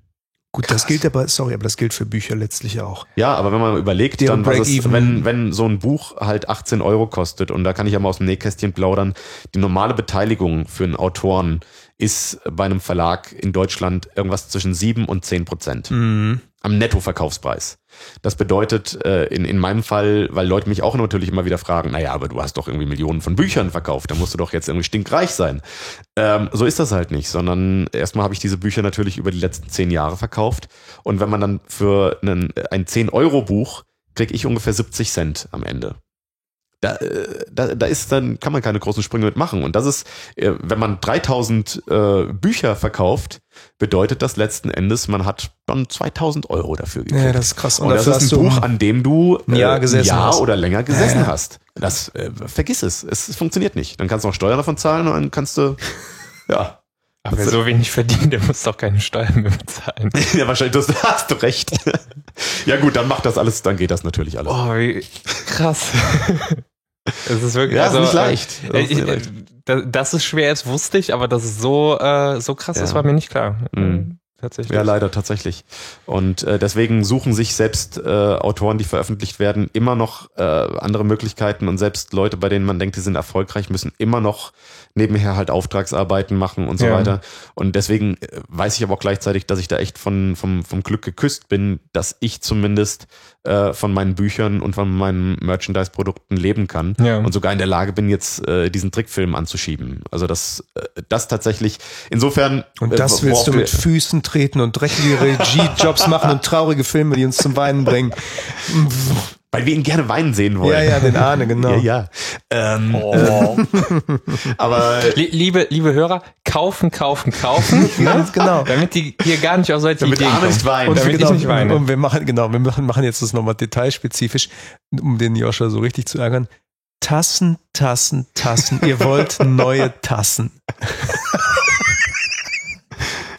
Gut, Krass. das gilt aber, sorry, aber das gilt für Bücher letztlich auch. Ja, aber wenn man überlegt, dann was es, wenn, wenn so ein Buch halt 18 Euro kostet und da kann ich ja mal aus dem Nähkästchen plaudern, die normale Beteiligung für einen Autoren ist bei einem Verlag in Deutschland irgendwas zwischen 7 und 10 Prozent. Mhm am Nettoverkaufspreis. Das bedeutet äh, in, in meinem Fall, weil Leute mich auch natürlich immer wieder fragen, naja, aber du hast doch irgendwie Millionen von Büchern verkauft, da musst du doch jetzt irgendwie stinkreich sein. Ähm, so ist das halt nicht, sondern erstmal habe ich diese Bücher natürlich über die letzten zehn Jahre verkauft und wenn man dann für einen, ein 10-Euro-Buch kriege ich ungefähr 70 Cent am Ende da, äh, da, da ist dann, kann man keine großen Sprünge mitmachen. Und das ist, äh, wenn man 3000 äh, Bücher verkauft, bedeutet das letzten Endes, man hat dann 2000 Euro dafür gekriegt. Ja, das ist krass. Und, Und das ist ein Buch, an dem du ein Jahr, äh, Jahr hast. oder länger gesessen ja, ja. hast. Das, äh, vergiss es. es. Es funktioniert nicht. Dann kannst du noch Steuern davon zahlen und dann kannst du, ja. Aber wer so wenig verdient, der muss doch keine Steuern mehr bezahlen. ja, wahrscheinlich, du hast du recht. ja gut, dann macht das alles, dann geht das natürlich alles. Oh, wie krass. Es ist wirklich, Ja, also, ist nicht leicht. Äh, Das ist ich, nicht äh, leicht. da- das ist schwer, das wusste ich, aber das ist so, äh, so krass, das Ja. war mir nicht klar. Mhm. Tatsächlich. Ja, leider tatsächlich. Und äh, deswegen suchen sich selbst äh, Autoren, die veröffentlicht werden, immer noch äh, andere Möglichkeiten und selbst Leute, bei denen man denkt, die sind erfolgreich, müssen immer noch nebenher halt Auftragsarbeiten machen und so Ja. weiter. Und deswegen äh, weiß ich aber auch gleichzeitig, dass ich da echt von, vom, vom Glück geküsst bin, dass ich zumindest äh, von meinen Büchern und von meinen Merchandise-Produkten leben kann Ja. und sogar in der Lage bin, jetzt äh, diesen Trickfilm anzuschieben. Also das, äh, das tatsächlich, insofern. Und äh, das willst du mit Füßen treten und dreckige Regie-Jobs machen und traurige Filme, die uns zum Weinen bringen. Weil wir ihn gerne weinen sehen wollen. Ja, ja, den Ahne, genau. Ja, ja. Ähm, Oh. aber Lie- liebe, liebe Hörer, kaufen, kaufen, kaufen. Ganz genau. Damit die hier gar nicht auf solche damit Ideen Arne kommen. nicht weint. Und, damit ich genau, nicht weine. und wir machen, genau, wir machen, machen jetzt das nochmal detailspezifisch, um den Joscha so richtig zu ärgern. Tassen, Tassen, Tassen. Ihr wollt neue Tassen.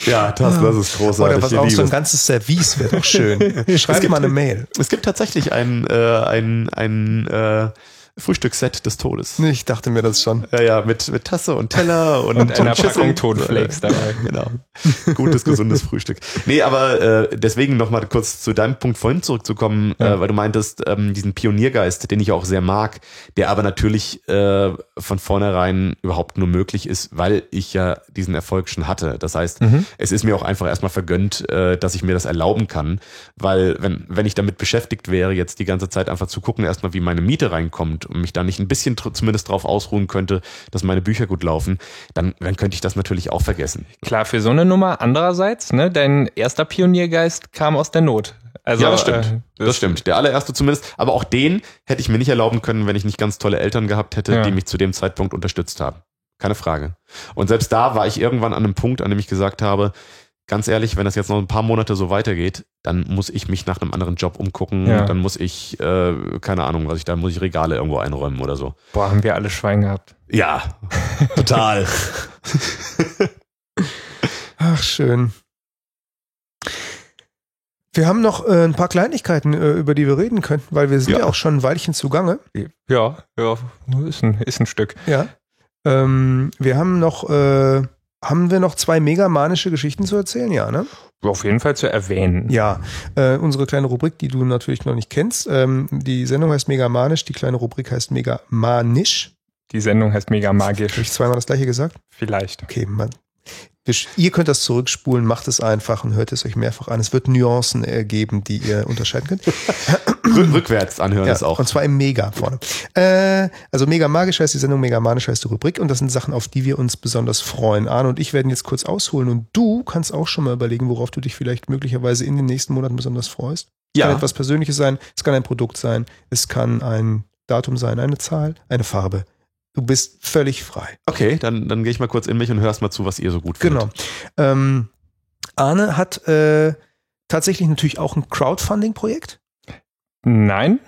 ja, das, das ist großartig. Oder was auch so ein es. ganzes Service wäre doch schön. Schreibt gibt- mal eine Mail. es gibt tatsächlich ein, äh, ein, ein äh, Frühstücksset des Todes. Ich dachte mir das schon. Ja, ja, mit, mit Tasse und Teller und, Und einer Schüssel. Packung Tonflakes dabei. Genau. Gutes, gesundes Frühstück. Nee, aber äh, deswegen nochmal kurz zu deinem Punkt vorhin zurückzukommen, Ja. äh, weil du meintest, ähm, diesen Pioniergeist, den ich auch sehr mag, der aber natürlich äh, von vornherein überhaupt nur möglich ist, weil ich ja diesen Erfolg schon hatte. Das heißt, Mhm. es ist mir auch einfach erstmal vergönnt, äh, dass ich mir das erlauben kann, weil wenn, wenn ich damit beschäftigt wäre, jetzt die ganze Zeit einfach zu gucken, erstmal wie meine Miete reinkommt und mich da nicht ein bisschen zumindest drauf ausruhen könnte, dass meine Bücher gut laufen, dann, dann könnte ich das natürlich auch vergessen. Klar, für so eine Nummer. Andererseits, ne, dein erster Pioniergeist kam aus der Not. Also, ja, das stimmt. Äh, das stimmt. Der allererste zumindest. Aber auch den hätte ich mir nicht erlauben können, wenn ich nicht ganz tolle Eltern gehabt hätte, Ja. die mich zu dem Zeitpunkt unterstützt haben. Keine Frage. Und selbst da war ich irgendwann an einem Punkt, an dem ich gesagt habe, ganz ehrlich, wenn das jetzt noch ein paar Monate so weitergeht, dann muss ich mich nach einem anderen Job umgucken. Ja. Dann muss ich, äh, keine Ahnung, was ich da, muss ich Regale irgendwo einräumen oder so. Boah, haben wir alle Schwein gehabt. Ja, total. Ach, schön. Wir haben noch äh, ein paar Kleinigkeiten, äh, über die wir reden könnten, weil wir sind ja, Ja. auch schon ein Weilchen zugange. Ja, ja, ist ein, ist ein Stück. Ja. Ähm, wir haben noch, äh, haben wir noch zwei megamanische Geschichten zu erzählen? Ja, ne? Auf jeden Fall zu erwähnen. Ja. Äh, unsere kleine Rubrik, die du natürlich noch nicht kennst. Ähm, die Sendung heißt Megamanisch, die kleine Rubrik heißt Megamanisch. Die Sendung heißt mega magisch. Habe ich zweimal das gleiche gesagt? Vielleicht. Okay, man. Ihr könnt das zurückspulen, macht es einfach und hört es euch mehrfach an. Es wird Nuancen äh, geben, die ihr unterscheiden könnt. Rück- Rückwärts anhören Ja, ist auch. Und zwar im Mega vorne. Äh, also Mega Magisch heißt die Sendung, Mega Manisch heißt die Rubrik und das sind Sachen, auf die wir uns besonders freuen. Arne und ich werden jetzt kurz ausholen und du kannst auch schon mal überlegen, worauf du dich vielleicht möglicherweise in den nächsten Monaten besonders freust. Es kann Ja, etwas Persönliches sein, es kann ein Produkt sein, es kann ein Datum sein, eine Zahl, eine Farbe. Du bist völlig frei. okay, dann, dann gehe ich mal kurz in mich und hörst mal zu, was ihr so gut findet. Genau. Ähm, Arne hat äh, tatsächlich natürlich auch ein Crowdfunding-Projekt. Nein?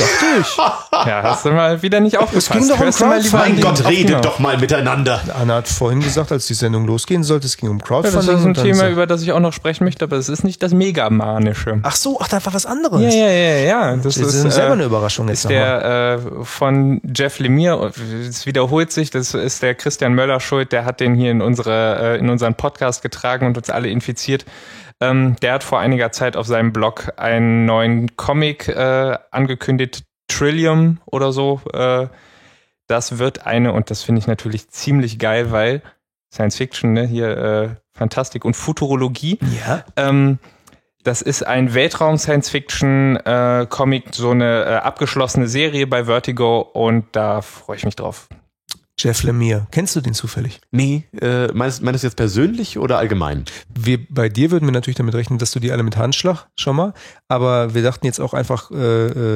Dachte ich. Ja, hast du mal wieder nicht aufgepasst. ging doch um Crowdfunding. an Mein Gott, redet doch mal miteinander. Anna hat vorhin gesagt, als die Sendung losgehen sollte, es ging um Ja, Crowdfunding. das ist ein Thema, so- über das ich auch noch sprechen möchte, aber es ist nicht das Megamanische. Ach so, ach, da war was anderes. Ja, ja, ja, ja. Das, Das ist, ist, selber äh, eine Überraschung jetzt ist nochmal. der äh, von Jeff Lemire, es wiederholt sich, das ist der Christian Möller schuld, der hat den hier in unsere, äh, in unseren Podcast getragen und uns alle infiziert. Ähm, der hat vor einiger Zeit auf seinem Blog einen neuen Comic äh, angekündigt, Trillium oder so. Äh, das wird eine, und das finde ich natürlich ziemlich geil, weil Science Fiction, ne, hier äh, Fantastik und Futurologie. Ja. Ähm, das ist ein Weltraum-Science-Fiction-Comic, so eine äh, abgeschlossene Serie bei Vertigo und da freue ich mich drauf. Jeff Lemire. Kennst du den zufällig? Nee, äh, meinst, meinst du jetzt persönlich oder allgemein? Wir, bei dir würden wir natürlich damit rechnen, dass du die alle mit Handschlag schon mal, aber wir dachten jetzt auch einfach äh,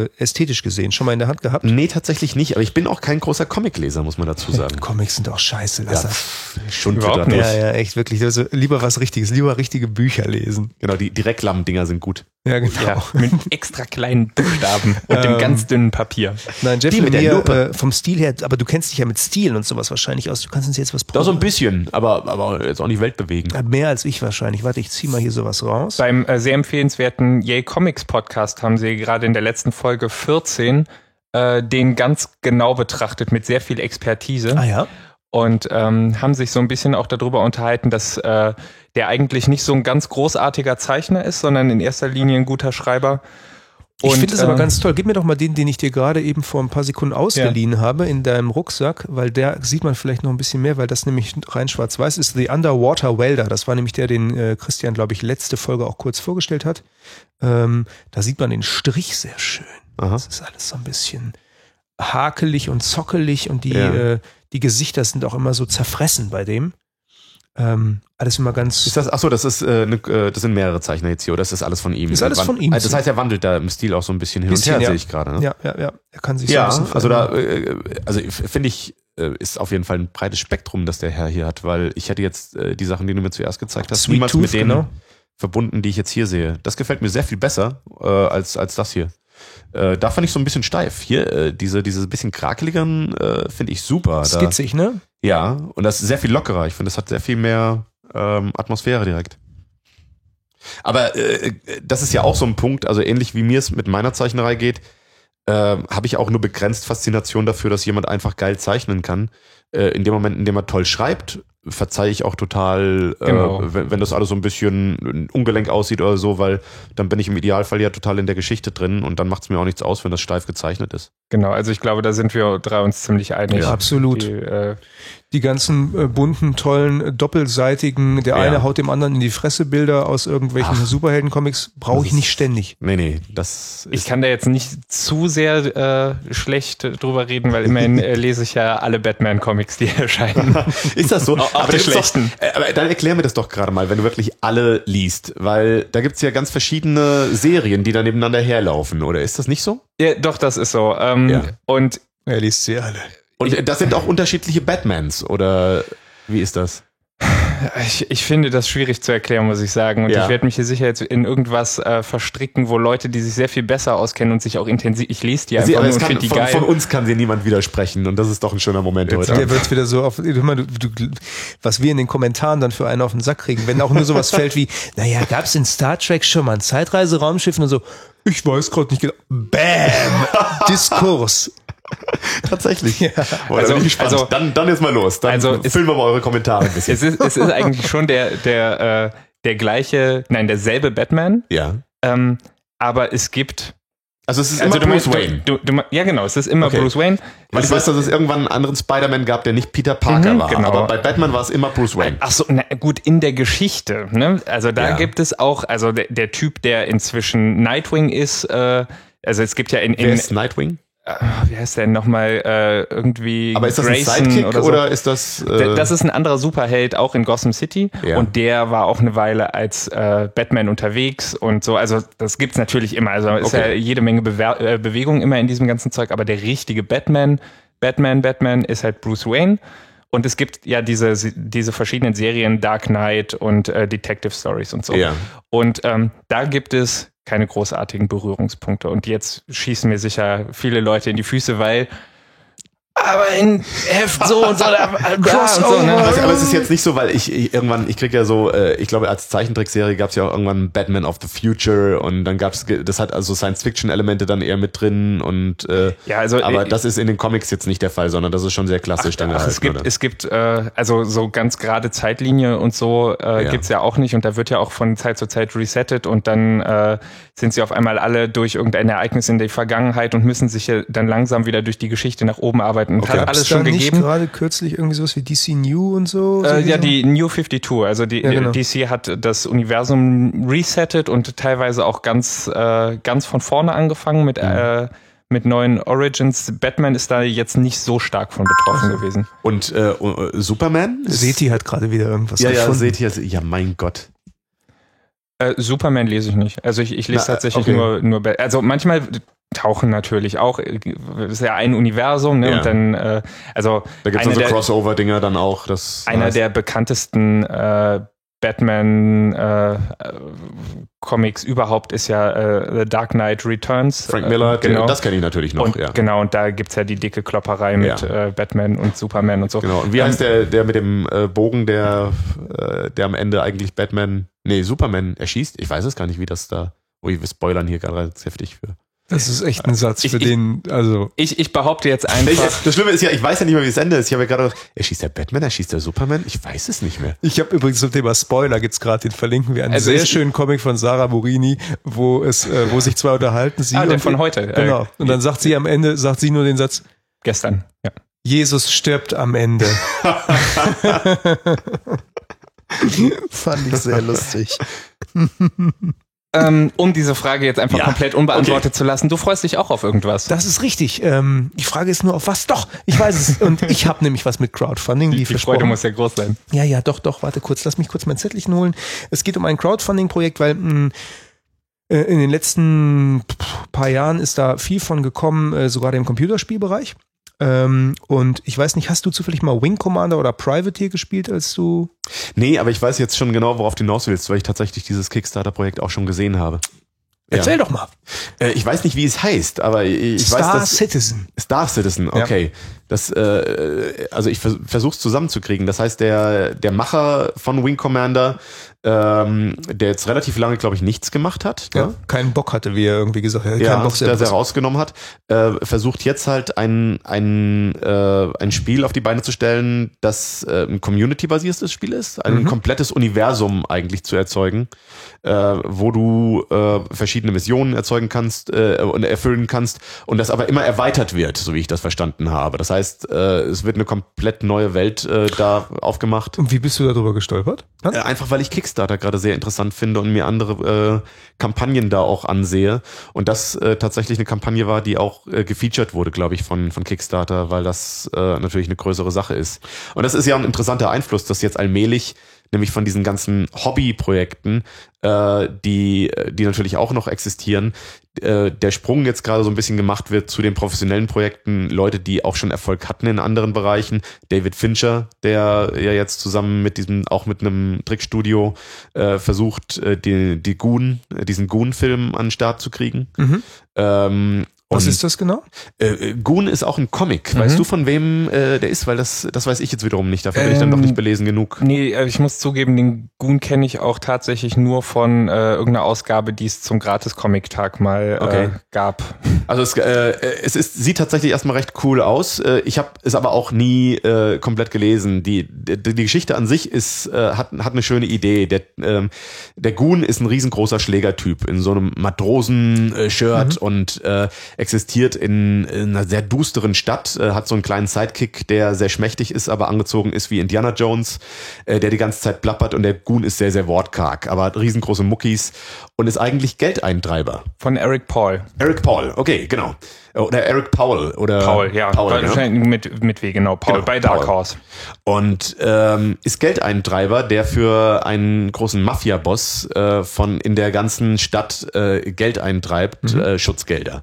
äh, ästhetisch gesehen schon mal in der Hand gehabt. Nee, tatsächlich nicht. Aber ich bin auch kein großer Comicleser, muss man dazu sagen. Comics sind auch scheiße, lass Ja, das. schon Überhaupt dadurch. Ja, ja, echt wirklich. Also lieber was Richtiges, lieber richtige Bücher lesen. Genau, die, die Reklam-Dinger sind gut. Ja, genau. Ja, mit extra kleinen Buchstaben und dem Ähm, ganz dünnen Papier. Nein, Jeff Die mit der Lemire, Lupe. äh, vom Stil her, aber du kennst dich ja mit Stilen und sowas wahrscheinlich aus. Du kannst uns jetzt was Da so ein bisschen, aber, aber jetzt auch nicht weltbewegend. Ja, Mehr als ich wahrscheinlich. Warte, ich zieh mal hier sowas raus. Beim äh, sehr empfehlenswerten Yay Comics Podcast haben sie gerade in der letzten Folge 14 äh, den ganz genau betrachtet mit sehr viel Expertise. Ah ja. und ähm, haben sich so ein bisschen auch darüber unterhalten, dass äh, der eigentlich nicht so ein ganz großartiger Zeichner ist, sondern in erster Linie ein guter Schreiber. Ich Und, finde es aber ähm, ganz toll. Gib mir doch mal den, den ich dir gerade eben vor ein paar Sekunden ausgeliehen habe in deinem Rucksack, weil der sieht man vielleicht noch ein bisschen mehr, weil das nämlich rein schwarz-weiß ist. The Underwater Welder. Das war nämlich der, den äh, Christian, glaube ich, letzte Folge auch kurz vorgestellt hat. Ähm, da sieht man den Strich sehr schön. Aha. Das ist alles so ein bisschen hakelig und zockelig und die, Ja. äh, die Gesichter sind auch immer so zerfressen bei dem. Ähm, alles immer ganz. Ist das, achso, das ist, äh, ne, äh, das sind mehrere Zeichner jetzt hier, oder ist das alles von ihm? Ist alles von ihm. Also das heißt, er wandelt da im Stil auch so ein bisschen hin Bisschen, und her, ja. sehe ich gerade. Ne? ja, ja, ja. Er kann sich Ja, so ein bisschen also da, äh, also finde ich, äh, ist auf jeden Fall ein breites Spektrum, das der Herr hier hat, weil ich hätte jetzt äh, die Sachen, die du mir zuerst gezeigt hast, Sweet niemals Tooth, mit denen genau. verbunden, die ich jetzt hier sehe. Das gefällt mir sehr viel besser äh, als, als das hier. Äh, da fand ich so ein bisschen steif. Hier, äh, diese, diese bisschen krakeligeren äh, finde ich super. Da, Skitzig, ne? ja, und das ist sehr viel lockerer. Ich finde, das hat sehr viel mehr ähm, Atmosphäre direkt. Aber äh, das ist ja auch so ein Punkt, also ähnlich wie mir es mit meiner Zeichnerei geht, äh, habe ich auch nur begrenzt Faszination dafür, dass jemand einfach geil zeichnen kann. Äh, in dem Moment, in dem er toll schreibt, verzeihe ich auch total, Genau. äh, wenn, wenn das alles so ein bisschen ungelenk aussieht oder so, weil dann bin ich im Idealfall ja total in der Geschichte drin und dann macht es mir auch nichts aus, wenn das steif gezeichnet ist. Genau, also ich glaube, da sind wir drei uns ziemlich einig. Ja, absolut. Die, äh, Die ganzen äh, bunten, tollen, äh, doppelseitigen, der Ja. eine haut dem anderen in die Fresse Bilder aus irgendwelchen. Superhelden-Comics, brauche ich nicht ständig. Nee, nee, das ich ist. kann da jetzt nicht zu sehr äh, schlecht drüber reden, weil immerhin äh, lese ich ja alle Batman-Comics, die erscheinen. Ist das so? Auch- aber, die schlechten. Doch, äh, aber dann erklär mir das doch gerade mal, wenn du wirklich alle liest. Weil da gibt's ja ganz verschiedene Serien, die da nebeneinander herlaufen, oder ist das nicht so? Ja, doch, das ist so. Ähm, Ja. Und Er liest sie alle. Und das sind auch unterschiedliche Batmans, oder wie ist das? Ich, ich finde das schwierig zu erklären, muss ich sagen. Und Ja. ich werde mich hier sicher jetzt in irgendwas äh, verstricken, wo Leute, die sich sehr viel besser auskennen und sich auch intensiv, ich lese die einfach Sie, aber und finde die von, geil. von uns kann dir niemand widersprechen und das ist doch ein schöner Moment Jetzt heute. Der wird wieder so auf, mal, du, du, was wir in den Kommentaren dann für einen auf den Sack kriegen, wenn auch nur sowas fällt wie, naja, gab es in Star Trek schon mal ein Zeitreiseraumschiff und so, ich weiß gerade nicht genau. Bam! Diskurs. Tatsächlich. Ja. Boah, Also- da ich also- dann, dann jetzt mal los. Dann Also füllen wir mal eure Kommentare ein bisschen. es, ist, es ist eigentlich schon der, der, äh, der gleiche, nein, derselbe Batman, ja. ähm, aber es gibt. Also es ist Also immer Bruce meinst, Wayne. Du, du, ja, genau, es ist immer Okay. Bruce Wayne. Weil ich Es weiß, ist- dass es irgendwann einen anderen Spider-Man gab, der nicht Peter Parker Mhm, war. genau. Aber bei Batman war es immer Bruce Wayne. Ach so, na gut, in der Geschichte. Ne? Also da Ja. gibt es auch, also der, der Typ, der inzwischen Nightwing ist, äh, also es gibt ja in, Wer in ist Nightwing? Äh, wie heißt der nochmal, äh, irgendwie Aber ist das Grayson ein Sidekick oder oder, so. ist das... Äh, Das ist ein anderer Superheld, auch in Gotham City. Ja. Und der war auch eine Weile als äh, Batman unterwegs und so. Also das gibt's natürlich immer. Also ist Okay. ja jede Menge Bewer äh, Bewegung immer in diesem ganzen Zeug. Aber der richtige Batman, Batman, Batman ist halt Bruce Wayne. Und es gibt ja diese, diese verschiedenen Serien, Dark Knight und äh, Detective Stories und so. Ja. Und ähm, da gibt es keine großartigen Berührungspunkte. Und jetzt schießen mir sicher viele Leute in die Füße, weil aber in Heft so und so, da, da und so, ne? Aber, aber es ist jetzt nicht so, weil ich, ich irgendwann, ich krieg ja so, äh, ich glaube, als Zeichentrickserie gab es ja auch irgendwann Batman of the Future und dann gab's, das hat also Science-Fiction-Elemente dann eher mit drin und äh, Ja, also aber äh, das ist in den Comics jetzt nicht der Fall, sondern das ist schon sehr klassisch dann Ach, gehalten, es gibt, oder? es gibt äh, also so ganz gerade Zeitlinie und so äh, Ja. gibt's ja auch nicht und da wird ja auch von Zeit zu Zeit resettet und dann äh, sind sie auf einmal alle durch irgendein Ereignis in der Vergangenheit und müssen sich ja dann langsam wieder durch die Geschichte nach oben arbeiten. Okay. hat alles schon nicht gegeben. gerade kürzlich irgendwie sowas wie DC New und so? so Äh, ja, die New 52, also die Ja, genau. DC hat das Universum resettet und teilweise auch ganz, äh, ganz von vorne angefangen mit, äh, mit neuen Origins. Batman ist da jetzt nicht so stark von betroffen gewesen. Und äh, äh, Superman? Seti hat gerade wieder irgendwas ja, ja, gefunden. seht ihr, ja, mein Gott. Äh, Superman lese ich nicht. Also ich, ich lese Na, tatsächlich okay. nur, nur, also manchmal tauchen natürlich auch, äh, das ist ja ein Universum, ne? Ja. Und dann, äh, also Da gibt's einer dann so der- Crossover-Dinger dann auch. Das einer heißt- der bekanntesten äh, Batman äh, Comics überhaupt ist ja äh, The Dark Knight Returns. Frank Miller, genau. das kenne ich natürlich noch. Und, ja. Genau, und da gibt's ja die dicke Klopperei mit Ja. äh, Batman und Superman und so. Genau. Und wie heißt der, der mit dem äh, Bogen, der, äh, der am Ende eigentlich Batman, nee, Superman erschießt? Ich weiß es gar nicht, wie das da. Ui, wir spoilern hier gerade heftig für. Das ist echt ein Satz, für ich- den, also. Ich, ich behaupte jetzt Ich, einfach. das Schlimme ist ja, ich weiß ja nicht mehr, wie es Ende ist. Ich habe ja gerade gedacht, erschießt der Batman, erschießt der Superman? Ich weiß es nicht mehr. Ich habe übrigens zum Thema Spoiler gibt's gerade, den verlinken wir, einen Also sehr schönen Comic von Sarah Morini, wo es, äh, wo sich zwei unterhalten. Sie Ah, der und- von heute. äh, Genau. Und dann sagt sie am Ende, sagt sie nur den Satz, Gestern. Ja. Jesus stirbt am Ende. Fand ich sehr lustig. Ähm, um diese Frage jetzt einfach Ja, komplett unbeantwortet zu lassen, du freust dich auch auf irgendwas. Das ist richtig. Ähm, die Frage ist nur auf was? Doch, ich weiß es. Und ich habe nämlich was mit Crowdfunding, wie die Freude muss ja groß sein. Ja, ja, doch, doch, warte kurz, lass mich kurz mein Zettelchen holen. Es geht um ein Crowdfunding-Projekt, weil mh, äh, in den letzten paar Jahren ist da viel von gekommen, äh, sogar im Computerspielbereich. Ähm, und ich weiß nicht, hast du zufällig mal Wing Commander oder Privateer gespielt, als du. Nee, aber ich weiß jetzt schon genau, worauf du hinaus willst, weil ich tatsächlich dieses Kickstarter-Projekt auch schon gesehen habe. Ja. Erzähl doch mal. Äh, ich weiß nicht, wie es heißt, aber ich, Star weiß, dass Citizen. Star Citizen, okay. Das, äh, also ich vers versuch's zusammenzukriegen. Das heißt, der, der Macher von Wing Commander, ähm, der jetzt relativ lange, glaube ich, nichts gemacht hat, Ja, ne? keinen Bock hatte, wie er irgendwie gesagt hat. Ja, Bock der was- rausgenommen hat, äh, versucht jetzt halt ein, ein, äh, ein Spiel auf die Beine zu stellen, das äh, ein Community-basiertes Spiel ist, ein Mhm. komplettes Universum eigentlich zu erzeugen, äh, wo du äh, verschiedene Missionen erzeugen kannst äh, und erfüllen kannst und das aber immer erweitert wird, so wie ich das verstanden habe. Das heißt, es wird eine komplett neue Welt da aufgemacht. Und wie bist du darüber gestolpert? Einfach weil ich Kickstarter gerade sehr interessant finde und mir andere äh, Kampagnen da auch ansehe. Und das äh, tatsächlich eine Kampagne war, die auch äh, gefeatured wurde, glaube ich, von, von Kickstarter, weil das äh, natürlich eine größere Sache ist. Und das ist ja ein interessanter Einfluss, dass jetzt allmählich nämlich von diesen ganzen Hobbyprojekten, äh, die, die natürlich auch noch existieren, äh, der Sprung jetzt gerade so ein bisschen gemacht wird zu den professionellen Projekten, Leute, die auch schon Erfolg hatten in anderen Bereichen. David Fincher, der ja jetzt zusammen mit diesem, auch mit einem Trickstudio äh, versucht, äh, die, die Goon, diesen Goon-Film an den Start zu kriegen. Mhm. Ähm, Was ist das genau? Äh, Goon ist auch ein Comic. Mhm. Weißt du, von wem äh, der ist? Weil das, das weiß ich jetzt wiederum nicht. Dafür bin ich dann Ähm, doch nicht belesen genug. Nee, äh, ich muss zugeben, den Goon kenne ich auch tatsächlich nur von äh, irgendeiner Ausgabe, die es zum Gratis-Comic-Tag mal Okay. äh, gab. Also es, äh, es ist, sieht tatsächlich erstmal recht cool aus. Äh, ich habe es aber auch nie äh, komplett gelesen. Die, die, die Geschichte an sich ist, äh, hat, hat eine schöne Idee. Der, ähm, der Goon ist ein riesengroßer Schlägertyp in so einem Matrosen-Shirt und äh, existiert in, in einer sehr dusteren Stadt, äh, hat so einen kleinen Sidekick, der sehr schmächtig ist, aber angezogen ist wie Indiana Jones, äh, der die ganze Zeit plappert und der Goon ist sehr, sehr wortkarg, aber hat riesengroße Muckis und ist eigentlich Geldeintreiber. Von Eric Paul. Eric Paul, okay, genau. Oder Eric Powell oder Paul, ja. Paul. Wahrscheinlich mit, mit W, genau. Paul, Genau, bei Dark Paul. Horse. Und ähm, ist Geldeintreiber, der für einen großen Mafia-Boss äh, von in der ganzen Stadt äh, Geld eintreibt, äh, Schutzgelder.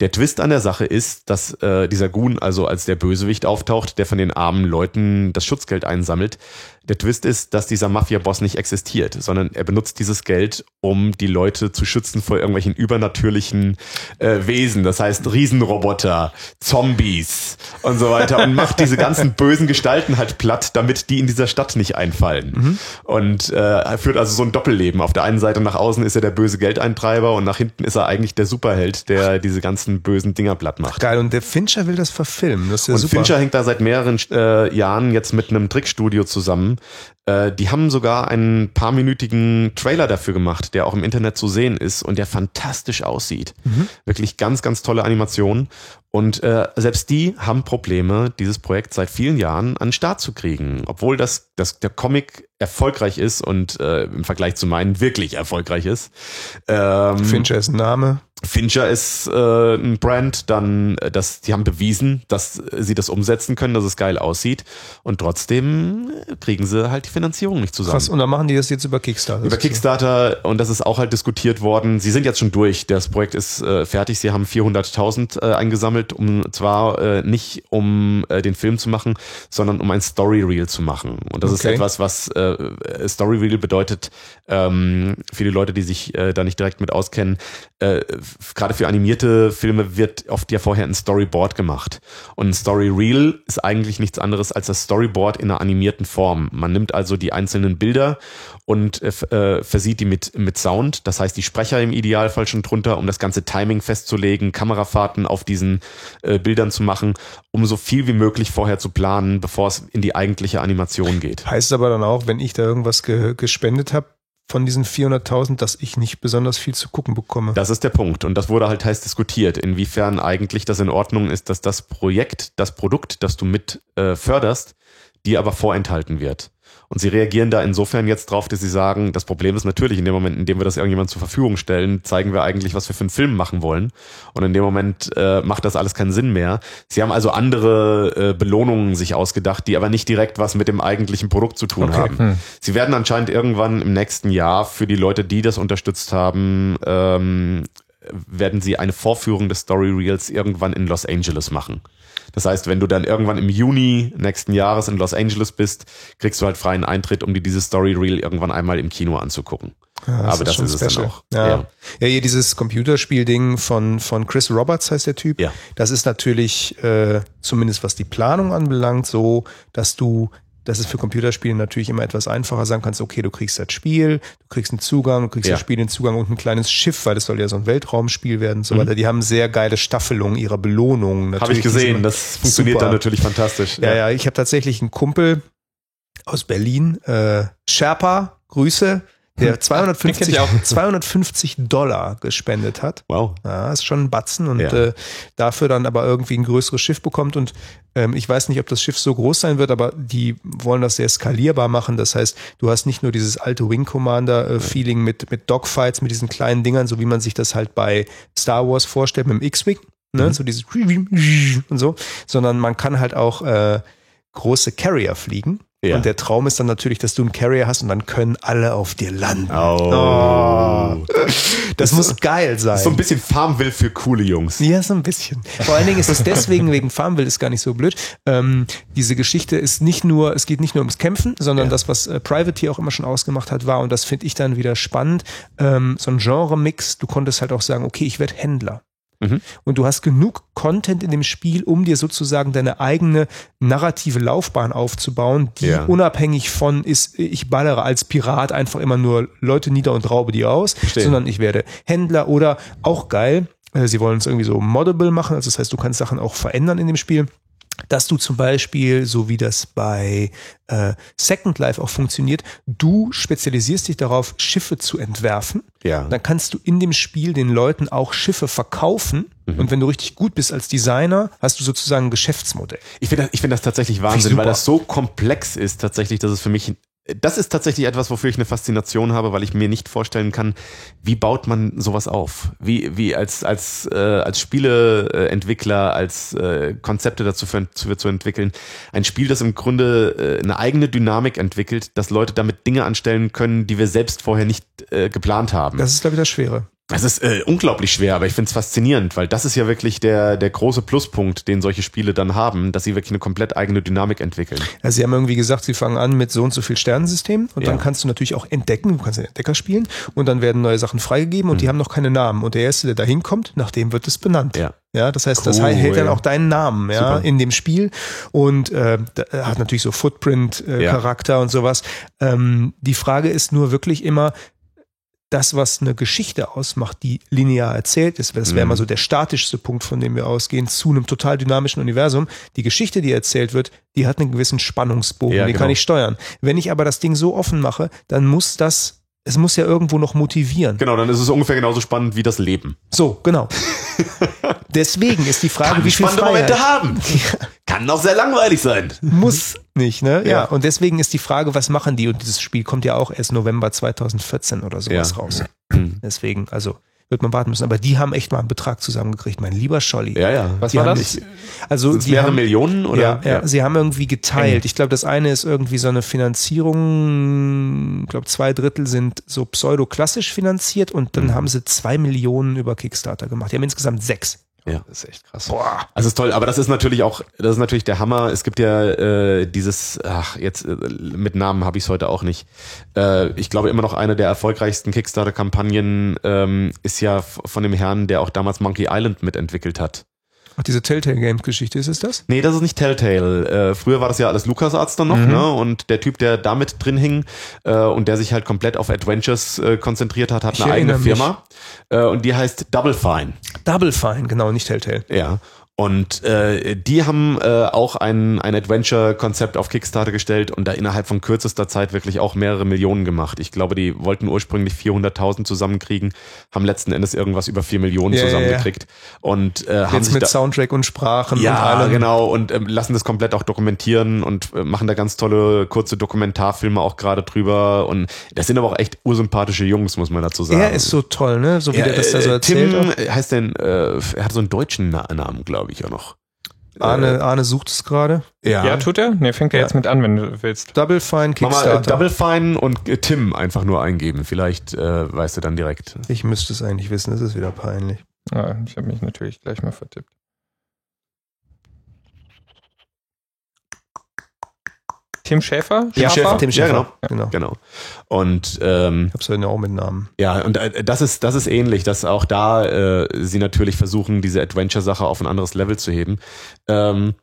Der Twist an der Sache ist, dass äh, dieser Goon also als der Bösewicht auftaucht, der von den armen Leuten das Schutzgeld einsammelt. Der Twist ist, dass dieser Mafia-Boss nicht existiert, sondern er benutzt dieses Geld, um die Leute zu schützen vor irgendwelchen übernatürlichen äh, Wesen. Das heißt Riesenroboter, Zombies und so weiter und macht diese ganzen bösen Gestalten halt platt, damit die in dieser Stadt nicht einfallen. Und äh, er führt also so ein Doppelleben. Auf der einen Seite nach außen ist er der böse Geldeintreiber und nach hinten ist er eigentlich der Superheld, der diese ganzen bösen Dinger platt macht. Geil. Und der Fincher will das verfilmen. Das ist ja Und super. Fincher hängt da seit mehreren äh, Jahren jetzt mit einem Trickstudio zusammen. Äh, die haben sogar einen paarminütigen Trailer dafür gemacht, der auch im Internet zu sehen ist und der fantastisch aussieht. Wirklich ganz, ganz tolle Animationen. Und äh, selbst die haben Probleme, dieses Projekt seit vielen Jahren an den Start zu kriegen. Obwohl das, das der Comic erfolgreich ist und äh, im Vergleich zu meinen wirklich erfolgreich ist. Ähm, Fincher ist ein Name. Fincher ist äh, ein Brand, dann äh, das, die haben bewiesen, dass sie das umsetzen können, dass es geil aussieht und trotzdem kriegen sie halt die Finanzierung nicht zusammen. Krass, und dann machen die das jetzt über Kickstarter. Über Kickstarter und das ist auch halt diskutiert worden. Sie sind jetzt schon durch, das Projekt ist äh, fertig, sie haben 400.000 äh, eingesammelt, um zwar äh, nicht um äh, den Film zu machen, sondern um ein Story Reel zu machen. Und das okay. ist etwas, was äh, Story Reel bedeutet, ähm, für die Leute, die sich äh, da nicht direkt mit auskennen, äh, gerade für animierte Filme wird oft ja vorher ein Storyboard gemacht. Und ein Story Reel ist eigentlich nichts anderes als das Storyboard in einer animierten Form. Man nimmt also die einzelnen Bilder und äh, äh, versieht die mit, mit Sound. Das heißt, die Sprecher im Idealfall schon drunter, um das ganze Timing festzulegen, Kamerafahrten auf diesen äh, Bildern zu machen, um so viel wie möglich vorher zu planen, bevor es in die eigentliche Animation geht. Heißt aber dann auch, wenn ich da irgendwas ge gespendet habe, von diesen 400.000, dass ich nicht besonders viel zu gucken bekomme. Das ist der Punkt. Und das wurde halt heiß diskutiert, inwiefern eigentlich das in Ordnung ist, dass das Projekt, das Produkt, das du mit äh, förderst, dir aber vorenthalten wird. Und sie reagieren da insofern jetzt drauf, dass sie sagen, das Problem ist natürlich, in dem Moment, in dem wir das irgendjemand zur Verfügung stellen, zeigen wir eigentlich, was wir für einen Film machen wollen. Und in dem Moment äh, macht das alles keinen Sinn mehr. Sie haben also andere äh, Belohnungen sich ausgedacht, die aber nicht direkt was mit dem eigentlichen Produkt zu tun okay. haben. Hm. Sie werden anscheinend irgendwann im nächsten Jahr für die Leute, die das unterstützt haben, ähm, werden sie eine Vorführung des Story Reels irgendwann in Los Angeles machen. Das heißt, wenn du dann irgendwann im Juni nächsten Jahres in Los Angeles bist, kriegst du halt freien Eintritt, um dir diese Story Reel irgendwann einmal im Kino anzugucken. Ja, das Aber das ist, ist es dann auch. Ja. ja. ja, hier dieses Computerspielding von, von Chris Roberts heißt der Typ. Ja. Das ist natürlich, äh, zumindest was die Planung anbelangt, so, dass du dass es für Computerspiele natürlich immer etwas einfacher sein kannst, okay, du kriegst das Spiel, du kriegst einen Zugang, du kriegst ja. das Spiel, den Zugang und ein kleines Schiff, weil das soll ja so ein Weltraumspiel werden und so mhm. weiter. Die haben sehr geile Staffelungen ihrer Belohnungen. Habe ich gesehen, das funktioniert super. dann natürlich fantastisch. Ja, ja, ja ich habe tatsächlich einen Kumpel aus Berlin, äh, Sherpa, Grüße, der 250, Ach, 250 Dollar gespendet hat. Wow. Ja, ist schon ein Batzen und ja. äh, dafür dann aber irgendwie ein größeres Schiff bekommt. Und ähm, ich weiß nicht, ob das Schiff so groß sein wird, aber die wollen das sehr skalierbar machen. Das heißt, du hast nicht nur dieses alte Wing Commander-Feeling äh, mit, mit Dogfights, mit diesen kleinen Dingern, so wie man sich das halt bei Star Wars vorstellt, mit dem X-Wing, ne? Mhm. so dieses und so, sondern man kann halt auch äh, große Carrier fliegen. Ja. Und der Traum ist dann natürlich, dass du einen Carrier hast und dann können alle auf dir landen. Oh. oh. Das, das, muss geil sein. So ein bisschen Farmville für coole Jungs. Ja, so ein bisschen. Vor allen Dingen ist es deswegen, wegen Farmville ist gar nicht so blöd. Ähm, diese Geschichte ist nicht nur, es geht nicht nur ums Kämpfen, sondern ja. das, was äh, Private hier auch immer schon ausgemacht hat, war, und das finde ich dann wieder spannend, ähm, so ein Genre-Mix. Du konntest halt auch sagen, okay, ich werde Händler. Mhm. Und du hast genug Content in dem Spiel, um dir sozusagen deine eigene narrative Laufbahn aufzubauen, die ja. unabhängig von ist, ich ballere als Pirat einfach immer nur Leute nieder und raube die aus, Verstehen. sondern ich werde Händler oder auch geil, äh, sie wollen es irgendwie so moddable machen, also das heißt, du kannst Sachen auch verändern in dem Spiel dass du zum Beispiel, so wie das bei äh, Second Life auch funktioniert, du spezialisierst dich darauf, Schiffe zu entwerfen. Ja. Dann kannst du in dem Spiel den Leuten auch Schiffe verkaufen. Mhm. Und wenn du richtig gut bist als Designer, hast du sozusagen ein Geschäftsmodell. Ich finde das, ich finde das tatsächlich Wahnsinn, weil das so komplex ist tatsächlich, dass es für mich das ist tatsächlich etwas, wofür ich eine Faszination habe, weil ich mir nicht vorstellen kann, wie baut man sowas auf? Wie, wie als, als, äh, als Spieleentwickler, als äh, Konzepte dazu für, zu, zu entwickeln. Ein Spiel, das im Grunde äh, eine eigene Dynamik entwickelt, dass Leute damit Dinge anstellen können, die wir selbst vorher nicht äh, geplant haben. Das ist, glaube ich, das Schwere. Es ist äh, unglaublich schwer, aber ich finde es faszinierend, weil das ist ja wirklich der, der große Pluspunkt, den solche Spiele dann haben, dass sie wirklich eine komplett eigene Dynamik entwickeln. Ja, sie haben irgendwie gesagt, sie fangen an mit so und so viel Sternensystem und ja. dann kannst du natürlich auch entdecken, du kannst den Entdecker spielen und dann werden neue Sachen freigegeben und mhm. die haben noch keine Namen. Und der Erste, der da hinkommt, nach dem wird es benannt. Ja. Ja, das heißt, cool, das hält dann auch deinen Namen ja, in dem Spiel und äh, hat natürlich so Footprint-Charakter äh, ja. und sowas. Ähm, die Frage ist nur wirklich immer, das, was eine Geschichte ausmacht, die linear erzählt ist, das wäre mhm. mal so der statischste Punkt, von dem wir ausgehen, zu einem total dynamischen Universum. Die Geschichte, die erzählt wird, die hat einen gewissen Spannungsbogen, ja, den genau. kann ich steuern. Wenn ich aber das Ding so offen mache, dann muss das es muss ja irgendwo noch motivieren. Genau, dann ist es ungefähr genauso spannend wie das Leben. So, genau. Deswegen ist die Frage, Kann wie viel spannende Freiheit. Momente haben. Kann auch sehr langweilig sein. Muss nicht, ne? Ja. ja. Und deswegen ist die Frage, was machen die? Und dieses Spiel kommt ja auch erst November 2014 oder sowas ja. raus. Mhm. Deswegen, also wird man warten müssen. Aber die haben echt mal einen Betrag zusammengekriegt, mein lieber Scholli. Ja, ja. Was Die war haben das? nicht- Also Sind's die mehrere haben, Millionen oder? ja, ja, sie haben irgendwie geteilt. Ich glaube, das eine ist irgendwie so eine Finanzierung, ich glaube, zwei Drittel sind so pseudo-klassisch finanziert und dann haben sie zwei Millionen über Kickstarter gemacht. Die haben insgesamt sechs. Ja. Das ist echt krass. Boah. Also ist toll, aber das ist natürlich auch, das ist natürlich der Hammer. Es gibt ja äh, dieses, ach, jetzt äh, mit Namen habe ich es heute auch nicht. Äh, ich glaube immer noch eine der erfolgreichsten Kickstarter-Kampagnen ähm, ist ja von dem Herrn, der auch damals Monkey Island mitentwickelt hat. Ach, diese Telltale Games Geschichte, ist es das? Nee, das ist nicht Telltale. Äh, früher war das ja alles LucasArts dann noch, Mhm. ne? Und der Typ, der damit drin hing äh, und der sich halt komplett auf Adventures äh, konzentriert hat, hat Ich eine eigene. Firma. Äh, und die heißt Double Fine. Double Fine, genau, nicht Telltale. Ja. Und äh, die haben äh, auch ein, ein Adventure-Konzept auf Kickstarter gestellt und da innerhalb von kürzester Zeit wirklich auch mehrere Millionen gemacht. Ich glaube, die wollten ursprünglich 400.000 zusammenkriegen, haben letzten Endes irgendwas über 4 Millionen ja, zusammengekriegt. Und äh, haben Jetzt sich mit Soundtrack und Sprachen und ja, allem. genau, und ähm, lassen das komplett auch dokumentieren und äh, machen da ganz tolle kurze Dokumentarfilme auch gerade drüber. Und das sind aber auch echt ursympathische Jungs, muss man dazu sagen. Er ist so toll, ne? So wie Ja, der das da so äh, erzählt. Tim hat. heißt denn, äh, er hat so einen deutschen Na Namen, glaube ich, auch noch. Arne, Arne sucht es gerade. Ja, tut er? Ne, fängt er Ja. jetzt mit an, wenn du willst. Double Fine Mach mal äh, Kickstarter. Double Fine und äh, Tim einfach nur eingeben. Vielleicht äh, weißt du dann direkt. ich müsste es eigentlich wissen, das ist wieder peinlich. Ah, ich habe mich natürlich gleich mal vertippt. Tim Schäfer? Tim Schäfer. Tim Ja, Schäfer. genau. genau. Genau. Und ähm, Ich hab's ja auch mit Namen. ja, und äh, das ist das ist ähnlich, dass auch da äh, sie natürlich versuchen, diese Adventure-Sache auf ein anderes Level zu heben. Ähm,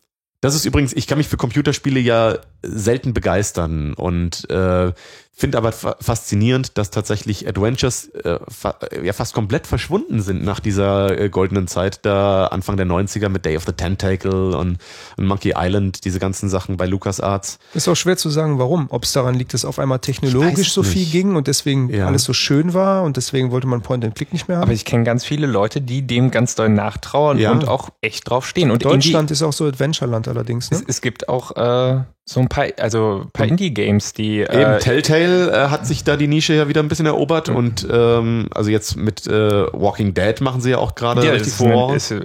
das ist übrigens, ich kann mich für Computerspiele ja selten begeistern und äh, finde aber fa faszinierend, dass tatsächlich Adventures äh, fa ja fast komplett verschwunden sind nach dieser äh, goldenen Zeit, da Anfang der 90er mit Day of the Tentacle und, und Monkey Island, diese ganzen Sachen bei LucasArts. Ist auch schwer zu sagen, warum. Ob es daran liegt, dass auf einmal technologisch so viel ging und deswegen Ja. alles so schön war und deswegen wollte man Point-and-Click nicht mehr haben. Aber ich kenne ganz viele Leute, die dem ganz doll nachtrauern Ja. und auch echt drauf stehen. Und Deutschland ist auch so Adventureland allerdings. Ne? es, es gibt auch äh, so ein paar, also ein paar Indie-Games, die Eben, äh, Telltale äh, hat sich da die Nische ja wieder ein bisschen erobert Mhm. und ähm, also jetzt mit äh, Walking Dead machen sie ja auch gerade ja, richtig ist, ein, vor. ist äh,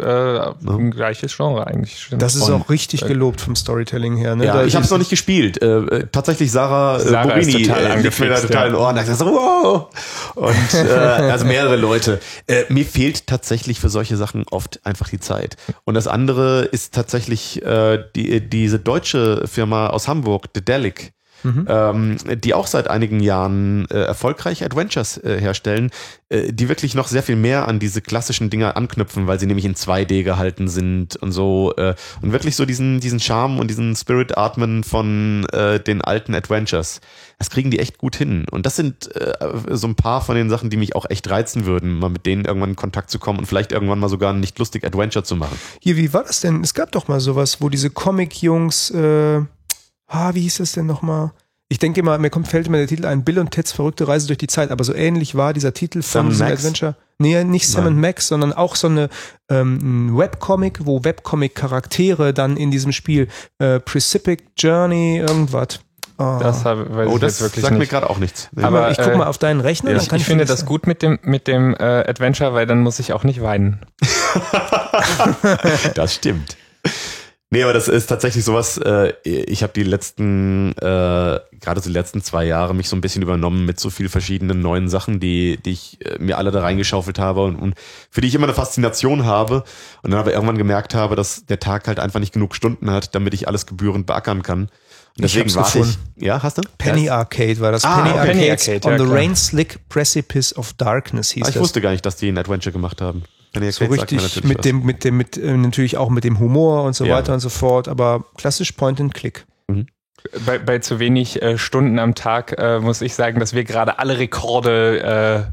ein gleiches Genre eigentlich. Stimmt. Das ist Und- auch richtig gelobt vom Storytelling her. Ne? Ja, Da ich habe es ist- noch nicht gespielt. Äh, äh, tatsächlich Sarah, äh, Sarah ist Borini total äh, liegt mir da total ja. in Ohren. Ich so, wow. Und äh, also mehrere Leute. Äh, mir fehlt tatsächlich für solche Sachen oft einfach die Zeit. Und das andere ist tatsächlich äh, die, diese deutsche Firma aus Hamburg, Dedelic. Mhm. ähm, die auch seit einigen Jahren äh, erfolgreich Adventures äh, herstellen, äh, die wirklich noch sehr viel mehr an diese klassischen Dinger anknüpfen, weil sie nämlich in 2D gehalten sind und so äh, und wirklich so diesen diesen Charme und diesen Spirit atmen von äh, den alten Adventures. Das kriegen die echt gut hin und das sind äh, so ein paar von den Sachen, die mich auch echt reizen würden, mal mit denen irgendwann in Kontakt zu kommen und vielleicht irgendwann mal sogar ein nicht lustig Adventure zu machen. Hier, wie war das denn? Es gab doch mal sowas, wo diese Comic-Jungs, ah, wie hieß das denn nochmal? Ich denke immer, mir kommt, fällt immer der Titel ein, Bill und Teds verrückte Reise durch die Zeit, aber so ähnlich war dieser Titel von diesem Max? Adventure. Nee, nicht Sam Nein. Max, sondern auch so eine ähm, ein Webcomic, wo Webcomic-Charaktere dann in diesem Spiel äh, Precipic Journey, irgendwas. Oh. das hab, weiß Oh, ich das jetzt wirklich sagt mir nicht. gerade auch nichts. Nee. Aber, ich guck äh, mal auf deinen Rechner. ja, dann Ich, kann ich finde das gut mit dem, mit dem äh, Adventure, weil dann muss ich auch nicht weinen. Das stimmt. Nee, aber das ist tatsächlich sowas, äh, ich habe die letzten, äh, gerade so die letzten zwei Jahre mich so ein bisschen übernommen mit so viel verschiedenen neuen Sachen, die, die ich äh, mir alle da reingeschaufelt habe und, und für die ich immer eine Faszination habe und dann aber irgendwann gemerkt habe, dass der Tag halt einfach nicht genug Stunden hat, damit ich alles gebührend beackern kann. Und deswegen warte ich. Ja, hast du? Penny. Arcade war das. Ah, Penny, okay. Penny Arcade, on ja, the klar. Rain Slick Precipice of Darkness hieß Ah, ich das. wusste gar nicht, dass die ein Adventure gemacht haben. So richtig natürlich mit was. dem, mit dem, mit äh, natürlich auch mit dem Humor und so Ja. weiter und so fort, aber klassisch Point and Click. Bei, bei zu wenig äh, Stunden am Tag äh, muss ich sagen, dass wir gerade alle Rekorde,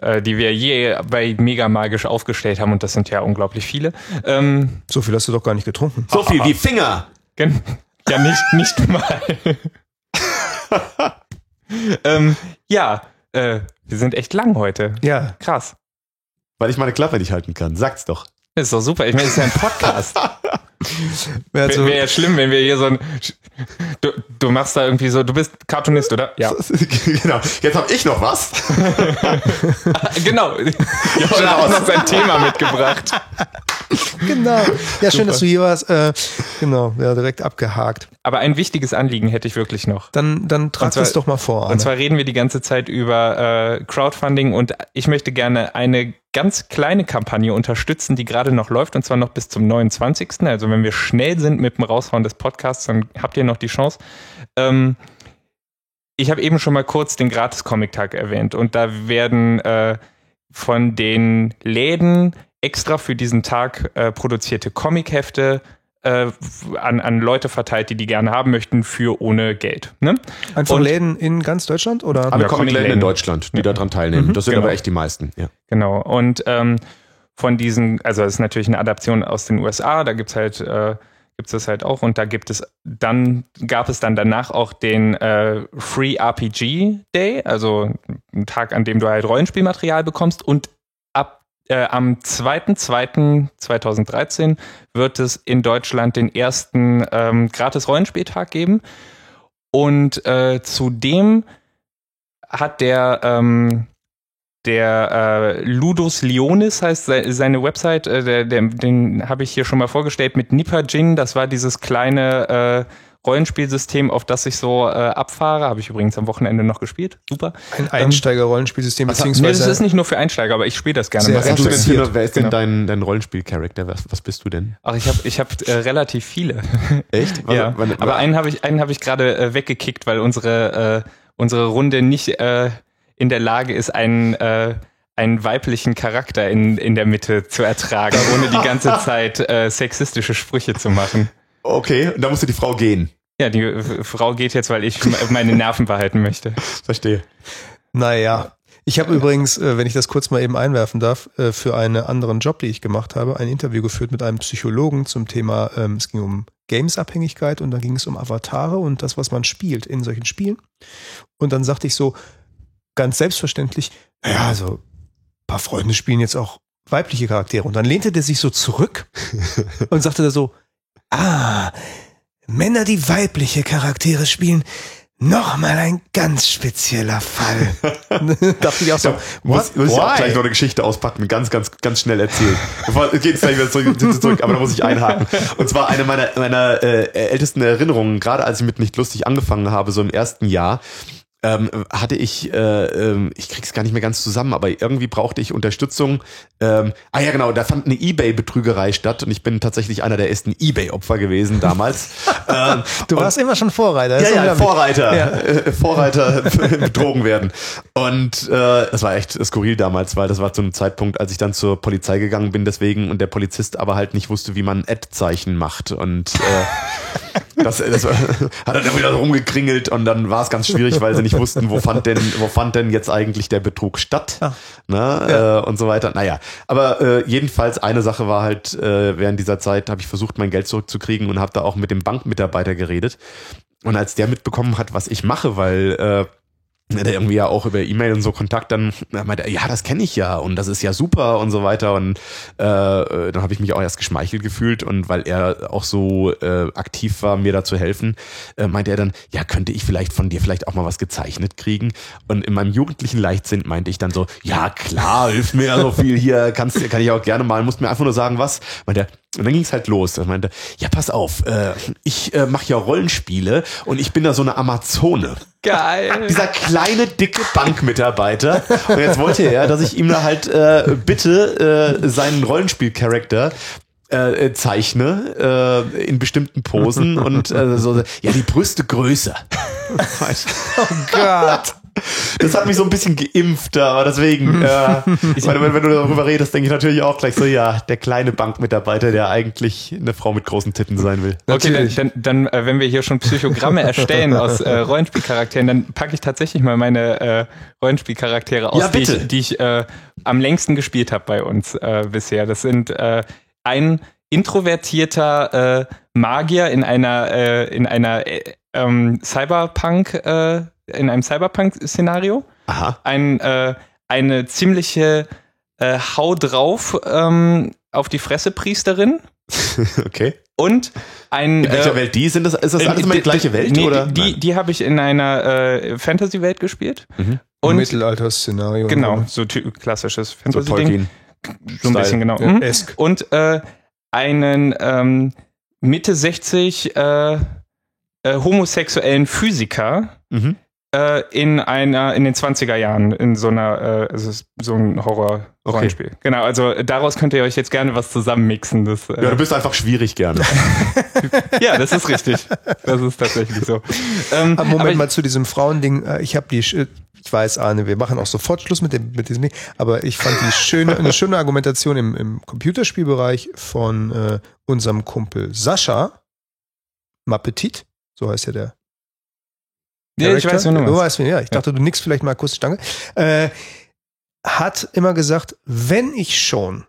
äh, äh, die wir je bei Mega Magisch aufgestellt haben, und das sind ja unglaublich viele, ähm, So viel hast du doch gar nicht getrunken. So viel wie Finger! gen- ja nicht, nicht mal. ähm, ja, äh, wir sind echt lang heute. Ja, Krass. Weil ich meine Klappe nicht halten kann. Sag's doch. Ist doch super. Ich meine, es ist ja ein Podcast. Wäre so, wär ja schlimm, wenn wir hier so ein Du, du machst da irgendwie so, du bist Cartoonist, oder? Ja. genau. Jetzt habe ich noch was. genau. Ich habe auch noch sein Thema mitgebracht. genau. Ja, schön, Super. dass du hier warst. Äh, genau, ja, direkt abgehakt. Aber ein wichtiges Anliegen hätte ich wirklich noch. Dann, dann trag es doch mal vor. Anne. Und zwar reden wir die ganze Zeit über äh, Crowdfunding und ich möchte gerne eine ganz kleine Kampagne unterstützen, die gerade noch läuft und zwar noch bis zum 29. Also wenn wir schnell sind mit dem Raushauen des Podcasts, dann habt ihr noch die Chance. Ähm, ich habe eben schon mal kurz den Gratis-Comic-Tag erwähnt und da werden äh, von den Läden extra für diesen Tag äh, produzierte Comichefte äh, an, an Leute verteilt, die die gerne haben möchten, für ohne Geld. Ne? Einfach und, Läden in ganz Deutschland oder? Alle ja, Comic-Läden in Deutschland, die ja. daran teilnehmen. Mhm. Das sind genau. aber echt die meisten. Ja. Genau. Und ähm, von diesen, also es ist natürlich eine Adaption aus den USA, da gibt es halt äh, gibt es halt auch und da gibt es dann gab es dann danach auch den äh, Free RPG Day, also ein Tag, an dem du halt Rollenspielmaterial bekommst und äh, am 2.2.2013 wird es in Deutschland den ersten ähm, Gratis-Rollenspieltag geben. Und äh, zudem hat der, ähm, der äh, Ludus Leonis heißt seine Website, äh, der, der, den habe ich hier schon mal vorgestellt mit Nipajin. Das war dieses kleine äh, Rollenspielsystem, auf das ich so äh, abfahre. Habe ich übrigens am Wochenende noch gespielt. Super. Ein ähm, Einsteiger-Rollenspielsystem, ähm, beziehungsweise. Nee, das ist nicht nur für Einsteiger, aber ich spiele das gerne. Sehr, sehr sehr wer ist denn genau. dein, dein Rollenspiel-Charakter? Was, was bist du denn? Ach, ich habe ich hab, äh, relativ viele. Echt? ja. Wann, wann, aber einen habe ich, einen hab ich gerade äh, weggekickt, weil unsere, äh, unsere Runde nicht äh, in der Lage ist, einen äh, einen weiblichen Charakter in, in der Mitte zu ertragen, ohne die ganze Zeit äh, sexistische Sprüche zu machen. Okay, und da musste die Frau gehen. Ja, die Frau geht jetzt, weil ich meine Nerven behalten möchte. Verstehe. Naja. Ich habe übrigens, äh, wenn ich das kurz mal eben einwerfen darf, äh, für einen anderen Job, den ich gemacht habe, ein Interview geführt mit einem Psychologen zum Thema, ähm, es ging um Games-Abhängigkeit und da ging es um Avatare und das, was man spielt in solchen Spielen. Und dann sagte ich so, ganz selbstverständlich, ja, also ein paar Freunde spielen jetzt auch weibliche Charaktere. Und dann lehnte der sich so zurück und sagte da so, Ah, Männer, die weibliche Charaktere spielen, Nochmal ein ganz spezieller Fall. Dachte ich auch so. Ja, muss, muss ich auch gleich noch eine Geschichte auspacken, ganz, ganz, ganz schnell erzählen. Bevor, geht gleich wieder zurück, zurück, aber da muss ich einhaken. Und zwar eine meiner, meiner äh, ältesten Erinnerungen, gerade als ich mit nicht lustig angefangen habe, so im ersten Jahr, ähm, hatte ich, äh, äh, ich krieg's gar nicht mehr ganz zusammen, aber irgendwie brauchte ich Unterstützung. Ähm, ah ja, genau, da fand eine Ebay-Betrügerei statt und ich bin tatsächlich einer der ersten Ebay-Opfer gewesen damals. ähm, du warst immer schon Vorreiter. Ja, ja, Vorreiter. Ja. Äh, Vorreiter betrogen werden. Und äh, das war echt skurril damals, weil das war zu einem Zeitpunkt, als ich dann zur Polizei gegangen bin deswegen und der Polizist aber halt nicht wusste, wie man Ad-Zeichen macht. Und äh, das, das hat er dann wieder rumgekringelt und dann war es ganz schwierig, weil sie nicht wussten, wo fand denn, wo fand denn jetzt eigentlich der Betrug statt ah. ne, ja. äh, und so weiter. Naja, aber äh, jedenfalls eine Sache war halt, äh, während dieser Zeit habe ich versucht, mein Geld zurückzukriegen und habe da auch mit dem Bankmitarbeiter geredet. Und als der mitbekommen hat, was ich mache, weil äh, der irgendwie ja auch über E-Mail und so Kontakt dann meinte, ja, das kenne ich ja und das ist ja super und so weiter und äh, dann habe ich mich auch erst geschmeichelt gefühlt und weil er auch so äh, aktiv war, mir da zu helfen, äh, meinte er dann, ja, könnte ich vielleicht von dir vielleicht auch mal was gezeichnet kriegen? Und in meinem jugendlichen Leichtsinn meinte ich dann so, ja klar, hilf mir ja so viel hier, kannst kann ich auch gerne mal, musst mir einfach nur sagen, was, meinte er, und dann ging es halt los. Er meinte, ja, pass auf, äh, ich äh, mache ja Rollenspiele und ich bin da so eine Amazone. Geil. Dieser kleine, dicke Bankmitarbeiter. Und jetzt wollte er, dass ich ihm da halt äh, bitte äh, seinen Rollenspiel-Charakter äh, zeichne äh, in bestimmten Posen und äh, so, ja, die Brüste größer. oh Gott. Das hat mich so ein bisschen geimpft, aber deswegen, äh, ich meine, wenn, wenn, du darüber redest, denke ich natürlich auch gleich so, ja, der kleine Bankmitarbeiter, der eigentlich eine Frau mit großen Titten sein will. Okay, dann, dann äh, wenn wir hier schon Psychogramme erstellen aus äh, Rollenspielcharakteren, dann packe ich tatsächlich mal meine äh, Rollenspielcharaktere aus, ja, die ich, die ich äh, am längsten gespielt habe bei uns äh, bisher. Das sind äh, ein introvertierter äh, Magier in einer äh, in einer äh, ähm, Cyberpunk äh, in einem Cyberpunk-Szenario. Aha. Ein, äh, eine ziemliche äh, Hau drauf ähm, auf die Fresse Priesterin. okay. Und ein. In welcher äh, Welt die? Sind das, ist das alles immer die gleiche Welt? nee, oder? Die, die habe ich in einer äh, Fantasy-Welt gespielt. Mhm. Und Mittelalter-Szenario. genau, so klassisches So Fantasy-Ding. Tolkien. So ein Style. bisschen, genau. Ja, Mhm. esk. Und äh, einen ähm, Mitte 60 äh, äh, homosexuellen Physiker Mhm. Äh, in einer in den 20er Jahren in so einer äh, ist so ein Horror Rollenspiel. Genau, also daraus könnt ihr euch jetzt gerne was zusammenmixen. Das, äh, Ja, du bist einfach schwierig gerne. ja, das ist richtig. Das ist tatsächlich so. Ähm, Aber Moment aber mal zu diesem Frauending. Äh, Ich habe die, ich weiß, Arne, wir machen auch sofort Schluss mit dem, mit diesem Ding. Aber ich fand die schöne, eine schöne Argumentation im, im Computerspielbereich von äh, unserem Kumpel Sascha Mappetit. So heißt ja der. Ja, ich weiß, du weißt, ja. Ich dachte, du nix vielleicht mal akustisch, danke. Äh, hat immer gesagt, wenn ich schon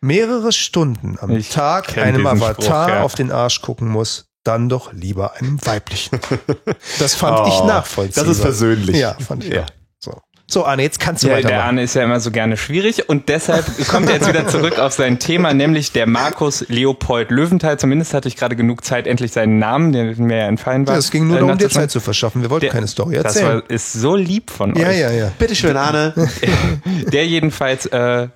mehrere Stunden am Ich Tag einem Avatar Spruch, ja. auf den Arsch gucken muss, dann doch lieber einem weiblichen. Das fand ich Oh, nachvollziehbar. Das ist versöhnlich. Ja, fand ich Ja. So. Arne, jetzt kannst du Ja, der weitermachen. Arne ist ja immer so gerne schwierig und deshalb kommt er jetzt wieder zurück auf sein Thema, nämlich der Markus Leopold Löwenthal. Zumindest hatte ich gerade genug Zeit, endlich seinen Namen, der mir ja entfallen war. Ja, es ging nur äh, darum, dir. Zeit zu verschaffen. Wir wollten Der- keine Story Das erzählen. war, ist so lieb von ja, euch. ja, ja. Bitteschön, Arne. Der jedenfalls äh,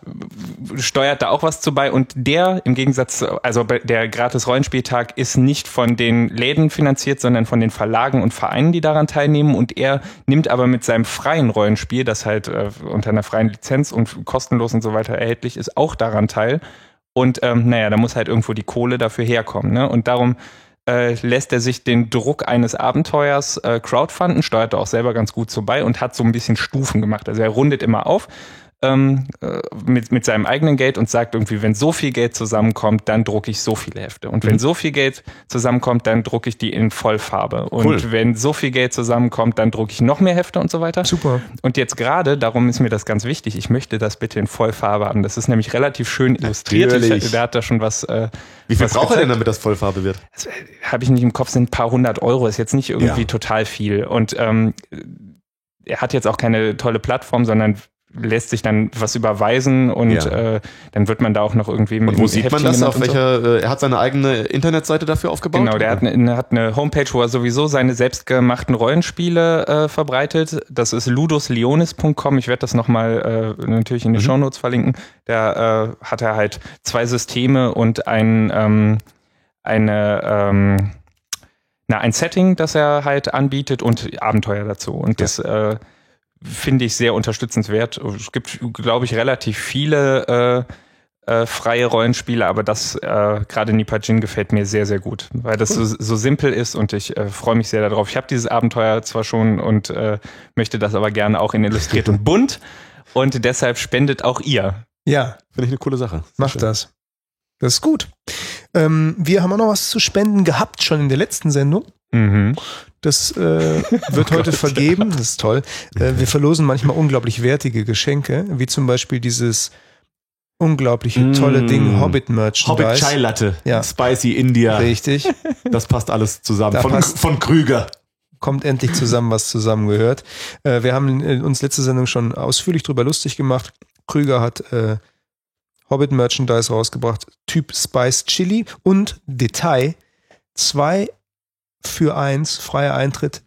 steuert da auch was zu bei und der im Gegensatz, zu- also der gratis Rollenspieltag ist nicht von den Läden finanziert, sondern von den Verlagen und Vereinen, die daran teilnehmen und er nimmt aber mit seinem freien Rollenspiel, das halt äh, unter einer freien Lizenz und kostenlos und so weiter erhältlich ist, auch daran teil. Und ähm, naja, da muss halt irgendwo die Kohle dafür herkommen. Ne? Und darum äh, lässt er sich den Druck eines Abenteuers äh, crowdfunden, steuert da auch selber ganz gut so bei und hat so ein bisschen Stufen gemacht. Also er rundet immer auf ähm, äh, mit, mit seinem eigenen Geld und sagt irgendwie, wenn so viel Geld zusammenkommt, dann drucke ich so viele Hefte. Und wenn so viel Geld zusammenkommt, dann drucke ich die in Vollfarbe. Und Cool. wenn so viel Geld zusammenkommt, dann drucke ich noch mehr Hefte und so weiter. Super. Und jetzt gerade, darum ist mir das ganz wichtig, ich möchte das bitte in Vollfarbe haben. Das ist nämlich relativ schön illustriert. Ich, der hat da schon was. Äh, Wie viel was braucht er denn, damit das Vollfarbe wird? Das habe ich nicht im Kopf, sind ein paar hundert Euro, ist jetzt nicht irgendwie Ja. total viel. Und ähm, er hat jetzt auch keine tolle Plattform, sondern lässt sich dann was überweisen und Ja. äh, dann wird man da auch noch irgendwie mit Und wo sieht man Heftchen das? genannt Auf und so. welcher? Äh, er hat seine eigene Internetseite dafür aufgebaut. Genau, der hat eine, hat eine Homepage, wo er sowieso seine selbstgemachten Rollenspiele äh, verbreitet. Das ist ludosleonis.com. Ich werde das nochmal äh, natürlich in den Mhm. Shownotes verlinken. Da äh, hat er halt zwei Systeme und ein, ähm, eine, ähm, na, ein Setting, das er halt anbietet und Abenteuer dazu. Und das äh, finde ich sehr unterstützenswert. Es gibt, glaube ich, relativ viele äh, äh, freie Rollenspiele, aber das äh, gerade Nipajin gefällt mir sehr, sehr gut, weil das so, so simpel ist und ich äh, freue mich sehr darauf. Ich habe dieses Abenteuer zwar schon und äh, möchte das aber gerne auch in illustriert und bunt und deshalb spendet auch ihr. Ja, Finde ich eine coole Sache. Sehr mach schön. das. Das ist gut. Ähm, wir haben auch noch was zu spenden gehabt, schon in der letzten Sendung. Mhm. Das äh, wird heute vergeben. Das ist toll. Äh, wir verlosen manchmal unglaublich wertige Geschenke, wie zum Beispiel dieses unglaubliche tolle Mm. Ding Hobbit Merchandise. Hobbit Chai Latte. Ja. Spicy India. Richtig. Das passt alles zusammen. Da Von, von Krüger. Kommt endlich zusammen, was zusammengehört. Äh, wir haben äh, uns letzte Sendung schon ausführlich drüber lustig gemacht. Krüger hat äh, Hobbit Merchandise rausgebracht, Typ Spice Chili und Detail. Zwei für eins, freier Eintritt.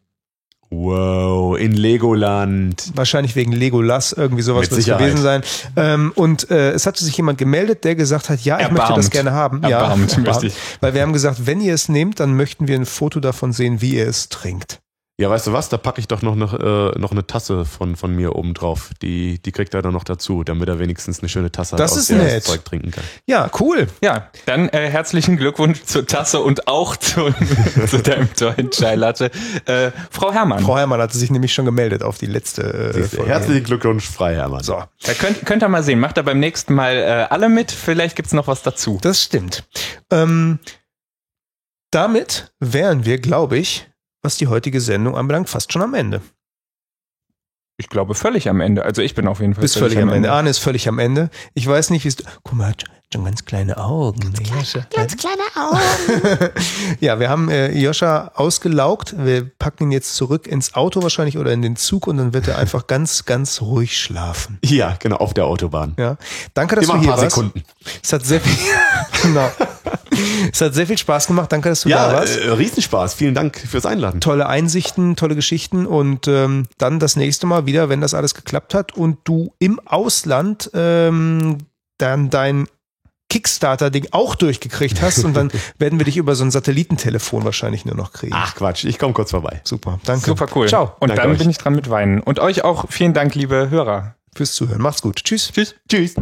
Wow, in Legoland. Wahrscheinlich wegen Legolas, irgendwie sowas wird es gewesen sein. Ähm, und äh, es hatte sich jemand gemeldet, der gesagt hat, ja, ich möchte das Erbarmt. gerne haben. Erbarmt, ja, ich. Weil wir haben gesagt, wenn ihr es nehmt, dann möchten wir ein Foto davon sehen, wie ihr es trinkt. Ja, weißt du was? Da packe ich doch noch, noch, äh, noch eine Tasse von, von mir oben drauf. Die, die kriegt er dann noch dazu, damit er wenigstens eine schöne Tasse Das hat, aus ist der er nett. das Zeug trinken kann. Ja, cool. Ja, dann äh, herzlichen Glückwunsch zur Tasse und auch zu, zu deinem tollen Chai Latte. Äh, Frau Herrmann. Frau Herrmann hatte sich nämlich schon gemeldet auf die letzte äh, Folge. Herzlichen Glückwunsch, Freihermann. So, Da könnt, könnt ihr mal sehen. Macht ihr beim nächsten Mal äh, alle mit. Vielleicht gibt's noch was dazu. das stimmt. Ähm, damit wären wir, glaube ich, was die heutige Sendung anbelangt, fast schon am Ende. Ich glaube völlig am Ende. Also ich bin auf jeden Fall Bist völlig am Ende. Arne ist völlig am Ende. Ich weiß nicht, wie es. Guck mal, hat schon ganz kleine Augen. Joscha. Ganz kleine Augen. ja, wir haben äh, Joscha ausgelaugt. Wir packen ihn jetzt zurück ins Auto wahrscheinlich oder in den Zug und dann wird er einfach ganz, ganz ruhig schlafen. Ja, genau, auf der Autobahn. Ja. Danke, dass Immer du ein hier paar warst. Sekunden. Es hat sehr viel. genau. es hat sehr viel Spaß gemacht. Danke, dass du Ja, da warst. äh, Riesenspaß. Vielen Dank fürs Einladen. Tolle Einsichten, tolle Geschichten und ähm, dann das nächste Mal wieder, wenn das alles geklappt hat und du im Ausland ähm, dann dein Kickstarter-Ding auch durchgekriegt hast und dann werden wir dich über so ein Satellitentelefon wahrscheinlich nur noch kriegen. Ach Quatsch, ich komme kurz vorbei. Super, danke. Super cool. Ciao Und Danke dann euch. bin ich dran mit Weinen. Und euch auch vielen Dank, liebe Hörer. fürs Zuhören. Macht's gut. Tschüss. Tschüss. Tschüss.